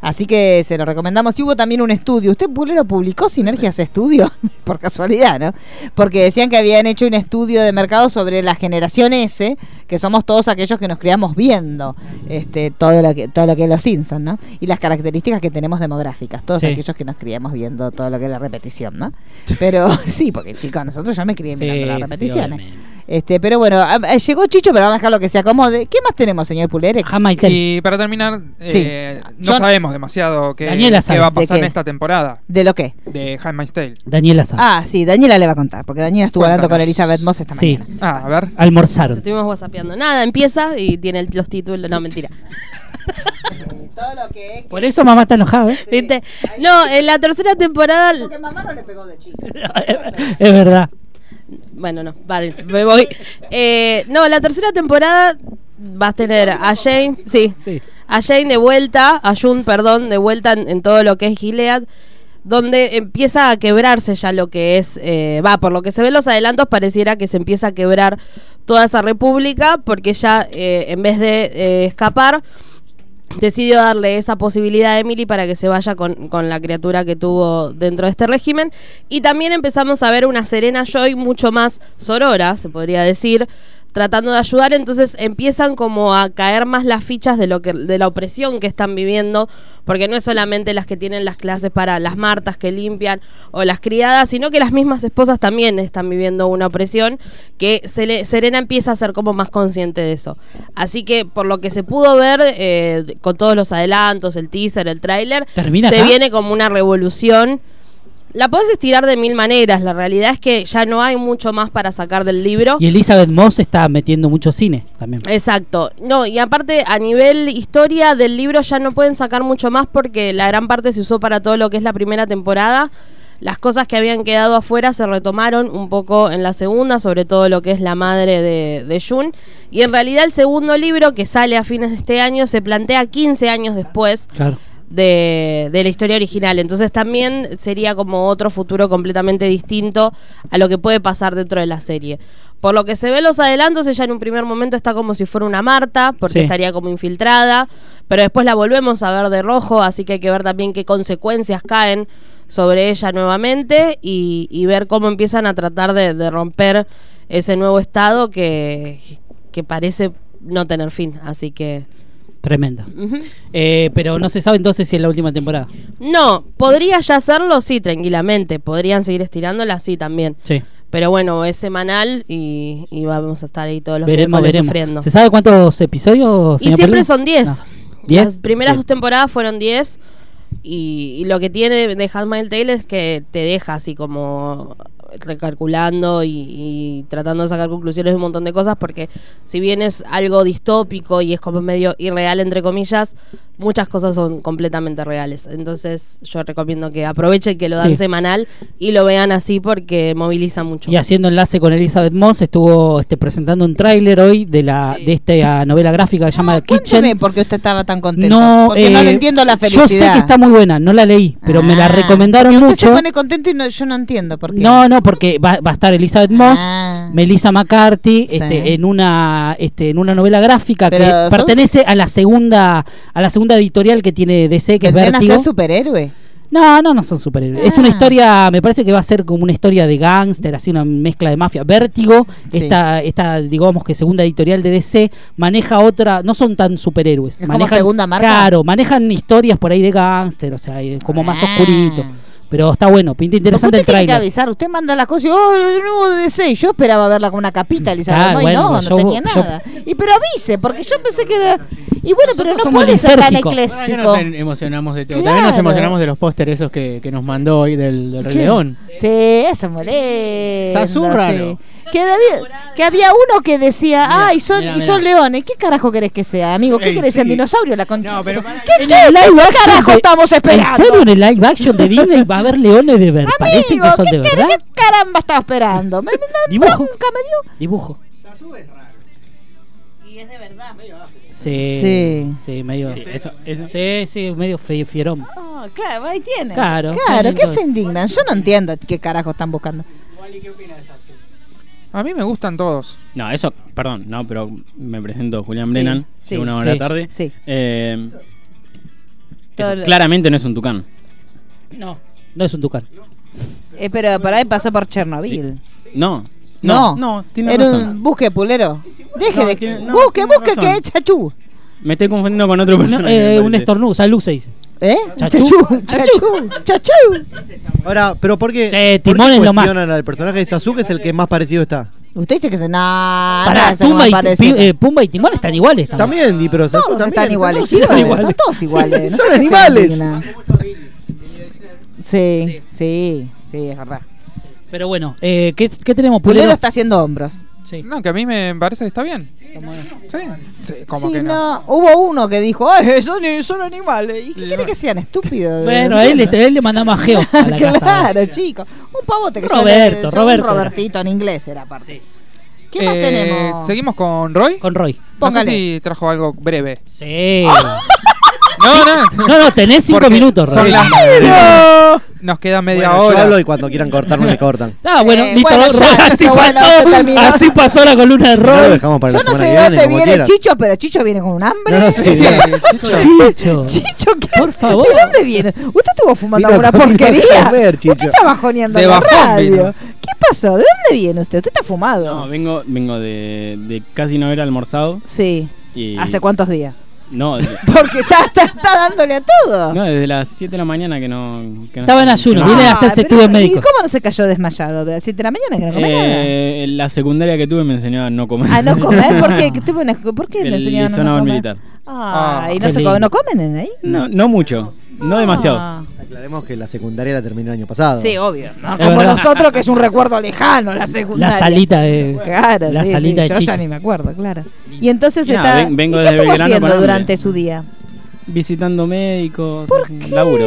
Así que se lo recomendamos. Y hubo también un estudio. ¿Usted, Pulero, publicó Sinergias Estudio? Por casualidad, ¿no? Porque decían que habían hecho un estudio de mercado sobre la generación S, que somos todos aquellos que nos criamos viendo este, todo, lo que, todo lo que es los Simpsons, ¿no? Y las características que tenemos demográficas. Todos
Sí.
aquellos que nos criamos viendo todo lo que es la repetición, ¿no? Pero sí, porque chicos, nosotros ya me crié
Sí,
mirando las repeticiones. este, pero bueno, llegó Chicho, pero vamos a dejarlo que se acomode. ¿Qué más tenemos, señor Pulerex?
Jamaica.
Y para terminar, eh, no sabemos demasiado qué,
Daniela
qué va a
¿De
pasar
qué?
en esta temporada
¿De lo qué?
de Handmaid's Tale.
Daniela sabe.
Ah, sí, Daniela le va a contar, porque Daniela estuvo hablando con. Elizabeth Moss esta
sí,
mañana.
Ah, a ver.
almorzaron.
Estuvimos Nada, empieza y tiene los títulos. No, mentira.
Todo lo que
Por eso mamá está enojada, ¿eh?
¿Viste? No, en la tercera temporada.
Porque mamá no le pegó de chico.
es verdad.
Bueno, no, vale, me voy. Eh, no, la tercera temporada vas a tener a Jane, sí,
Sí.
a Jane de vuelta, a June, perdón, de vuelta en, en todo lo que es Gilead, donde empieza a quebrarse ya lo que es, eh, va, por lo que se ven los adelantos, pareciera que se empieza a quebrar toda esa república, porque ya eh, en vez de eh, escapar, decidió darle esa posibilidad a Emily para que se vaya con, con la criatura que tuvo dentro de este régimen. Y también empezamos a ver una Serena Joy mucho más sorora, se podría decir, tratando de ayudar, entonces empiezan como a caer más las fichas de lo que de la opresión que están viviendo, porque no es solamente las que tienen las clases para las martas que limpian o las criadas, sino que las mismas esposas también están viviendo una opresión que se le- Serena empieza a ser como más consciente de eso. Así que por lo que se pudo ver eh, con todos los adelantos, el teaser, el tráiler,
¿Termina
se
acá?
viene como una revolución. La podés estirar de mil maneras, la realidad es que ya no hay mucho más para sacar del libro.
Y Elizabeth Moss está metiendo mucho cine también.
Exacto. No, y aparte a nivel historia del libro ya no pueden sacar mucho más porque la gran parte se usó para todo lo que es la primera temporada. Las cosas que habían quedado afuera se retomaron un poco en la segunda, sobre todo lo que es la madre de, de Jun. Y en realidad el segundo libro, que sale a fines de este año, se plantea 15 años después
Claro.
De, de la historia original. Entonces también sería como otro futuro completamente distinto a lo que puede pasar dentro de la serie. Por lo que se ve los adelantos, ella en un primer momento está como si fuera una Marta, porque
Sí.
estaría como infiltrada, pero después la volvemos a ver de rojo, así que hay que ver también qué consecuencias caen sobre ella nuevamente y, y ver cómo empiezan a tratar de, de romper ese nuevo estado que, que parece no tener fin. Así que...
Tremenda. Eh, pero no se sabe entonces si es la última temporada.
No, podría ya hacerlo, sí, tranquilamente. Podrían seguir estirándola, sí, también.
Sí.
Pero bueno, es semanal y, y vamos a estar ahí todos los
Veremos, veremos.
sufriendo.
¿Se sabe cuántos episodios?
Y siempre son 10.
No. ¿Diez?
Las primeras dos temporadas fueron 10. Y, y lo que tiene de Handmaid's Tale es que te deja así como recalculando y, y tratando de sacar conclusiones de un montón de cosas porque si bien es algo distópico y es como medio irreal entre comillas muchas cosas son completamente reales entonces yo recomiendo que aprovechen que lo dan
Sí.
semanal y lo vean así porque moviliza mucho
Y haciendo enlace con Elizabeth Moss, estuvo este, presentando un tráiler hoy de la de esta novela gráfica que se llama Kitchen.
Cuénteme por qué usted estaba tan contento.
No,
porque no
eh,
le entiendo la felicidad.
Yo sé que está muy buena, no la leí, pero me la
Ah,
recomendaron
usted
mucho.
se pone contento y no- yo no entiendo por qué.
No, no, porque va, va a estar Elizabeth Moss,
Ah.
Melissa McCarthy,
Sí.
este, en una, este, en una novela gráfica
Pero
que
sos-
pertenece a la segunda, a la segunda editorial que tiene DC, que es
¿Vendrían a
Vértigo.
ser superhéroe?
No, no, no son superhéroes. Es una
Ah.
historia, me parece que va a ser como una historia de gángster, así una mezcla de mafia. Vértigo,
Sí.
esta, esta, digamos que segunda editorial de DC, maneja otra, no son tan superhéroes.
¿Es como segunda marca?
Claro, manejan historias por ahí de gángster, o sea, eh, como más
Ah.
oscurito. Pero está bueno, pinta interesante el
Porque usted tiene que
trailer.
avisar, usted manda la cosa y oh, lo de nuevo de DC. Yo esperaba verla con una capita, Elizabeth
Claro,
Moy,
bueno,
no, no
yo-
tenía
yo-
nada. Y pero avise, porque yo pensé que era. Y bueno, pero no puede ser tan ecléctico.
nos en- emocionamos de todo. También nos
Claro.
emocionamos de los pósteres esos que, que nos mandó hoy del, del Rey. León.
Sí, eso molesta.
Zazúrralo.
sí. Que, había, que había uno que decía, ay, son,
mira,
y son
mira.
leones. ¿Qué carajo querés que sea, amigo? ¿Qué
Ey,
querés?
sí.
¿El dinosaurio? La.
No, pero
¿Qué, qué-
live
qué carajo
de-
estamos esperando?
¿En serio en el live action de Disney va a haber leones de verdad? Parecen que son
¿qué
de
querés-
verdad.
¿Qué caramba estaba esperando? Me, me- no,
Dibujo.
Nunca me dio.
Dibujo.
Y es de verdad.
Sí,
Sí.
sí, medio.
Sí, eso- eso-
Sí, sí, medio fe- fierón.
Oh, claro, ahí tiene.
Claro,
Claro, ¿qué se indignan? Yo no entiendo qué carajo están buscando.
A mí me gustan todos.
No, eso, perdón, no, pero me presento Julián
Sí,
Brennan,
sí,
de una hora
sí,
tarde.
sí.
Eh, eso
lo-
claramente no es un tucán.
No, no es un tucán.
Eh, pero para ahí pasó por Chernobyl.
No,
No,
no, no, tiene
Era
razón.
un busque pulero. Deje
No,
de.
tiene- no,
busque,
tiene
busque,
razón.
que es chachú.
Me estoy confundiendo con otro
No,
personaje.
eh, un estornudo, salud se dice.
¿Eh?
Chachú.
Chachú. Chachú. Chachú.
Ahora, pero ¿por qué?
Sí,
¿por qué
Timón es lo más.
al personaje de Sasuke es el que más parecido está?
Usted dice que se. No
Pumba, eh, Pumba y Timón están iguales. también.
También, pero Sasuke
Todos
también.
están iguales,
todos están
iguales.
Están todos iguales. No
Son animales.
Sí, sí, sí, es verdad.
Pero bueno, eh, ¿qué, qué tenemos,
Pulero
Pulero?
está haciendo hombros.
Sí.
No, que a mí me parece que está bien. Sí, sí como
Sí,
que no.
no. Hubo uno que dijo, ay, son, son animales. ¿Y qué quiere que sean estúpidos?
Bueno, él, él le mandamos a Geo a la casa.
Claro, chico. Un pavote que
Roberto,
yo-
Roberto
Un
era.
Robertito en inglés era aparte. ¿Qué más
Eh,
tenemos?
Seguimos con Roy.
Con Roy.
No sé
Póngale.
si trajo algo breve.
Sí.
No, no.
No, no, tenés cinco
Porque
minutos,
son las-
Claro.
Nos queda media
Bueno,
hora.
Yo hablo y cuando quieran cortarme me cortan.
Ah, bueno,
Eh,
listo,
bueno,
Ro-
ya,
así,
bueno,
pasó,
se terminó.
así pasó la columna de
no, lo
Roy.
dejamos para
Yo
la
no
semana
sé
que
de
viene,
dónde
como
viene. Chicho, pero Chicho viene con un hambre.
No, no, sí.
Chicho.
Chicho, ¿qué?
Por favor.
¿De dónde viene? Usted estuvo fumando
Vino
alguna
a
porquería.
comer, Chicho.
Usted está bajoneando
De
la
bajón
radio.
vino.
¿Qué pasó? ¿De dónde viene usted? Usted está fumado.
No, vengo, vengo de, de casi no haber almorzado.
Sí.
Y
¿Hace cuántos días?
No,
Porque está, está, está dándole a todo.
no, desde las 7 de la mañana que no. que no-
Estaba en ayuno,
no-
viene a
Ah,
hacerse
pero,
estudios
¿Y
médicos.
cómo no se cayó desmayado? ¿De las 7 de la mañana que no come nada?
Eh, la secundaria que tuve me enseñó a no comer.
¿A no comer? ¿Por qué? ¿Qué tuvo una- ¿Por qué le enseñaron a no comer?
militar.
Ah, ¿y
qué
no, se no comen en ahí?
No, no mucho, no demasiado.
Ah.
Aclaremos que la secundaria la terminó el año pasado.
Sí, obvio. No, como
verdad.
nosotros, que es un recuerdo lejano, la secundaria.
La salita de.
Claro,
la
sí,
salita
sí,
de
yo ya ni me acuerdo, claro. Y entonces
Y nada,
está...
ven- vengo
¿Y qué estuvo haciendo durante su día?
Visitando médicos.
¿Por qué?
Laburo.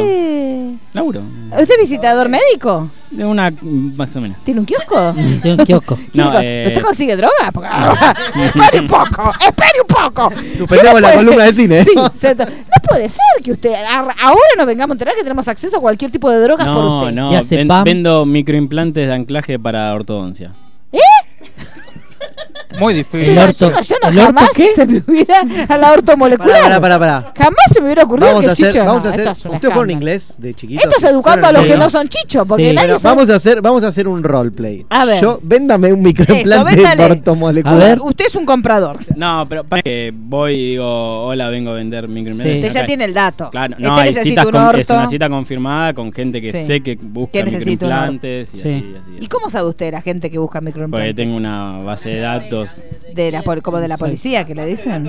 Laburo.
¿Usted es visitador médico?
De una. más o menos.
¿Tiene un kiosco?
Tiene un kiosco.
No, eh,
¿Usted consigue droga? Porque- espere un poco, espere un poco.
Suspendemos la columna de cine. ¿eh?
Sí, no puede ser que usted ahora nos vengamos a enterar que tenemos acceso a cualquier tipo de drogas por
No,
usted.
no, ven-
pam.
vendo microimplantes de anclaje para ortodoncia.
Muy
El
difícil.
orto.
Chicos, yo no
¿El orto
jamás
qué?
se me hubiera a la ortomolecular.
Pará, pará, pará.
Jamás se me hubiera ocurrido
Vamos
que
a hacer,
Chicho.
vamos
no,
a hacer.
esto es un
¿Ustedes fueron
escándalo.
inglés de chiquitos?
Esto es educando a los
Sí,
que
¿no?
no son chichos, porque
Sí.
nadie
Pero
sabe-
vamos a hacer, vamos a hacer un roleplay.
A ver.
Yo, véndame un microimplante
véndale.
ortomolecular.
A ver.
Usted es un comprador.
No, pero para que voy y digo, hola, vengo a vender microimplantes.
Usted ya tiene el dato.
Claro,
Este
no, hay
necesita
citas
un
con- es
orto.
una cita confirmada con gente que
Sí.
sé que busca
Que necesita un orto.
microimplantes y
Sí.
así, así,
¿Y
así.
cómo sabe usted la gente que busca
Porque tengo una base de datos.
De la, como de la
Sí.
policía que le dicen.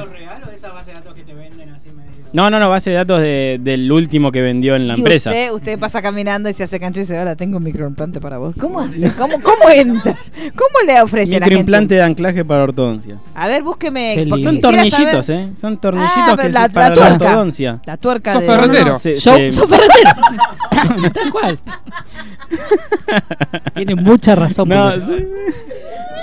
No, no, no, base de datos de- del último que vendió en la
Y
empresa.
usted, usted pasa caminando y se hace cancha y dice, ahora tengo un microimplante para vos. ¿Cómo hace? ¿Cómo, cómo entra? ¿Cómo le ofrece la
Microimplante de anclaje para ortodoncia.
A ver, búsqueme.
Son tornillitos,
saber-
¿eh? Son tornillitos
Ah,
que
pero
es
la- la
para la
tuerca.
ortodoncia.
La tuerca
Sos
de...
ferretero.
Yo,
se-
sos ferretero. Tal cual. Tiene mucha razón.
No, sí.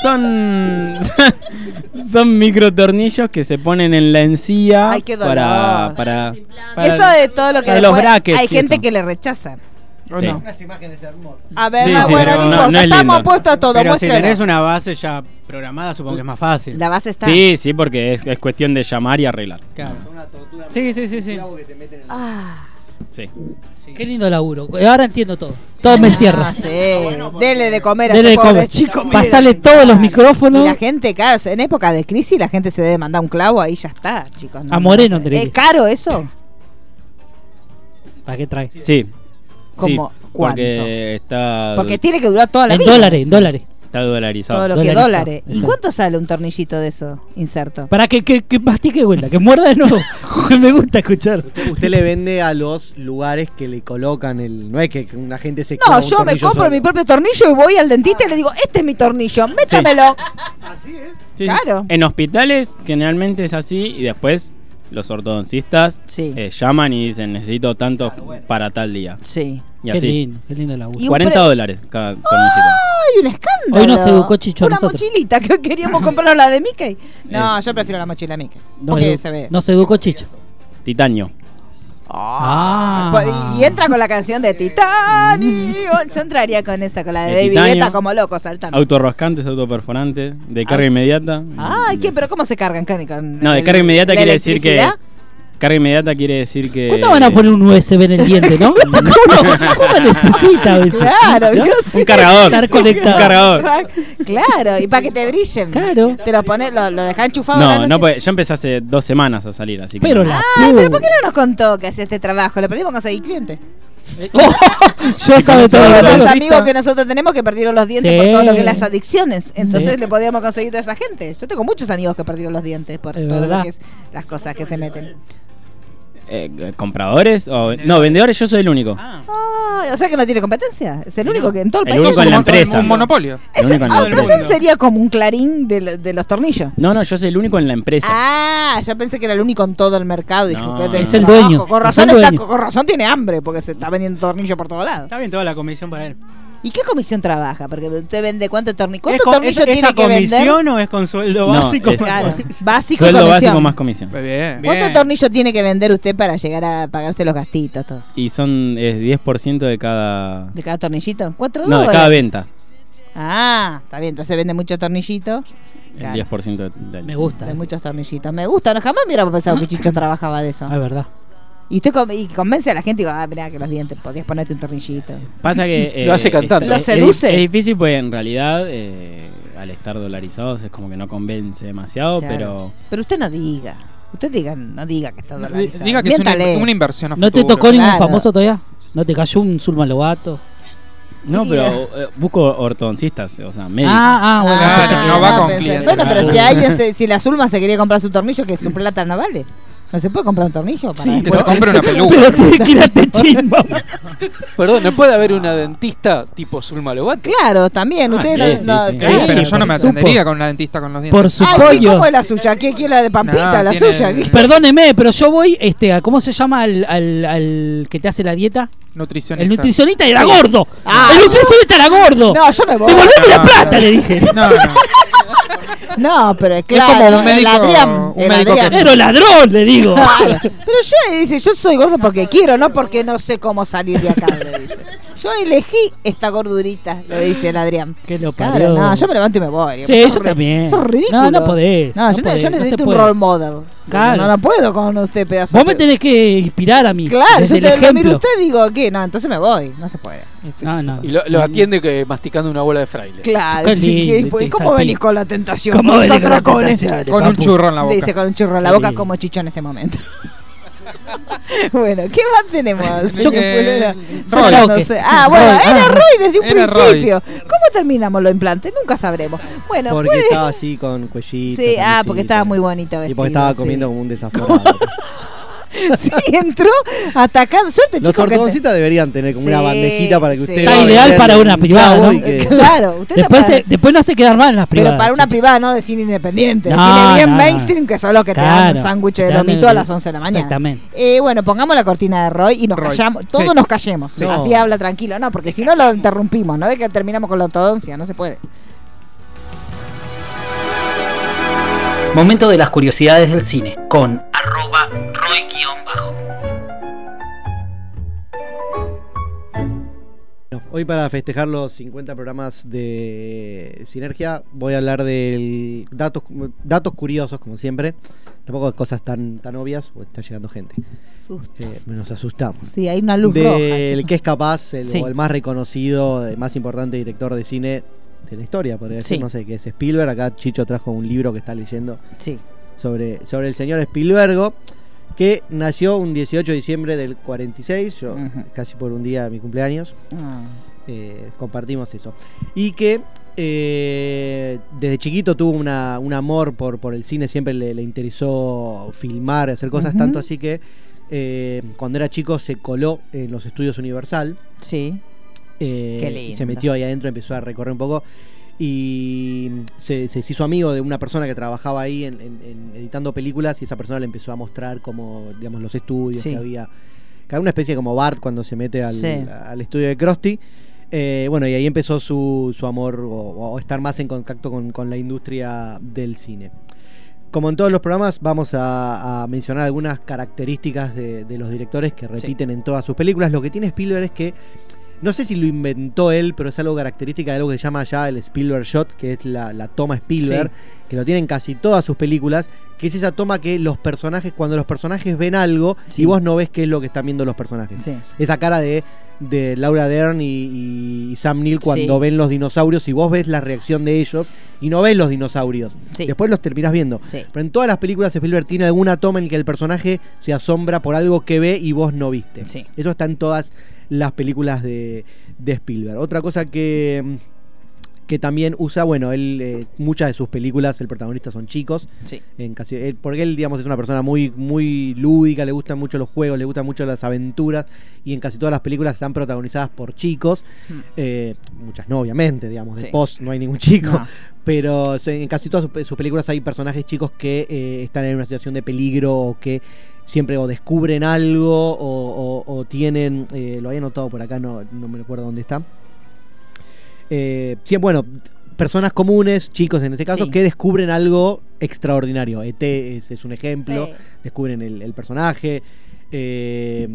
Son, son, son microtornillos que se ponen en la encía
Ay, qué dolor.
para, para, para-
Eso de todo lo que
para los
después
brackets
hay
y
gente
eso.
que le rechaza. ¿O
Sí.
no?
Unas imágenes hermosas.
A ver,
Sí,
no,
sí,
bueno,
pero
no,
no-
importa.
no es
Estamos
lindo.
puestos a todo.
Pero si tenés una base ya programada, supongo que es más fácil.
La base está.
Sí, sí, porque es, es cuestión de llamar y arreglar.
Claro. Sí, sí, sí, sí.
Ah,
Sí.
Qué lindo laburo. Ahora entiendo todo. Todo me cierra.
ah, sí. Dele de comer a
Dele
este
de
pobre chico.
Pasale todos los micrófonos.
Y la gente, claro, en época de crisis la gente se debe mandar un clavo ahí ya está, chicos.
A Moreno,
sé.
Andrés.
¿Es caro eso?
¿Para qué trae?
Sí.
¿Cómo?
Sí,
¿Cuánto?
porque está,
Porque tiene que durar toda la
En
vida.
dólares, en dólares.
Está dolarizado.
Todo lo que
Dolarizado,
dólares. ¿Y
exacto.
cuánto sale un tornillito de eso inserto?
Para que, que, que mastique de vuelta, que muerda de nuevo. me gusta escuchar.
Usted le vende a los lugares que le colocan el. No es que una gente se
No,
clava un
yo me
tornillo
compro
solo.
mi propio tornillo y voy al dentista y le digo, este es mi tornillo, métamelo.
Sí.
Claro.
En hospitales generalmente es así y después los ortodoncistas
Sí.
eh, llaman y dicen necesito tanto para tal día.
Sí.
Y
Qué
así.
lindo, qué lindo
un
40
pre-
dólares cada tornillito.
¡Ay, un escándalo!
Hoy nos educó Chicho
Una
nosotros.
mochilita que queríamos comprar la de Mickey. No,
Es-
yo prefiero la mochila Mickey.
Nos,
Porque
edu-
se ve.
nos educó Chicho.
Titanio.
Ah.
Por- Y entra con la canción de Titanio. Yo entraría con esa, con la de
De
David. Guetta como loco saltando.
Autorroscantes, autoperforantes, de carga
Ah.
inmediata.
Ay, ¿qué? ¿Pero cómo se cargan? Con
No, de carga inmediata quiere decir que. Carga inmediata quiere decir que.
¿Cuándo van a poner un USB en el diente, no? ¿Cómo, cómo necesita a veces?
Claro,
¿No?
Un cargador.
Estar conectado.
Un cargador.
Claro, y para que te brillen.
Claro.
Te lo pones, lo, lo dejas enchufado. la
No,
noche.
no, pues yo empecé hace dos semanas a salir, así que.
Pero
no.
la
Ay, pero
pu-
¿por qué no nos contó que hacía este trabajo? Le pedimos conseguir cliente.
Yo sabe todo. Lo
los amigos que nosotros tenemos que perdieron los dientes
Sí.
por todo lo que es las adicciones. Entonces
Sí.
le podíamos conseguir a esa gente. Yo tengo muchos amigos que perdieron los dientes por
Es
todo
verdad.
lo que es las cosas que se meten.
Eh, ¿Compradores? O... No, vendedores, yo soy el único.
Ay, o sea que no tiene competencia. Es el único que en todo el,
El
país.
único en la empresa.
Un monopolio.
El único en la
Ah,
empresa.
entonces sería como un clarín de, lo- de los tornillos.
No, no, yo soy el único en la empresa.
Ah, yo pensé que era el único en todo el mercado. Dije,
No,
"Qué
no.
de
Es el
trabajo".
dueño,
Con
es
razón, está- con razón tiene hambre porque se está vendiendo tornillos por todos lados.
Está bien toda la comisión para él.
¿Y qué comisión trabaja? Porque usted vende cuánto tornillo.
¿Es
¿Cuántos
con-
tornillos
es-
tiene
esa
que vender?
comisión o es con sueldo
No,
básico?
es-
Claro, básico
Sueldo
comisión.
básico más comisión.
Bien.
¿Cuántos tornillos tiene que vender usted para llegar a pagarse los gastitos? Todo?
Y son es 10% de cada.
¿De cada tornillito? ¿Cuatro
No, de
dólares?
cada venta.
Ah, está bien, entonces vende muchos tornillitos.
El
Claro.
10% de, de-
Me gusta.
De muchos tornillitos. Me gusta, no, jamás me hubiera pensado que Chicho trabajaba de eso.
Ah, es verdad.
Y usted con- y convence a la gente y digo, ah, mirá que los dientes, podías ponerte un tornillito.
Pasa que. eh,
Lo hace cantando.
¿Lo seduce?
Es, es difícil porque en realidad, eh, al estar dolarizados, es como que no convence demasiado,
Claro.
pero.
Pero usted no diga. Usted diga, no diga que está dolarizado.
Diga que es una,
Miéntale.
una inversión a
¿No te
futuro.
tocó ningún
Claro.
famoso todavía? ¿No te cayó un Zulma Lobato?
No, pero eh, busco ortodoncistas, o sea, médicos.
Ah, ah, bueno. Entonces-
no va
Ah,
con
pensé-
clientes.
Bueno, pero si alguien se- si la Zulma se quería comprar su tornillo, que su plata no vale. No se puede comprar un tornillo para
Sí,
Que se compre una peluca.
Pero tiene que ir a.
Perdón, ¿no puede haber una dentista tipo Zulma Lobato?
Claro, también.
Ah,
Usted
sí,
no,
sí,
no-
sí.
Sí,
sí.
pero yo no me
supo.
atendería con una dentista con los dientes.
Por su
Ay, ¿qué-
pollo.
¿cómo es la suya? ¿Qué quiere la de Pampita?
No,
la
tiene-
suya. ¿Qué-
Perdóneme, pero yo voy, este, a- ¿cómo se llama al, al, al que te hace la dieta?
Nutricionista.
El nutricionista era gordo.
Ah,
el nutricionista era gordo.
No, yo me voy.
Devolveme la plata,
no.
le dije.
No, no.
No, pero es claro.
como un
el
médico-
Adrián,
un
el
médico que-.
Pero ladrón, le digo.
Claro. Pero yo dice, yo soy gordo porque quiero, no porque no sé cómo salir de acá, le dice. Yo elegí esta gordurita, le dice el Adrián.
Que lo
Claro,
parió.
no, yo me levanto y me voy.
Sí, yo también.
sos ridículo.
No, no podés,
No,
no
yo,
podés,
yo
no
necesito un
puede.
role model.
Claro.
No, no puedo con usted, pedazo.
Vos me tenés que inspirar a mí.
Claro,
desde
yo
el
te lo miro usted y digo, ¿qué? No, entonces me voy. No se puede.
No, no.
Y lo, lo atiende que masticando una bola de fraile.
Claro, sí,
lindo,
¿y pues,
te
¿cómo venís con la tentación?
¿Cómo
con
venís con
atracones?
tentaciones,
Con un churro en la
Le
boca.
dice con un churro en la boca como chicho en este momento. bueno, ¿qué más tenemos?
Eh,
Pulera? Yo ya no sé. Ah, bueno,
Roy.
era
Ah.
Roy desde un
Era Roy.
principio. ¿Cómo terminamos los implantes? Nunca sabremos. Bueno,
Porque
puede...
estaba así con cuellito.
Sí, ah, porque estaba muy bonito
Y porque estaba
sí.
comiendo como un desaforado.
Sí, entró atacando. Suerte,
Los ortodoncistas deberían tener como una bandejita para que
sí.
usted.
Está ideal para una
un
privada, ¿no?
que-
Claro, usted
Después, se- después no se quedar mal en las
Pero
privadas.
para una privada, no de cine independiente. De cine bien
no, no.
mainstream, que son los que te dan un sándwich de lomito a las 11 de la mañana.
Exactamente.
Eh, bueno, pongamos la cortina de Roy y nos
Roy.
callamos. Todos
Sí.
nos callemos.
Sí.
Así habla tranquilo. No, porque si no lo interrumpimos. No ve que terminamos con la ortodoncia. No se puede.
Momento de las curiosidades del cine con arroba
Hoy para festejar los 50 programas de Sinergia voy a hablar de datos, datos curiosos, como siempre. Tampoco cosas tan, tan obvias, porque está llegando gente. Eh, nos asustamos.
Sí, hay una luz roja.
Del
chicos.
que es capaz, el,
Sí.
o el más reconocido, el más importante director de cine de la historia, podría decir,
Sí.
no sé, que es Spielberg. Acá Chicho trajo un libro que está leyendo
Sí.
sobre, sobre el señor Spielberg, que nació un 18 de diciembre del 46, yo casi por un día de mi cumpleaños.
Ah.
Eh, compartimos eso. Y que eh, desde chiquito tuvo una, un amor por, por el cine, siempre le, le interesó filmar, hacer cosas, tanto así que eh, cuando era chico se coló en los estudios Universal.
Sí. Qué
y
lindo.
se metió ahí adentro, empezó a recorrer un poco. Y se, se hizo amigo de una persona que trabajaba ahí en, en- en editando películas y esa persona le empezó a mostrar como, digamos, los estudios
Sí.
que había. Había una especie como Bart cuando se mete al,
Sí.
al estudio de Krusty. Eh, bueno, y ahí empezó su, su amor o, o estar más en contacto con, con la industria del cine. Como en todos los programas, vamos a, a mencionar algunas características de, de los directores que repiten en todas sus películas. Lo que tiene Spielberg es que, no sé si lo inventó él, pero es algo característica de algo que se llama ya el Spielberg Shot, que es la, la toma Spielberg, que lo tienen casi todas sus películas, que es esa toma que los personajes, cuando los personajes ven algo,
Sí.
y vos no ves qué es lo que están viendo los personajes.
Sí.
Esa cara de, de Laura Dern y, y- Sam Neill cuando ven los dinosaurios y vos ves la reacción de ellos y no ves los dinosaurios. Después los terminás viendo. Pero en todas las películas Spielberg tiene alguna toma en que el personaje se asombra por algo que ve y vos no viste. Eso está en todas las películas de, de Spielberg. Otra cosa que, que también usa, bueno, él eh, muchas de sus películas el protagonista son chicos.
Sí.
En casi, él- porque él, digamos, es una persona muy, muy lúdica, le gustan mucho los juegos, le gustan mucho las aventuras y en casi todas las películas están protagonizadas por chicos.
Mm.
Eh, muchas no, obviamente, digamos, de
Sí.
post no hay ningún chico.
No.
Pero en casi todas sus, sus películas hay personajes chicos que eh, están en una situación de peligro o que siempre o descubren algo o, o- o tienen, eh, lo había notado por acá, no, no me recuerdo dónde está, Eh, sí, bueno, personas comunes, chicos en este caso,
Sí.
que descubren algo extraordinario. ET es, es un ejemplo,
Sí.
descubren el, el personaje. Eh,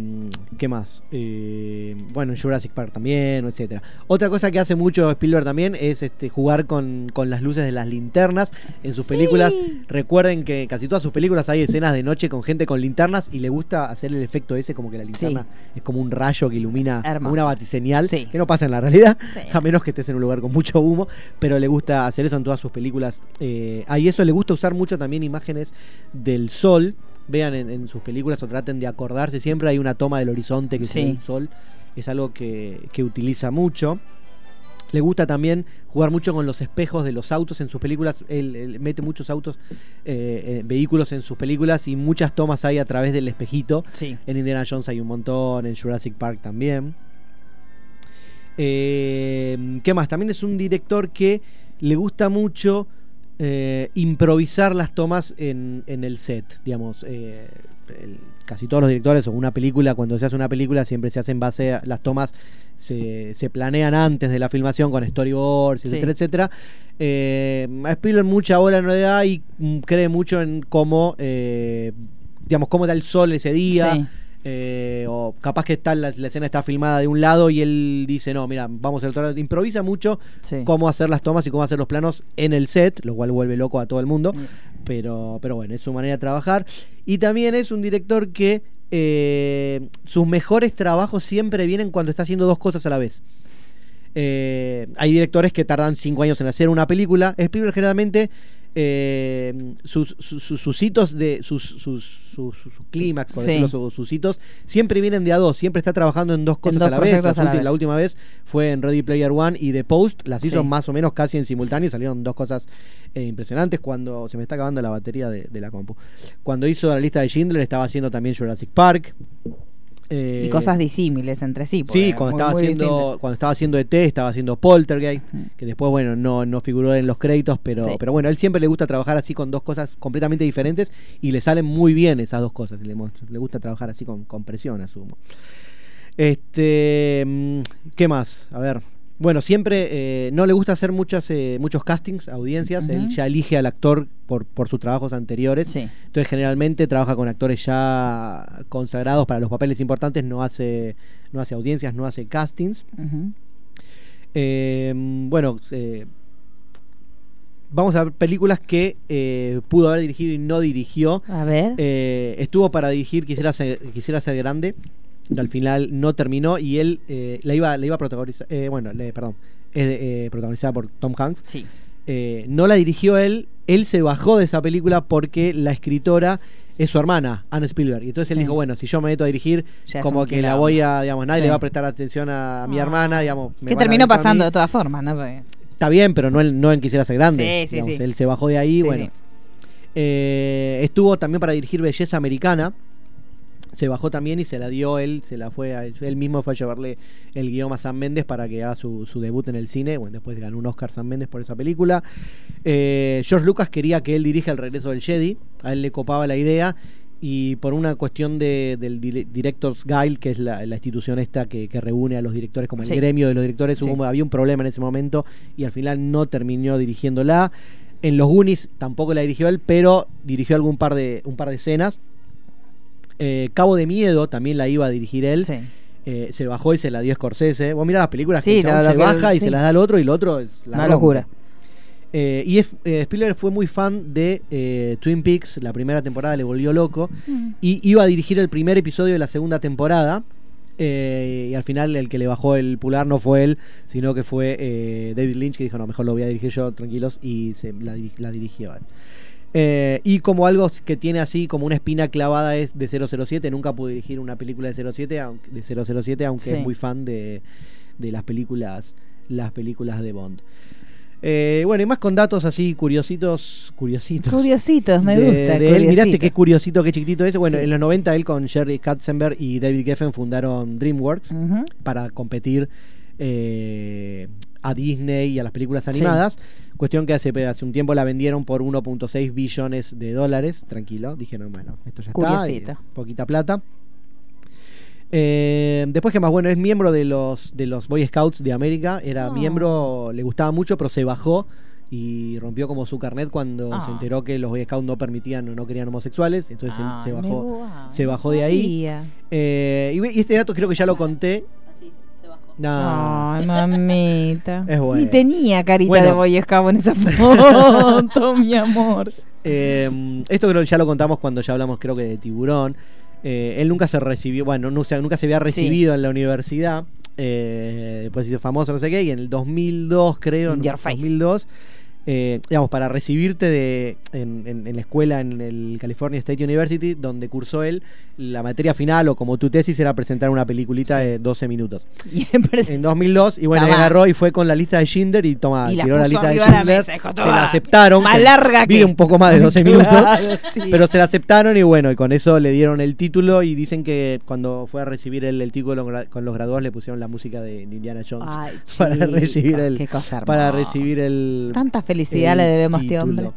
¿Qué más? Eh, bueno, en Jurassic Park también, etcétera. Otra cosa que hace mucho Spielberg también es este, jugar con, con las luces de las linternas en sus películas. Recuerden que casi todas sus películas hay escenas de noche con gente con linternas y le gusta hacer el efecto ese como que la linterna es como un rayo que ilumina como una batiseñal,
Sí.
que no pasa en la realidad, a menos que estés en un lugar con mucho humo, pero le gusta hacer eso en todas sus películas. Eh, a y eso le gusta usar mucho también imágenes del sol. Vean en, en sus películas o traten de acordarse. Siempre hay una toma del horizonte que se ve
Sí.
el sol. Es algo que, que utiliza mucho. Le gusta también jugar mucho con los espejos de los autos en sus películas. Él, él mete muchos autos, eh, eh, vehículos en sus películas y muchas tomas hay a través del espejito.
Sí.
En Indiana Jones hay un montón, en Jurassic Park también. Eh, ¿Qué más? También es un director que le gusta mucho eh, improvisar las tomas en, en el set, digamos. eh, el- casi todos los directores o una película, cuando se hace una película, siempre se hacen base a las tomas, se, se planean antes de la filmación con storyboards,
Sí.
etcétera, etcétera. Eh, a Spielberg mucha bola no le da y mm, cree mucho en cómo, eh, digamos, cómo da el sol ese día.
Sí.
Eh, o capaz que está la, la escena está filmada de un lado y él dice, no, mira, vamos a hacer otro lado". Improvisa mucho
Sí.
cómo hacer las tomas y cómo hacer los planos en el set, lo cual vuelve loco a todo el mundo. Pero, pero bueno, es su manera de trabajar. Y también es un director que eh, sus mejores trabajos siempre vienen cuando está haciendo dos cosas a la vez. Eh, hay directores que tardan cinco años en hacer una película. Spielberg generalmente eh, sus, sus, sus- sus hitos de sus, sus, clímax, por
Sí.
decirlo, sus, sus hitos, siempre vienen de a dos. Siempre está trabajando en dos cosas
dos
a la vez.
proyectos
Las
a la
ulti-
vez.
La última vez fue en Ready Player One y The Post. Las hizo más o menos casi en simultáneo y salieron dos cosas eh, impresionantes. Cuando se me está acabando la batería de, de la compu. Cuando hizo la lista de Schindler estaba haciendo también Jurassic Park. Eh,
Y cosas disímiles entre sí.
Sí, cuando
muy-
estaba
muy
haciendo cuando estaba haciendo ET, estaba haciendo Poltergeist, que después bueno, no, no figuró en los créditos, pero
Sí.
pero bueno, a él siempre le gusta trabajar así con dos cosas completamente diferentes y le salen muy bien esas dos cosas, le, le gusta trabajar así con, con presión, asumo. Este, mm, ¿qué más? A ver. Bueno, siempre eh, no le gusta hacer muchas, eh, muchos castings, audiencias. Él ya elige al actor por, por sus trabajos anteriores. Entonces, generalmente trabaja con actores ya consagrados para los papeles importantes. No hace, no hace audiencias, no hace castings.
Ujú.
Eh, bueno, eh, vamos a ver películas que eh, pudo haber dirigido y no dirigió.
A ver.
Eh, estuvo para dirigir Quisiera ser, quisiera ser grande. Al final no terminó y él eh, la iba, la iba a protagonizar. eh, bueno, le- perdón. Es de- eh, protagonizada por Tom Hanks.
Sí.
Eh, no la dirigió él. Él se bajó de esa película porque la escritora es su hermana, Anna Spielberg. Y entonces él
Sí.
dijo, bueno, si yo me meto a dirigir,
Ya
como que la voy a, digamos, nadie
Sí.
le va a prestar atención a mi hermana, digamos. me
Que terminó pasando de todas formas, ¿no? Porque-
Está bien, pero no, él- no en Quisiera ser grande.
Sí, sí,
digamos,
sí.
Él se bajó de ahí, bueno. Eh, estuvo también para dirigir Belleza Americana. Se bajó también y se la dio él, se la fue a él, él mismo fue a llevarle el guion a Sam Méndez para que haga su, su debut en el cine. Bueno, después ganó un Oscar Sam Méndez por esa película. Eh, George Lucas quería que él dirija El regreso del Jedi. A él le copaba la idea. Y por una cuestión de, del dire- Directors Guild, que es la, la institución esta que, que reúne a los directores como el
Sí.
gremio de los directores,
Sí.
hubo- había un problema en ese momento y al final no terminó dirigiéndola. En los Goonies tampoco la dirigió él, pero dirigió algún par de, un par de escenas. Eh, Cabo de Miedo también la iba a dirigir él. Eh, se bajó y se la dio Scorsese. Vos mirá las películas que
Sí, lo
se
que-
baja y
sí.
se las da al otro y el otro es la
Una locura.
Eh, y es- eh, Spielberg fue muy fan de eh, Twin Peaks, la primera temporada le volvió loco
Mm.
y iba a dirigir el primer episodio de la segunda temporada. y al final el que le bajó el pulgar no fue él, sino que fue David Lynch que dijo, no, mejor lo voy a dirigir yo, tranquilos, y se, la, la dirigió él. Eh, y como algo que tiene así como una espina clavada es de 007, nunca pudo dirigir una película de 07, aunque, de 007, aunque
Sí.
es muy fan de, de las películas las películas de Bond. Eh, bueno, y más con datos así curiositos, curiositos.
Curiositos, me
de-
gusta.
de él. Miraste qué curiosito, qué chiquitito ese. Bueno,
Sí.
en los 90 él con Jerry Katzenberg y David Geffen fundaron DreamWorks para competir eh, a Disney y a las películas
Sí.
animadas. Cuestión que hace, hace un tiempo la vendieron por 1.6 billones de dólares. Tranquilo, dijeron, bueno, esto ya está. Y poquita plata. Eh, después que más bueno, es miembro de los de los Boy Scouts de América, era
Ah.
miembro, le gustaba mucho, pero se bajó y rompió como su carnet cuando
Ah.
se enteró que los Boy Scouts no permitían o no querían homosexuales, entonces él se
Ay, me
bajó, se bajó de ahí. Eh, y este dato creo que ya lo conté. No.
Ay, mamita.
Es bueno.
Ni tenía carita
Bueno.
de Boy Scout en esa foto, mi amor.
Eh, esto creo que ya lo contamos cuando ya hablamos, creo que de tiburón. Eh, él nunca se recibió, bueno, no, o sea, nunca se había recibido en la universidad. Eh, después se hizo famoso, no sé qué, y en el 2002, creo, en
Your face.
2002, eh, digamos, para recibirte de, en, en- en la escuela en el California State University, donde cursó él, la materia final o como tu tesis era presentar una peliculita de 12 minutos. en 2002, y bueno, él agarró y fue con la lista de Schindler y toma,
Y
tiró la lista de
la
Schindler,
mesa,
se
"Toma,
la aceptaron.
más larga que-".
un poco más de 12
Claro,
minutos,
sí.
pero se la aceptaron y bueno, y con eso le dieron el título y dicen que cuando fue a recibir el, el título con los graduados le pusieron la música de, de Indiana Jones
Ay,
para
chico,
recibir el para recibir el
Tanta felicidad
el
le debemos a este
título.
hombre.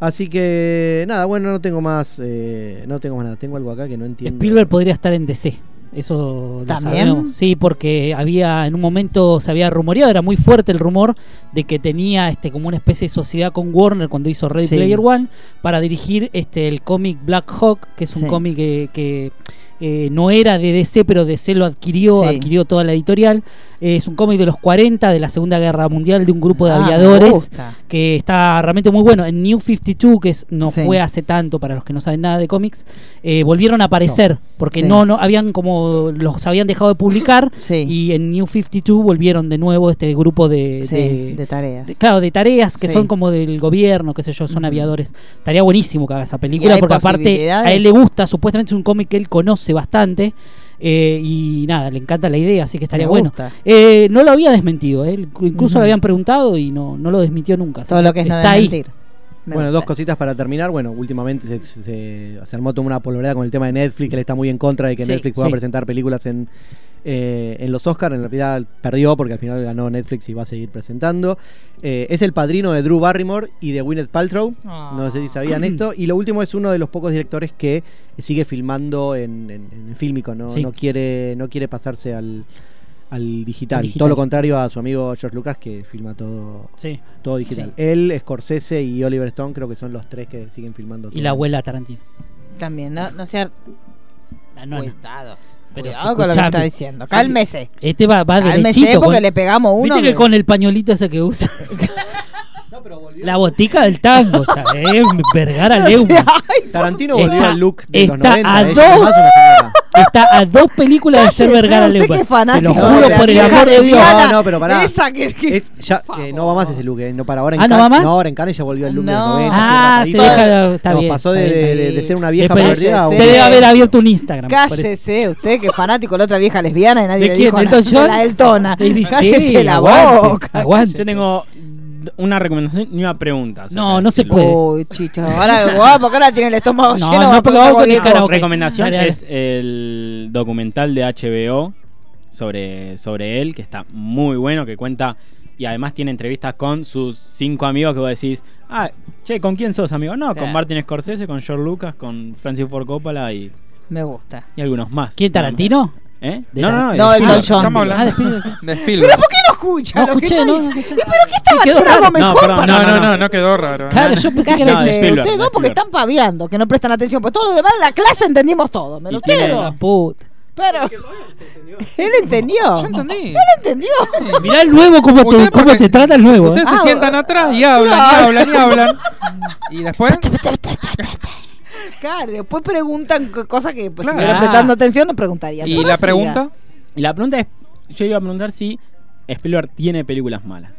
Así que nada, bueno, no tengo más eh, no tengo más nada, tengo algo acá que no entiendo.
Spielberg podría estar en DC. Eso lo
¿También?
sabemos. Sí, porque había en un momento se había rumoreado, era muy fuerte el rumor de que tenía este como una especie de sociedad con Warner cuando hizo Ready
Sí.
Player One para dirigir este el cómic Black Hawk, que es un
Sí.
cómic que, que, eh, no era de DC, pero DC lo adquirió,
Sí.
adquirió toda la editorial. Eh, es un cómic de los 40 de la Segunda Guerra Mundial de un grupo de
Ah,
aviadores que está realmente muy bueno. En New 52, que es, no
Sí.
fue hace tanto para los que no saben nada de cómics, eh, volvieron a aparecer porque
Sí.
no, no habían como los habían dejado de publicar y en New 52 volvieron de nuevo este grupo de, de,
de tareas.
de- claro, de tareas que son como del gobierno, qué sé yo, son aviadores. Estaría buenísimo que haga esa película porque aparte a él le gusta, supuestamente es un cómic que él conoce bastante. eh, y nada, le encanta la idea, así que estaría bueno. Eh, no lo había desmentido, eh, incluso
Ujú.
le habían preguntado y no, no lo desmintió nunca.
Todo lo que es no
está ahí.
Bueno,
gusta.
dos cositas para terminar. Bueno, últimamente se, se- se armó toda una polvareda con el tema de Netflix, que él está muy en contra de que
Sí,
Netflix pueda
sí.
presentar películas en, eh, en los Oscars. En realidad perdió porque al final ganó Netflix y va a seguir presentando. Eh, es el padrino de Drew Barrymore y de Gwyneth Paltrow. No sé si sabían esto. Y lo último es uno de los pocos directores que sigue filmando en, en, en fílmico. No,
Sí.
no, quiere, no quiere pasarse al, al digital.
Al digital.
Todo lo contrario a su amigo George Lucas que filma todo,
Sí.
todo digital.
Sí.
Él, Scorsese y Oliver Stone creo que son los tres que siguen filmando.
Y
todo.
la abuela Tarantino.
También, no, no sea.
Ah, no, no.
Cuidado.
Pero
Cuidado con lo que está diciendo. Cálmese.
Este va, va
Cálmese
derechito.
porque
con-
le pegamos uno.
Viste que con el pañuelito ese que usa. La botica del tango, ¿sabes? Vergara Leumann.
Tarantino volvió
Está-
al look de los
está
90.
a
ella
dos-
es más una señora.
Está a dos películas de ser Vergara Leumann.
es fanático
Te lo juro por el amor de Dios.
No, no, pero pará.
Esa que- que-
Es- ya, eh, no va más ese look. eh, No, para ahora en
Ah, ¿no
Cannes-
va más?
No, ahora en Cannes ya volvió al look de los
No.
90.
Ah, se deja, está bien.
pasó de, ser una vieja
Después
perdida a
Se debe haber abierto un Instagram.
Cállese, usted que fanático de la otra vieja lesbiana y nadie
¿De
le
quién?
dijo la Eltona. Cállese la boca.
aguante.
Yo tengo una recomendación y una pregunta.
No, no se puede.
Uy, chicho, ahora guapo, porque ahora tiene el estómago
No,
lleno.
no, porque vamos con
recomendación
Dale, dale.
es el documental de HBO sobre, sobre él, que está muy bueno, que cuenta y además tiene entrevistas con sus cinco amigos que vos decís, ah, che, ¿con quién sos amigo? No, con
Claro.
Martin Scorsese, con George Lucas, con Francis Ford Coppola y,
Me gusta.
y algunos más.
¿Quién, Tarantino?
¿Eh? No, no, no,
No, Elton
Spielberg.
John.
Estamos
Ah,
hablando
de Spielberg.
de Spielberg.
¿Pero por qué no escucha
No
lo
escuché, no,
¿Pero qué estaba
quedó raro.
mejor?
No, perdón,
para-
No, no,
no,
no, no quedó raro.
Claro, yo pensé que era
ustedes
de
dos porque están paviando, que no prestan atención. Pues todo lo demás en la clase entendimos todo, ustedes
La
dos.
puta.
Pero. Él entendió.
Yo entendí.
Él entendió.
Mirá el nuevo cómo te, cómo te trata el nuevo.
Ustedes
¿eh?
se
Ah,
sientan atrás y hablan, y hablan, y hablan. Y después.
Claro, después preguntan co- cosas que, pues,
Claro.
si estuvieran prestando atención, no preguntarían.
¿Y la
siga.
pregunta?
Y la pregunta es, yo iba a preguntar si Spielberg tiene películas malas.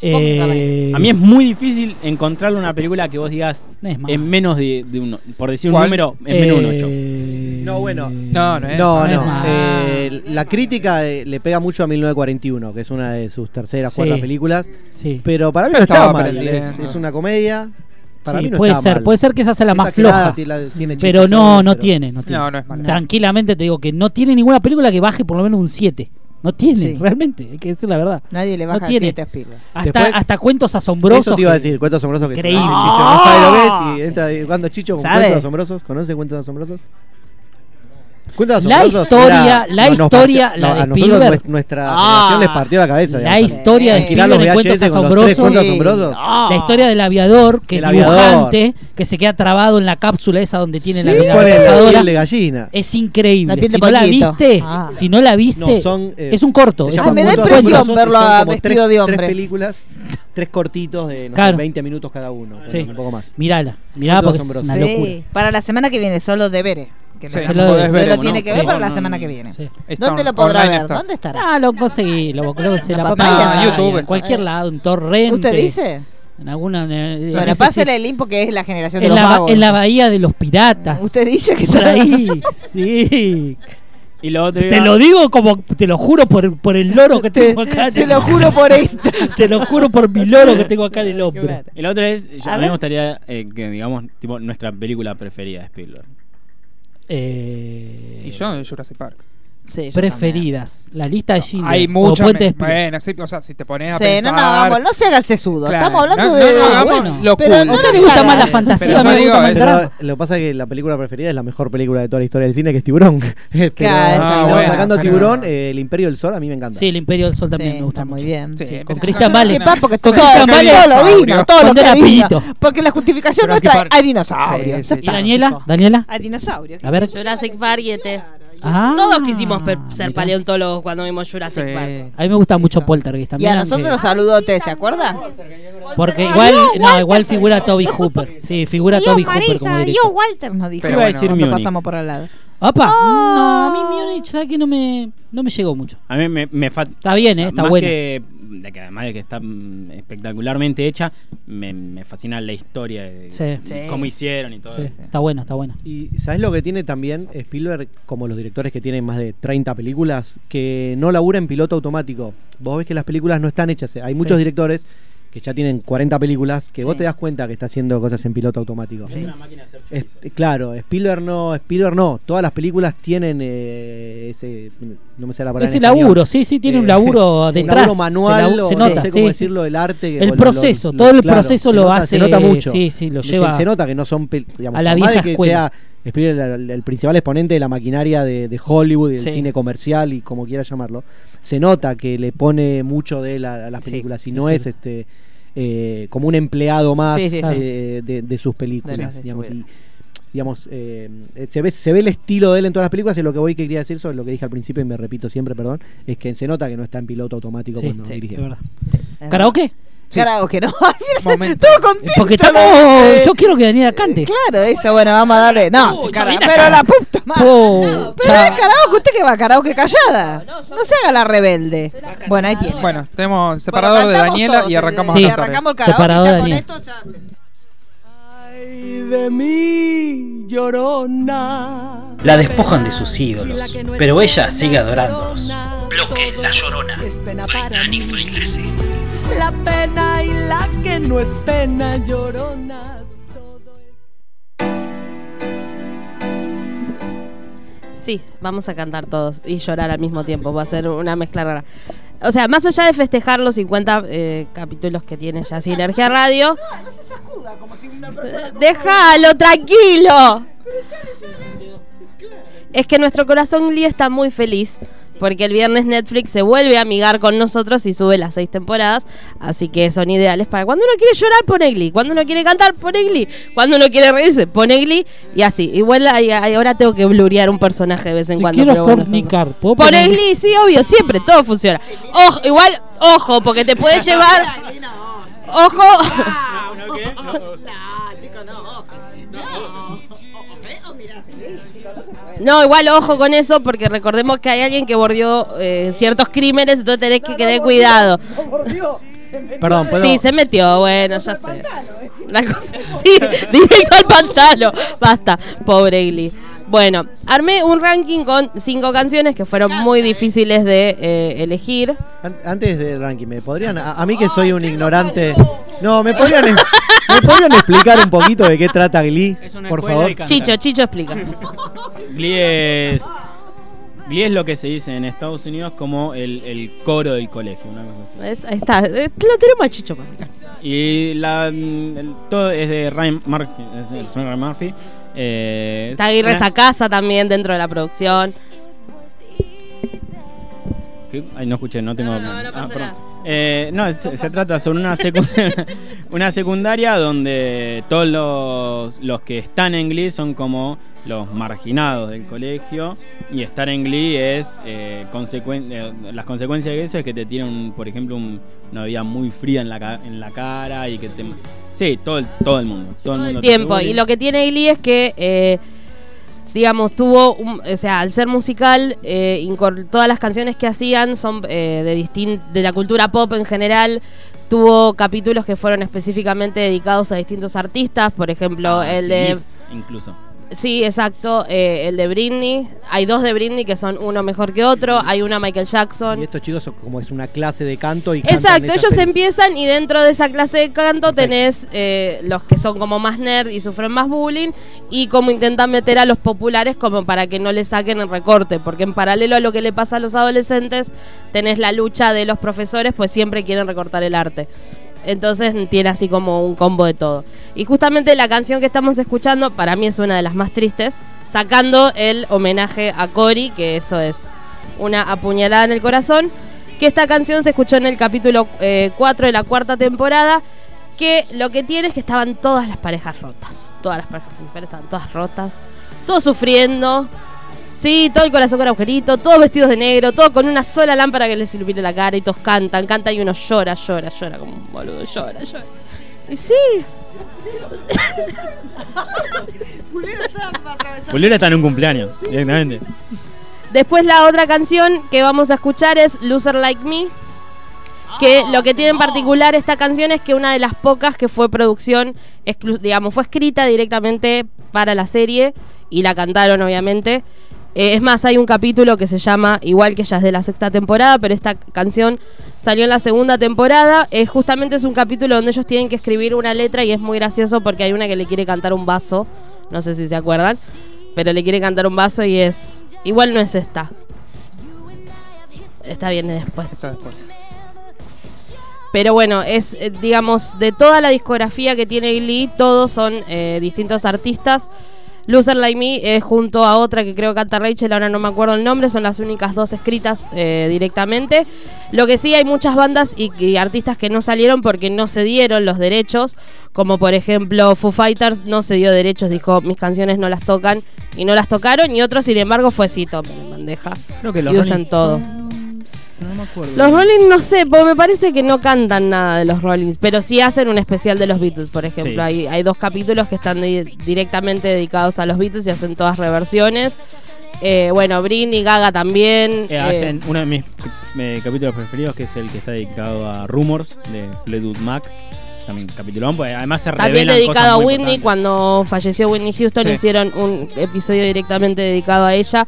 Eh,
A mí es muy difícil encontrarle una película que vos digas
No es
en menos de, de uno, por decir un
¿Cuál?
número, en menos de un 8.
eh,
No, bueno.
No, no es.
No,
no
no.
es mal.
Eh, la crítica eh, le pega mucho a 1941, que es una de sus terceras,
Sí.
cuartas películas.
Sí.
Pero para mí no está
estaba
mal. Es, es una comedia. Para
Sí,
mí no
puede
está
ser,
mal.
puede ser que esa sea la más floja.
tiene
Pero no, no
pero-
tiene, no tiene.
No, no es mala.
Tranquilamente te digo que no tiene ninguna película que baje por lo menos un 7. No tiene,
Sí.
realmente, hay que decir la verdad.
Nadie le baja
No tiene.
7 a Spielberg.
Hasta,
Después-
hasta cuentos asombrosos.
Eso te iba a decir, cuentos asombrosos que
Increíble.
Chicho no sabe lo que es y entra y- cuando Chicho con
¿Sabe?
cuentos asombrosos, ¿conoce cuentos asombrosos? De
La historia,
era-
la
no,
historia,
partió-
la
no,
de
a
Spielberg.
nues- nuestra
Ah,
les partió la cabeza.
La
digamos.
historia de Spielberg en Cuentos Asombrosos.
cuentos asombrosos.
La historia del aviador, que
El
es
aviador.
dibujante, que se queda trabado en la cápsula esa donde tiene la
Sí. la piel de gallina.
Es increíble.
La
si no la viste,
Ah.
si no la viste,
No, son, eh,
es un corto. es un
me da impresión verlo vestido
tres-
de hombre.
Tres películas, tres cortitos de no sé,
Claro.
20 minutos cada uno.
Sí.
Un poco más.
Mirala, mirala porque es una locura.
Sí, para la semana que viene, solo deberé. Que
Sí,
lo-
podés ver
lo
en-
tiene que ver
sí.
para la semana que viene.
Sí.
¿Dónde lo podrá
online
ver?
está.
¿Dónde estará?
Ah, lo conseguí, lo creo que se
La.
Ah, YouTube.
En cualquier lado, en torrente.
¿Usted dice?
En alguna.
Bueno, pásale el link porque es la generación de
en
los
la, en la bahía de los piratas.
Usted dice que
Por
está
ahí, sí.
Y lo otro
Te
iba-
lo digo como, te lo juro por, por el loro que tengo acá.
Te lo juro por esto.
Te lo juro por mi loro que tengo acá en el hombro.
Y la otra es, yo-
A
a, mí me gustaría eh, que digamos tipo nuestra película preferida de Spielberg.
Eh,
Y yo de Jurassic Park.
Sí,
preferidas. La lista de Schindler.
Hay muchas. Bueno, sí, o sea, si te pones a.
Sí,
pensar.
no, no, vamos, no se haga el sesudo.
Claro,
Estamos hablando
no,
de.
no,
bueno,
lo
pero no
¿A usted
nos
le gusta más la fantasía?
lo que pasa es que la película preferida es la mejor película de toda la historia del cine, que es Tiburón. Pero,
Claro, bueno,
sacando
pero-
Tiburón, eh, el Imperio del Sol a mí me encanta.
Sí, el Imperio del Sol también
Sí,
me gusta
muy
mucho.
bien.
Con
no,
porque
Con
todo,
Christian
todo lo vino, todo lo que. Porque la justificación nuestra hay dinosaurios.
¿Y
está,
Daniela? ¿Daniela?
Hay dinosaurios.
A ver.
Jurassic Park y.
Ah,
Todos quisimos ser
mirá.
paleontólogos cuando vimos Jurassic
Sí.
Park.
A mí me gusta mucho Poltergeist
Y
también.
a nosotros
aunque-
nos saludó T, ¿se acuerda?
Porque igual, no, igual figura Toby Hooper. Sí, figura Toby Hooper como director.
Walter nos dijo
Pero
iba a
bueno,
decir
cuando
Múnich.
pasamos por al lado.
Opa, no, a mí Múnich, ¿sabes que no me, no me llegó mucho?
A mí me, me fa-
Está bien, eh, está
más
buena.
Que, de que además de que está mm, espectacularmente hecha, me, me fascina la historia de
Sí.
Sí.
cómo hicieron y todo
Sí,
eso.
está buena, está buena.
Y ¿sabes lo que tiene también Spielberg, como los directores que tienen más de 30 películas, que no labura en piloto automático? Vos ves que las películas no están hechas. Hay muchos
Sí.
directores que ya tienen 40 películas que vos te das cuenta que está haciendo cosas en piloto automático.
Sí.
Es- claro, Spielberg no, Spielberg no. Todas las películas tienen eh, ese, no me sé la palabra.
Ese laburo, sí, sí, tiene un
Eh,
laburo
un
detrás.
laburo manual,
se, la-
o
se
no
nota,
sé cómo
sí,
decirlo, el arte. que-
El
lo-
proceso,
lo-
todo el
claro,
proceso lo
nota-
hace.
Se nota mucho.
Sí, sí, lo
Se-
lleva.
Se, nota que no son, digamos,
a la
más de
vieja
que
escuela.
sea Spielberg el, el principal exponente de la maquinaria de, de Hollywood y del
Sí.
cine comercial y como quiera llamarlo, se nota que le pone mucho de él a, a las
Sí,
películas y
es
no es este eh, como un empleado más
Sí, sí, sí.
eh, de, de sus películas.
De
digamos, y, digamos eh, se, ve, se ve el estilo de él en todas las películas y lo que voy que quería decir sobre lo que dije al principio y me repito siempre, perdón, es que se nota que no está en piloto automático
Sí,
cuando
sí,
dirige.
¿Karaoke?
Sí.
Karaoke, ¿no?
Momento.
Todo contento.
Porque estamos.
Eh,
Yo quiero que Daniela cante.
Claro, eso, bueno, vamos a darle. No, cara- pero
acá.
la puta madre.
Pucha.
Pero es karaoke, ¿usted qué va? Karaoke callada. No se haga la rebelde. Bueno, ahí tiene.
Bueno, tenemos separador de
cantamos
Daniela
todos,
y arrancamos
Sí.
a cantar.
arrancamos el karaoke.
Separador
ya
de
con
Daniela.
esto ya se-
Ay de mí, llorona.
La despojan de sus ídolos, pero ella sigue adorándolos. Bloque La Llorona. Dani.
La pena y la que no es pena, llorona. Todo es
Sí, vamos a cantar todos y llorar al mismo tiempo. Va a ser una mezcla rara. O sea, más allá de festejar los 50 eh, capítulos que tiene ya Sinergia Radio. Déjalo, tranquilo. Es que nuestro corazón Glee está muy feliz porque el viernes Netflix se vuelve a amigar con nosotros y sube las seis temporadas, así que son ideales para cuando uno quiere llorar, pone Glee, cuando uno quiere cantar, pone Glee, cuando uno quiere reírse, pone Glee y así. Igual ahora tengo que blurear un personaje de vez en
Si
cuando.
quiero
pero bueno,
fornicar, ¿puedo
Pone Glee, sí, obvio, siempre, todo funciona. Ojo, igual, ojo, porque te puede llevar. Ojo. No, igual ojo con eso porque recordemos que hay alguien que bordeó eh, ciertos crímenes, entonces tenés que tener cuidado.
Perdón, ¿puedo?
Sí, se metió, bueno, ya sé. La cosa- sí, directo al pantano. Basta, pobre Glee. Bueno, armé un ranking con cinco canciones que fueron muy difíciles de eh, elegir.
An- Antes del ranking, ¿me podrían, a, a mí que soy un ignorante, no, ¿me podrían, ¿me podrían explicar un poquito de qué trata Glee,
Es una
por favor?
Chicho, Chicho explica.
Glee es Glee es lo que se dice en Estados Unidos como el, el coro del colegio. Una cosa así.
¿Ves? Ahí está. Lo tenemos a Chicho.
Y la, el- todo es de Ryan Murphy. Es de Ryan Murphy. Eh,
Está
es
Aguirre
una-
Sacasa también dentro de la producción.
¿Qué? Ay, no escuché, no tengo.
No, no, no
Ah,
pasa
perdón.
nada.
Eh, no, se, se trata sobre una, secu- una secundaria donde todos los, los que están en Glee son como los marginados del colegio y estar en Glee es eh, consecuen- eh, las consecuencias de eso es que te tienen por ejemplo un- una vida muy fría en la, en la cara y que te sí todo el, todo el mundo todo, el mundo
tiempo. Y lo que tiene Glee es que, eh, digamos, tuvo, un- o sea, al ser musical, eh, todas las canciones que hacían son eh, de, distin- de la cultura pop en general. Tuvo capítulos que fueron específicamente dedicados a distintos artistas, por ejemplo,
Ah,
el de...
Incluso
Sí, exacto, eh, el de Britney. Hay dos de Britney que son uno mejor que otro. Hay una Michael Jackson.
Y estos chicos son como es una clase de canto y
Exacto, ellos
pelis.
empiezan y dentro de esa clase de canto tenés eh, los que son como más nerd y sufren más bullying y como intentan meter a los populares como para que no le saquen el recorte, porque en paralelo a lo que le pasa a los adolescentes tenés la lucha de los profesores, pues siempre quieren recortar el arte. Entonces tiene así como un combo de todo. Y justamente la canción que estamos escuchando para mí es una de las más tristes, sacando el homenaje a Cory, que eso es una apuñalada en el corazón, que esta canción se escuchó en el capítulo 4 de la cuarta temporada, que lo que tiene es que estaban todas las parejas rotas, todas las parejas principales estaban todas rotas, todos sufriendo, sí, todo el corazón con agujerito, todos vestidos de negro, todo con una sola lámpara que les ilumine la cara y todos cantan, cantan y uno llora, llora, llora como un boludo, llora, llora. Y sí.
Pulera está en un cumpleaños directamente
Después la otra canción que vamos a escuchar es Loser Like Me. Que lo que tiene en particular esta canción es que una de las pocas que fue producción, digamos, fue escrita directamente para la serie y la cantaron obviamente. Eh, es más, hay un capítulo que se llama, igual que ya es de la sexta temporada, pero esta canción salió en la segunda temporada. Eh, justamente es un capítulo donde ellos tienen que escribir una letra y es muy gracioso porque hay una que le quiere cantar un vaso, no sé si se acuerdan, pero le quiere cantar un vaso y es... Igual no es esta. Esta viene después. Pero bueno, es, eh, digamos, de toda la discografía que tiene Glee, todos son eh, distintos artistas. Loser Like Me es junto a otra que creo que canta Rachel, ahora no me acuerdo el nombre, son las únicas dos escritas eh, directamente. Lo que sí hay muchas bandas y, y artistas que no salieron porque no se dieron los derechos, como por ejemplo Foo Fighters no se dio derechos, dijo mis canciones no las tocan y no las tocaron, y otros sin embargo fue sí, tomen bandeja
Creo que los
y usan todo.
No me acuerdo
Los Rollins no sé, porque me parece que no cantan nada de los Rollins, pero sí hacen un especial de los Beatles, por ejemplo.
Sí.
Hay, hay dos capítulos que están di- directamente dedicados a los Beatles y hacen todas reversiones. Eh, bueno, Britney, Gaga también.
Eh,
eh,
hacen uno de mis eh, capítulos preferidos que es el que está dedicado a Rumors de Fleetwood Mac también capitulón pues además se
también dedicado a Whitney,
importantes.
cuando falleció Whitney Houston,
Sí.
hicieron un episodio directamente dedicado a ella,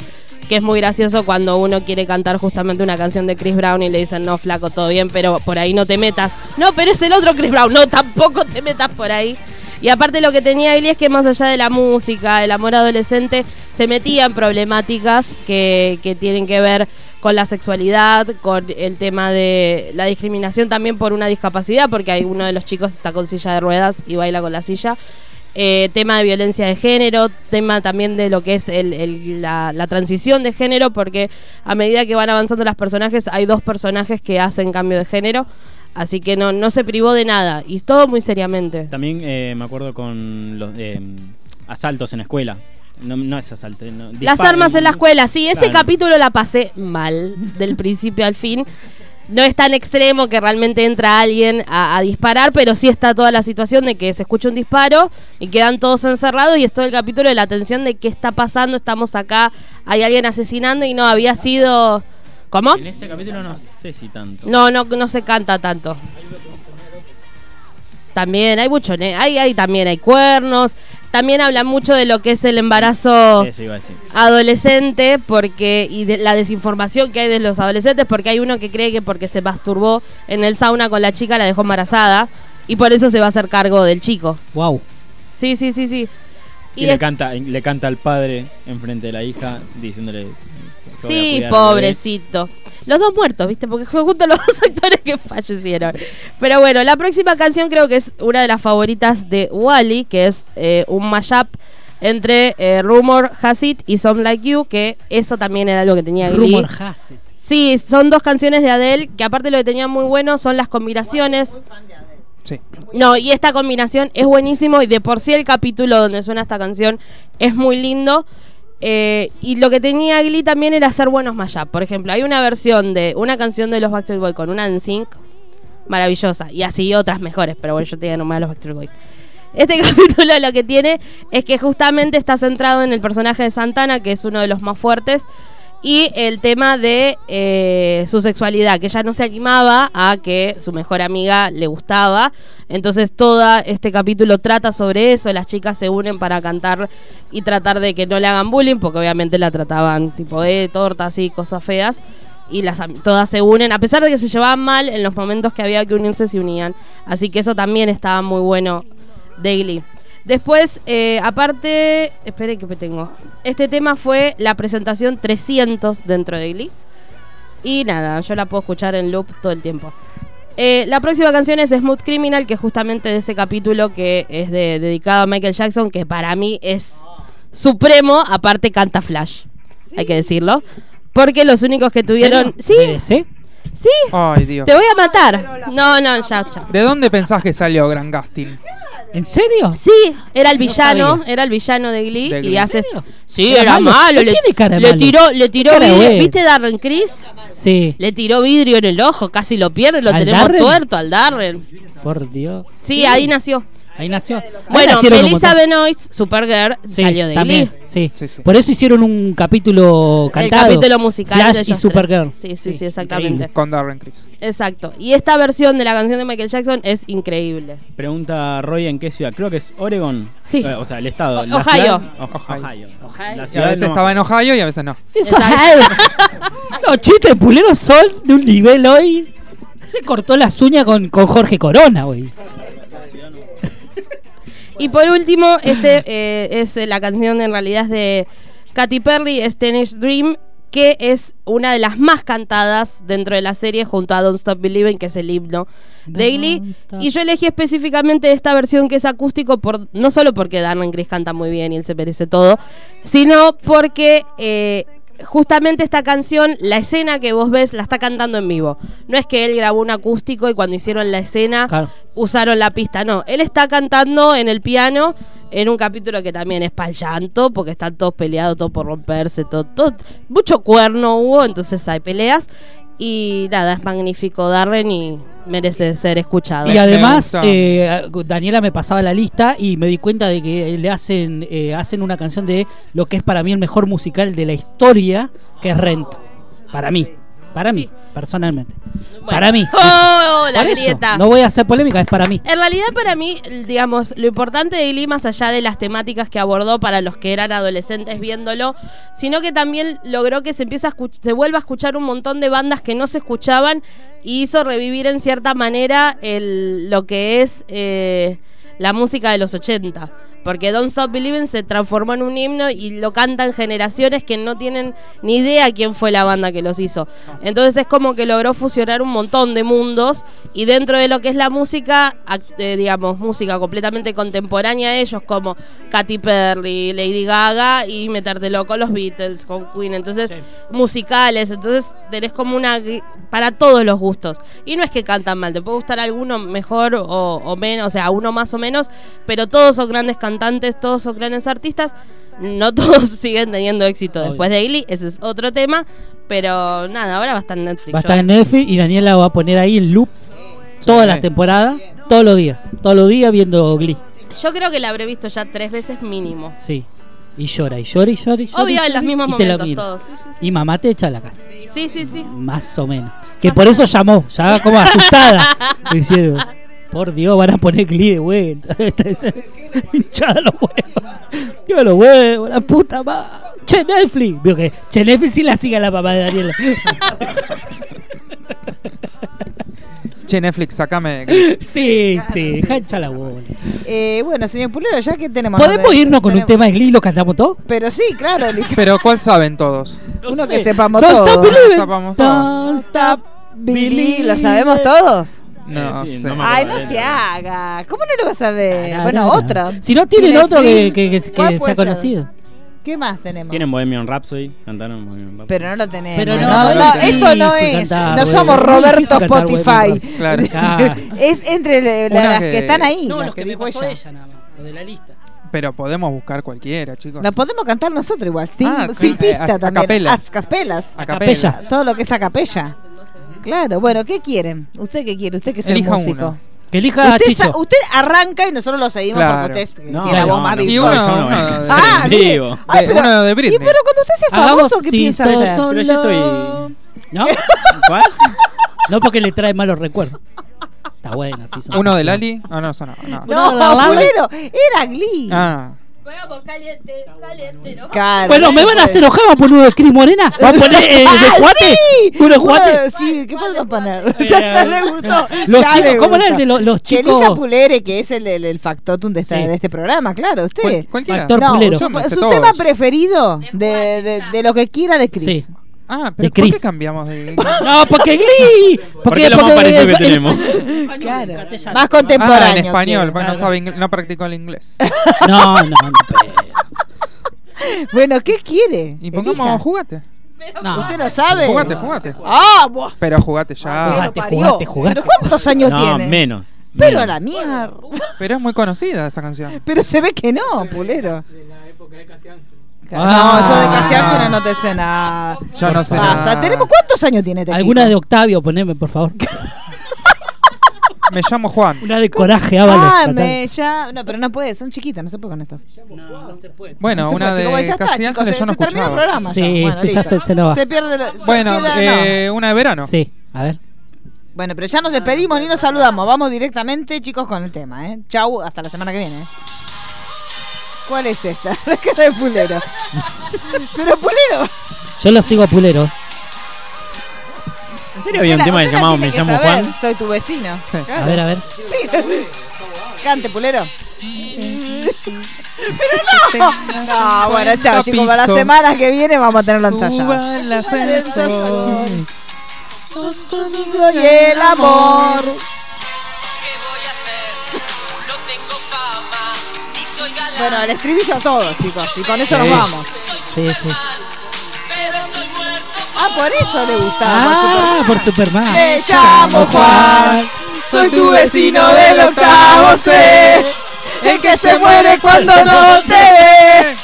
que es muy gracioso cuando uno quiere cantar justamente una canción de Chris Brown y le dicen, no, flaco, todo bien, pero por ahí no te metas. No, pero es el otro Chris Brown, no, tampoco te metas por ahí. Y aparte lo que tenía Eli es que más allá de la música, el amor adolescente, se metía en problemáticas que, que tienen que ver con la sexualidad, con el tema de la discriminación también por una discapacidad, porque hay uno de los chicos está con silla de ruedas y baila con la silla. Eh, tema de violencia de género, tema también de lo que es el- la, la transición de género, porque a medida que van avanzando los personajes, hay dos personajes que hacen cambio de género, así que no, no se privó de nada, y todo muy seriamente.
también eh, me acuerdo con los eh, asaltos en la escuela no, no es asalto no,
Las armas en la escuela, sí, ese
Claro.
capítulo la pasé mal, del principio al fin. No es tan extremo que realmente entra alguien a, a disparar, pero sí está toda la situación de que se escucha un disparo y quedan todos encerrados y es todo el capítulo de la tensión de qué está pasando, estamos acá, hay alguien asesinando y no había sido... ¿Cómo?
en ese capítulo no sé si tanto
No, no, no se canta tanto. También hay mucho, hay, hay también hay cuernos. También hablan mucho de lo que es el embarazo adolescente porque y de la desinformación que hay de los adolescentes porque hay uno que cree que porque se masturbó en el sauna con la chica la dejó embarazada y por eso se va a hacer cargo del chico.
Wow.
Sí, sí, sí, sí.
Y,
Y
le canta le canta al padre enfrente de la hija diciéndole
Sí, pobrecito. Los dos muertos, ¿viste? Porque fue justo los dos actores que fallecieron. Pero bueno, la próxima canción creo que es una de las favoritas de Wally, que es eh, un mashup entre eh, Rumor Has It y Some Like You, que eso también era algo que tenía Glee.
Rumor has it.
Sí, son dos canciones de Adele, que aparte lo que tenía muy bueno son las combinaciones.
Sí.
No, y esta combinación es buenísimo y de por sí el capítulo donde suena esta canción es muy lindo. Eh, y lo que tenía Glee también era hacer buenos mashup. Por ejemplo, hay una versión de una canción de los Backstreet Boys con una NSYNC maravillosa y así otras mejores, pero bueno, yo te digo nomás los Backstreet Boys. Este capítulo lo que tiene es que justamente está centrado en el personaje de Santana, que es uno de los más fuertes, y el tema de eh, su sexualidad, que ella no se animaba a que su mejor amiga le gustaba. Entonces todo este capítulo trata sobre eso, las chicas se unen para cantar y tratar de que no le hagan bullying, porque obviamente la trataban tipo de torta, así, cosas feas. Y las, todas se unen, a pesar de que se llevaban mal, en los momentos que había que unirse se unían. Así que eso también estaba muy bueno de Glee. Después, eh, aparte, esperen que me tengo. Este tema fue la presentación 300 dentro de Glee. Y nada, yo la puedo escuchar en loop todo el tiempo. Eh, la próxima canción es Smooth Criminal, que es justamente de ese capítulo que es de- dedicado a Michael Jackson, que para mí es supremo. Aparte canta Flash, hay que decirlo. Porque los únicos que tuvieron... Sí,
¿Sí?
sí,
Ay, Dios.
te voy a matar. No, no, ya, ya.
¿De dónde pensás que salió Gran Gastin?
¿En serio?
Sí, era el
No
villano,
sabía.
era el villano de Glee,
De
y hace. Sí,
¿Era
era,
malo?
malo,
¿No
le,
tiene cara de
le
malo?
tiró le tiró
Cara
vidrio. ¿viste Darren Chris?
Sí.
Le tiró vidrio en el ojo, casi lo pierde, lo
¿Al
tenemos
Darren?
tuerto al Darren.
Por Dios.
Sí, ahí nació.
Ahí nació. Ahí
Bueno, Melissa. Benoist, Supergirl,
Sí,
salió de
también,
Glee.
sí.
Sí, sí.
Por eso hicieron un capítulo
El
cantado.
capítulo musical
Flash
de
y Supergirl.
Sí, sí, sí, exactamente.
Increíble.
Con Darren Criss.
Exacto. Y esta versión de la canción de Michael Jackson es increíble.
Pregunta Roy en qué ciudad. Creo que es Oregon.
Sí.
Eh, o sea, el estado.
O-
La
Ohio.
ciudad-
Ohio.
Ohio.
Ohio.
La
Y a
ciudad
veces
no-
estaba en Ohio y a veces no.
Exacto.
Los chistes puleros son de un nivel hoy. Se cortó las uñas con, con Jorge Corona, güey.
Y por último, este eh, es la canción en realidad es de Katy Perry, es Teenage Dream, que es una de las más cantadas dentro de la serie junto a Don't Stop Believing, que es el himno de Glee.
Don't stop.
Y yo elegí específicamente esta versión que es acústico, por, no solo porque Darren Criss canta muy bien y él se merece todo, sino porque eh, justamente esta canción, la escena que vos ves, la está cantando en vivo. No es que él grabó un acústico y cuando hicieron la escena
Claro.
usaron la pista, no. Él está cantando en el piano en un capítulo que también es para llanto, porque están todos peleados, todo por romperse, todo, todo- mucho cuerno hubo, entonces hay peleas. Y nada, es magnífico Darren y merece ser escuchado.
Y además, eh, Daniela me pasaba la lista y me di cuenta de que le hacen, eh, hacen una canción de lo que es para mí el mejor musical de la historia, que es Rent. Para mí, para mí, personalmente.
Bueno.
Para mí.
¡Oh, la
eso,
grieta!
no voy a hacer polémica, es para mí.
En realidad para mí, digamos, lo importante de Glee, más allá de las temáticas que abordó para los que eran adolescentes viéndolo, sino que también logró que se empiece a se vuelva a escuchar un montón de bandas que no se escuchaban y hizo revivir en cierta manera el, lo que es eh, la música de los 80. Porque Don't Stop Believing se transformó en un himno y lo cantan generaciones que no tienen ni idea quién fue la banda que los hizo. Entonces es como que logró fusionar un montón de mundos y dentro de lo que es la música, eh, digamos, música completamente contemporánea a ellos como Katy Perry, Lady Gaga y metértelo con los Beatles, con Queen. Entonces, musicales, entonces tenés como una... para todos los gustos. Y no es que cantan mal, te puede gustar alguno mejor o, o menos, o sea, uno más o menos, pero todos son grandes cantantes, todos son grandes artistas. No todos siguen teniendo éxito
Obvio.
después de Glee, ese es otro tema. Pero nada, ahora va a estar en Netflix.
Va a estar en Netflix y Daniela va a poner ahí en loop todas las temporadas, todos los días. Todos los días viendo Glee.
Yo creo que la habré visto ya tres veces mínimo.
Sí. Y llora, y llora, y llora, y llora.
Obvio,
y
en los mismos momentos todos. Sí, sí,
Y mamá te echa a la casa.
sí. Sí, sí, sí.
Más o menos. Que por eso llamó, ya como asustada. diciendo, por Dios, van a poner Glee de vuelta. Hinchada los huevos. Yo los huevos, la puta madre. Che, Netflix. Vio que Che, Netflix sí la sigue a la mamá de Daniela.
Che, Netflix, sacame.
Sí, sí, echar la bola.
Eh, bueno, señor Pulero, ya que tenemos.
¿Podemos irnos con un tema de Glee y lo cantamos todo?
Pero sí, claro.
Pero ¿cuál saben todos?
Uno
sé.
que sepamos
Don't
todo.
stop.
Sepamos.
Don't stop believing. ¿Lo sabemos todos?
No,
Eh, sí,
sé.
no
Ay, no se haga. ¿Cómo no lo vas a ver?
Ah,
Bueno,
no, no.
otro.
Si no tienen
¿Tiene
otro que, que, que- que
¿Cuál
sea conocido.
¿Qué más tenemos?
Tienen Bohemian Rhapsody, cantaron Bohemian Rhapsody.
Pero no lo tenemos.
Pero
no,
no,
no,
no es
esto no es.
cantar,
no somos Roberto Spotify.
Claro.
Es entre la- las
que-
que están ahí,
No,
las
los
que
me
dijo
pasó
ella.
ella nada más, lo de la lista.
Pero podemos buscar cualquiera, chicos.
La podemos cantar nosotros igual, sin,
Ah,
sin
sí,
pista
a- a
también.
capela.
A caspelas.
A
capella.
capella.
Todo lo que es a capella. Claro, bueno, ¿qué quieren? ¿Usted qué quiere? ¿Usted que es el
Elija
músico?
uno.
Que elija a
Usted,
Chicho.
sa- usted arranca y nosotros lo seguimos
Claro.
porque usted
No,
tiene la voz
no,
más
no.
Y
virtuosa.
uno,
Yo no
uno
voy.
de,
Ah,
En
mire.
vivo.
Ay,
de-
pero-
uno de
Y
Britney.
pero cuando usted sea
Hagamos
famoso, ¿qué
sí,
piensa
so-
hacer?
solo.
Pero yo estoy.
¿No?
¿Cuál?
No porque le trae malos recuerdos. Está bueno, sí. son-
Uno de Lali. Ah, no, eso no. no.
No,
la- la-
Pulero, era Glee.
Ah,
Vamos, caliente, caliente, ¿no?
Claro,
Bueno,
no
me van a hacer enojar, ¿va a poner uno de Cris Morena? ¿Va a poner eh, de
¡Ah,
Juate?
sí!
¿Uno de
Uno
Juate?
de- Sí, ¿qué poner? ya le gustó.
Los
ya
chicos,
le
¿cómo era el de lo- los chicos?
elija Pulere, que es el, el, el factotum de, esta-
Sí.
de este programa, claro, usted.
cualquiera.
Factor
no,
Pulero.
su, su tema preferido de, de, de lo que quiera de Chris.
Sí.
Ah
De
pero ¿por qué cambiamos de.?
No, porque Glee. Porque,
¿Por qué lo más parecido que tenemos?
Claro. Más
Ah,
contemporáneo.
en español. Bueno, no,
Claro.
sabe no practicó el inglés.
No, no, no. pero-
Bueno, ¿qué quiere?
Y pongamos,
Elija.
jugate.
no.
¿Usted lo sabe?
Jugate, jugate.
Ah, buah.
Pero jugate ya.
Jugate, jugate, jugate.
¿Pero cuántos años
No,
tiene?
menos.
Pero
menos.
la mierda.
Pero es muy conocida esa canción.
Pero se ve que no, Pulero.
Ah.
no, yo de Casi Ángeles no te sé nada.
Yo no sé
Basta.
nada.
¿Tenemos cuántos años tiene este
Alguna de
chico?
Octavio, poneme, por favor.
Me llamo Juan.
Una de coraje, Ábalos.
Ah, me ya. No, pero no puede, son chiquitas, no se puede con esto.
No, no se puede.
Bueno,
No se
una
puede, chicos,
de
ya está,
Casi
chicos,
Ángeles
se,
yo no
se terminó el
escuchaba.
programa.
Sí,
ya. Bueno,
sí, ya
listo.
se- se nos va.
Se pierde lo- se
Bueno,
queda- no.
eh, una de verano.
Sí, a ver.
Bueno, pero ya nos despedimos ni nos saludamos. Vamos directamente, chicos, con el tema, ¿eh? Chau, hasta la semana que viene. ¿eh? ¿Cuál es esta? La cara de Pulero. pero Pulero.
Yo lo sigo a Pulero.
¿En serio había un
la-
tema
la
llamado
tiene
Me
que
llamo
saber,
Juan?
Soy tu vecino.
Sí.
Claro.
A ver, a ver.
Sí. Cante, Pulero. Pero no. No, bueno, chao, chicos. Para la semana que viene vamos a tenerlo ensayado.
Suba el ascensor.
Y el amor. Bueno, el estribillo a todos, chicos. Y con eso nos vamos.
Sí, sí.
Ah, por eso le gustaba.
Ah, por Superman.
Me llamo Juan, soy tu vecino del octavo C, el que se muere cuando no te ve.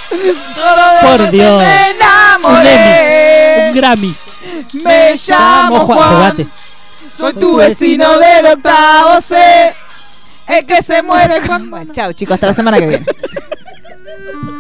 Solo de
Por Dios.
me
Un
enamoré.
Emmy, un Grammy.
Me llamo
Juan,
soy tu vecino del octavo C, el que se muere cuando... Bueno, chao chicos, hasta la semana que viene.